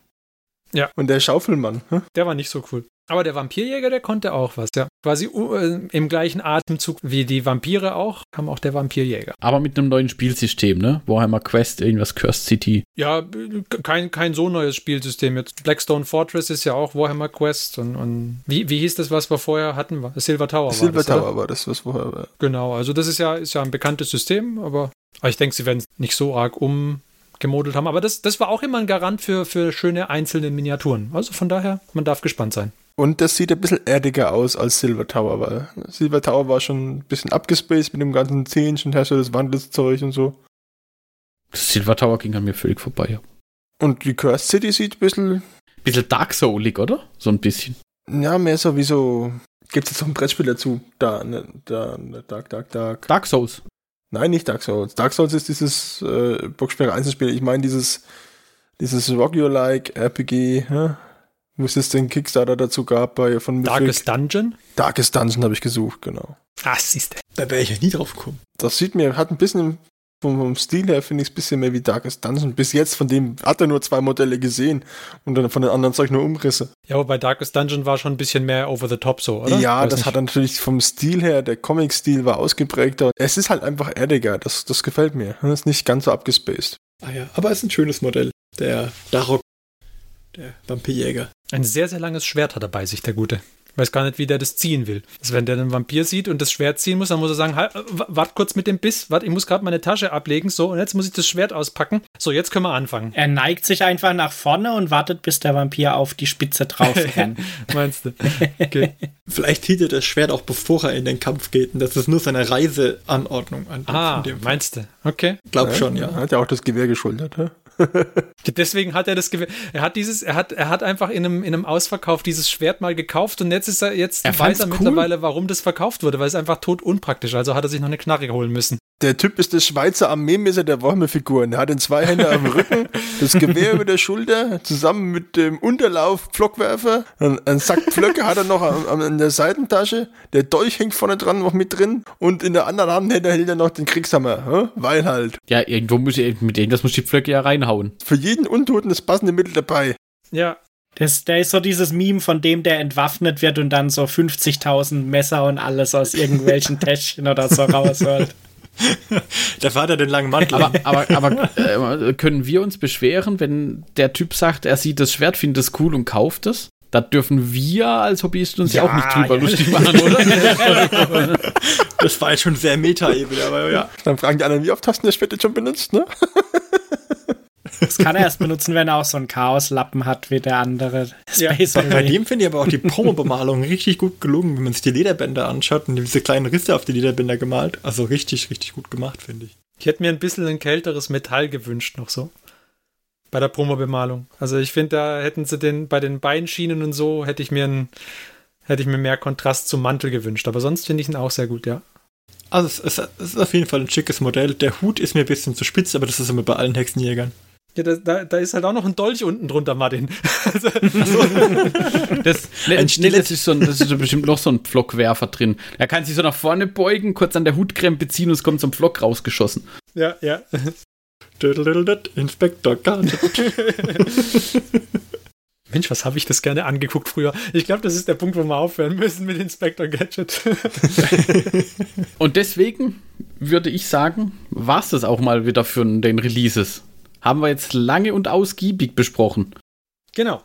Und der Schaufelmann. Hm? Der war nicht so cool. Aber der Vampirjäger, der konnte auch was, ja. Quasi uh, im gleichen Atemzug wie die Vampire auch, kam auch der Vampirjäger. Aber mit einem neuen Spielsystem, ne? Warhammer Quest, irgendwas Cursed City. Ja, b- kein, kein so neues Spielsystem jetzt. Blackstone Fortress ist ja auch Warhammer Quest und, und wie, wie hieß das, was wir vorher hatten? Silver Tower war Silver das, oder? Tower war das, was vorher war. Genau, also das ist ja, ist ja ein bekanntes System, aber, aber ich denke, sie werden es nicht so arg umgemodelt haben. Aber das, das war auch immer ein Garant für, für schöne einzelne Miniaturen. Also von daher, man darf gespannt sein. Und das sieht ein bisschen erdiger aus als Silver Tower, weil Silver Tower war schon ein bisschen abgespaced mit dem ganzen Zähnchen, Herrscher des Wandels Zeug und so. Das Silver Tower ging an mir völlig vorbei. Ja. Und die Cursed City sieht ein bisschen, Bisschen Dark Soulig, oder? So ein bisschen. ja, mehr so wie so, gibt es jetzt noch ein Brettspiel dazu? Da, ne, da, ne, Dark, Dark, Dark. Dark Souls. Nein, nicht Dark Souls. Dark Souls ist dieses äh, Boxsperre Einzelspiel. Ich meine dieses, dieses Rock Your Like RPG, hä? Wo es jetzt den Kickstarter dazu gab bei von Mythic. Darkest Dungeon? Darkest Dungeon habe ich gesucht, genau. Ah, siehst du. Da wäre ich ja nie drauf gekommen. Das sieht mir, hat ein bisschen vom, vom Stil her finde ich es ein bisschen mehr wie Darkest Dungeon. Bis jetzt von dem hat er nur zwei Modelle gesehen und dann von den anderen Zeug nur Umrisse. Ja, wobei Darkest Dungeon war schon ein bisschen mehr over the top so, oder? Ja, Weiß das nicht. hat er natürlich vom Stil her, der Comic-Stil war ausgeprägter. Es ist halt einfach erdiger, das, das gefällt mir. Das ist nicht ganz so abgespaced. Ah ja, aber es ist ein schönes Modell. Der Darok, der Vampirjäger. Ein sehr, sehr langes Schwert hat er bei sich, der Gute. Ich weiß gar nicht, wie der das ziehen will. Also wenn der einen Vampir sieht und das Schwert ziehen muss, dann muss er sagen, halt, äh, wart kurz mit dem Biss, wart, ich muss gerade meine Tasche ablegen, so, und jetzt muss ich das Schwert auspacken. So, jetzt können wir anfangen. Er neigt sich einfach nach vorne und wartet, bis der Vampir auf die Spitze drauf rennt. Meinst du? Okay. Vielleicht zieht er das Schwert auch bevor er in den Kampf geht. Und das ist nur seine Reiseanordnung an. Ah, meinst du? Okay. Glaub schon, Er ja. Hat ja auch das Gewehr geschultert. hä? Deswegen hat er das Gewehr. Er hat dieses, er hat, er hat einfach in einem, in einem Ausverkauf dieses Schwert mal gekauft und jetzt ist er, jetzt Er weiß er cool. mittlerweile, warum das verkauft wurde, weil es einfach tot unpraktisch. Also hat er sich noch eine Knarre holen müssen. Der Typ ist der Schweizer Armeemesser der Warhammer-Figuren. Er hat den zwei Hände auf dem Rücken, das Gewehr über der Schulter, zusammen mit dem Unterlauf Pflockwerfer. Ein, Sack Pflöcke hat er noch am, am, in der Seitentasche. Der Dolch hängt vorne dran noch mit drin. Und in der anderen Hand hält er, hält er noch den Kriegshammer. Weil halt. Ja, irgendwo muss ich, mit irgendwas muss die Pflöcke ja reinhauen. Für jeden Untoten das passende Mittel dabei. Ja, Das, der ist so dieses Meme, von dem der entwaffnet wird und dann so 50.000 Messer und alles aus irgendwelchen Täschchen oder so rausholt. Der Vater den langen Mantel. Aber, aber, aber äh, können wir uns beschweren, wenn der Typ sagt, er sieht das Schwert, findet es cool und kauft es? Da dürfen wir als Hobbyisten uns ja, Ja, auch nicht drüber ja. lustig machen, oder? das war jetzt schon sehr Meta-Ebene, aber ja. Dann fragen die anderen, wie oft hast du das Schwert jetzt schon benutzt, ne? Das kann er erst benutzen, wenn er auch so einen Chaoslappen hat wie der andere. Space Bei, dem finde ich aber auch die Promo-Bemalung richtig gut gelungen, wenn man sich die Lederbänder anschaut und diese kleinen Risse auf die Lederbänder gemalt. Also richtig, richtig gut gemacht, finde ich. ich hätte mir ein bisschen ein kälteres Metall gewünscht noch so. bei der Promobemalung. Also ich finde, da hätten sie den bei den Beinschienen und so hätte ich mir ein, hätte ich mir mehr Kontrast zum Mantel gewünscht. Aber sonst finde ich ihn auch sehr gut, ja. Also es ist, es ist auf jeden Fall ein schickes Modell. Der Hut ist mir ein bisschen zu spitz, aber das ist immer bei allen Hexenjägern. Ja, da, da, da ist halt auch noch ein Dolch unten drunter, Martin. Also, Das, Ein nee, das ist, so ein, das ist so bestimmt noch so ein Pflockwerfer drin. Er kann sich so nach vorne beugen, kurz an der Hutkrempe ziehen und es kommt so ein Pflock rausgeschossen. ja, ja. Inspektor Gadget. Mensch, was habe ich das gerne angeguckt früher? Ich glaube, das ist der Punkt, wo wir aufhören müssen mit Inspector Gadget. Und deswegen würde ich sagen, war es das auch mal wieder für den Releases. Haben wir jetzt lange und ausgiebig besprochen. genau.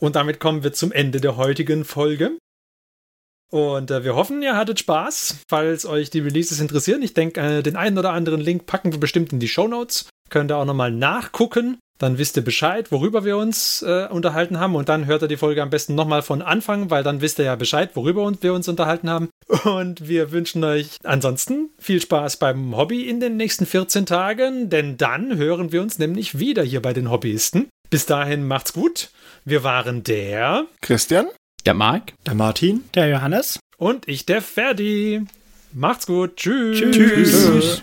Und damit kommen wir zum Ende der heutigen Folge. Und äh, wir hoffen, ihr hattet Spaß. Falls euch die Releases interessieren, ich denke, äh, den einen oder anderen Link packen wir bestimmt in die Show Notes. Könnt ihr auch nochmal nachgucken. Dann wisst ihr Bescheid, worüber wir uns äh, unterhalten haben. Und dann hört ihr die Folge am besten nochmal von Anfang, weil dann wisst ihr ja Bescheid, worüber wir uns unterhalten haben. Und wir wünschen euch ansonsten viel Spaß beim Hobby in den nächsten 14 Tagen, denn dann hören wir uns nämlich wieder hier bei den Hobbyisten. Bis dahin macht's gut. Wir waren der Christian? Der Marc? Der Martin. Der Johannes. und ich der Ferdi. Macht's gut. Tschüss. Tschüss.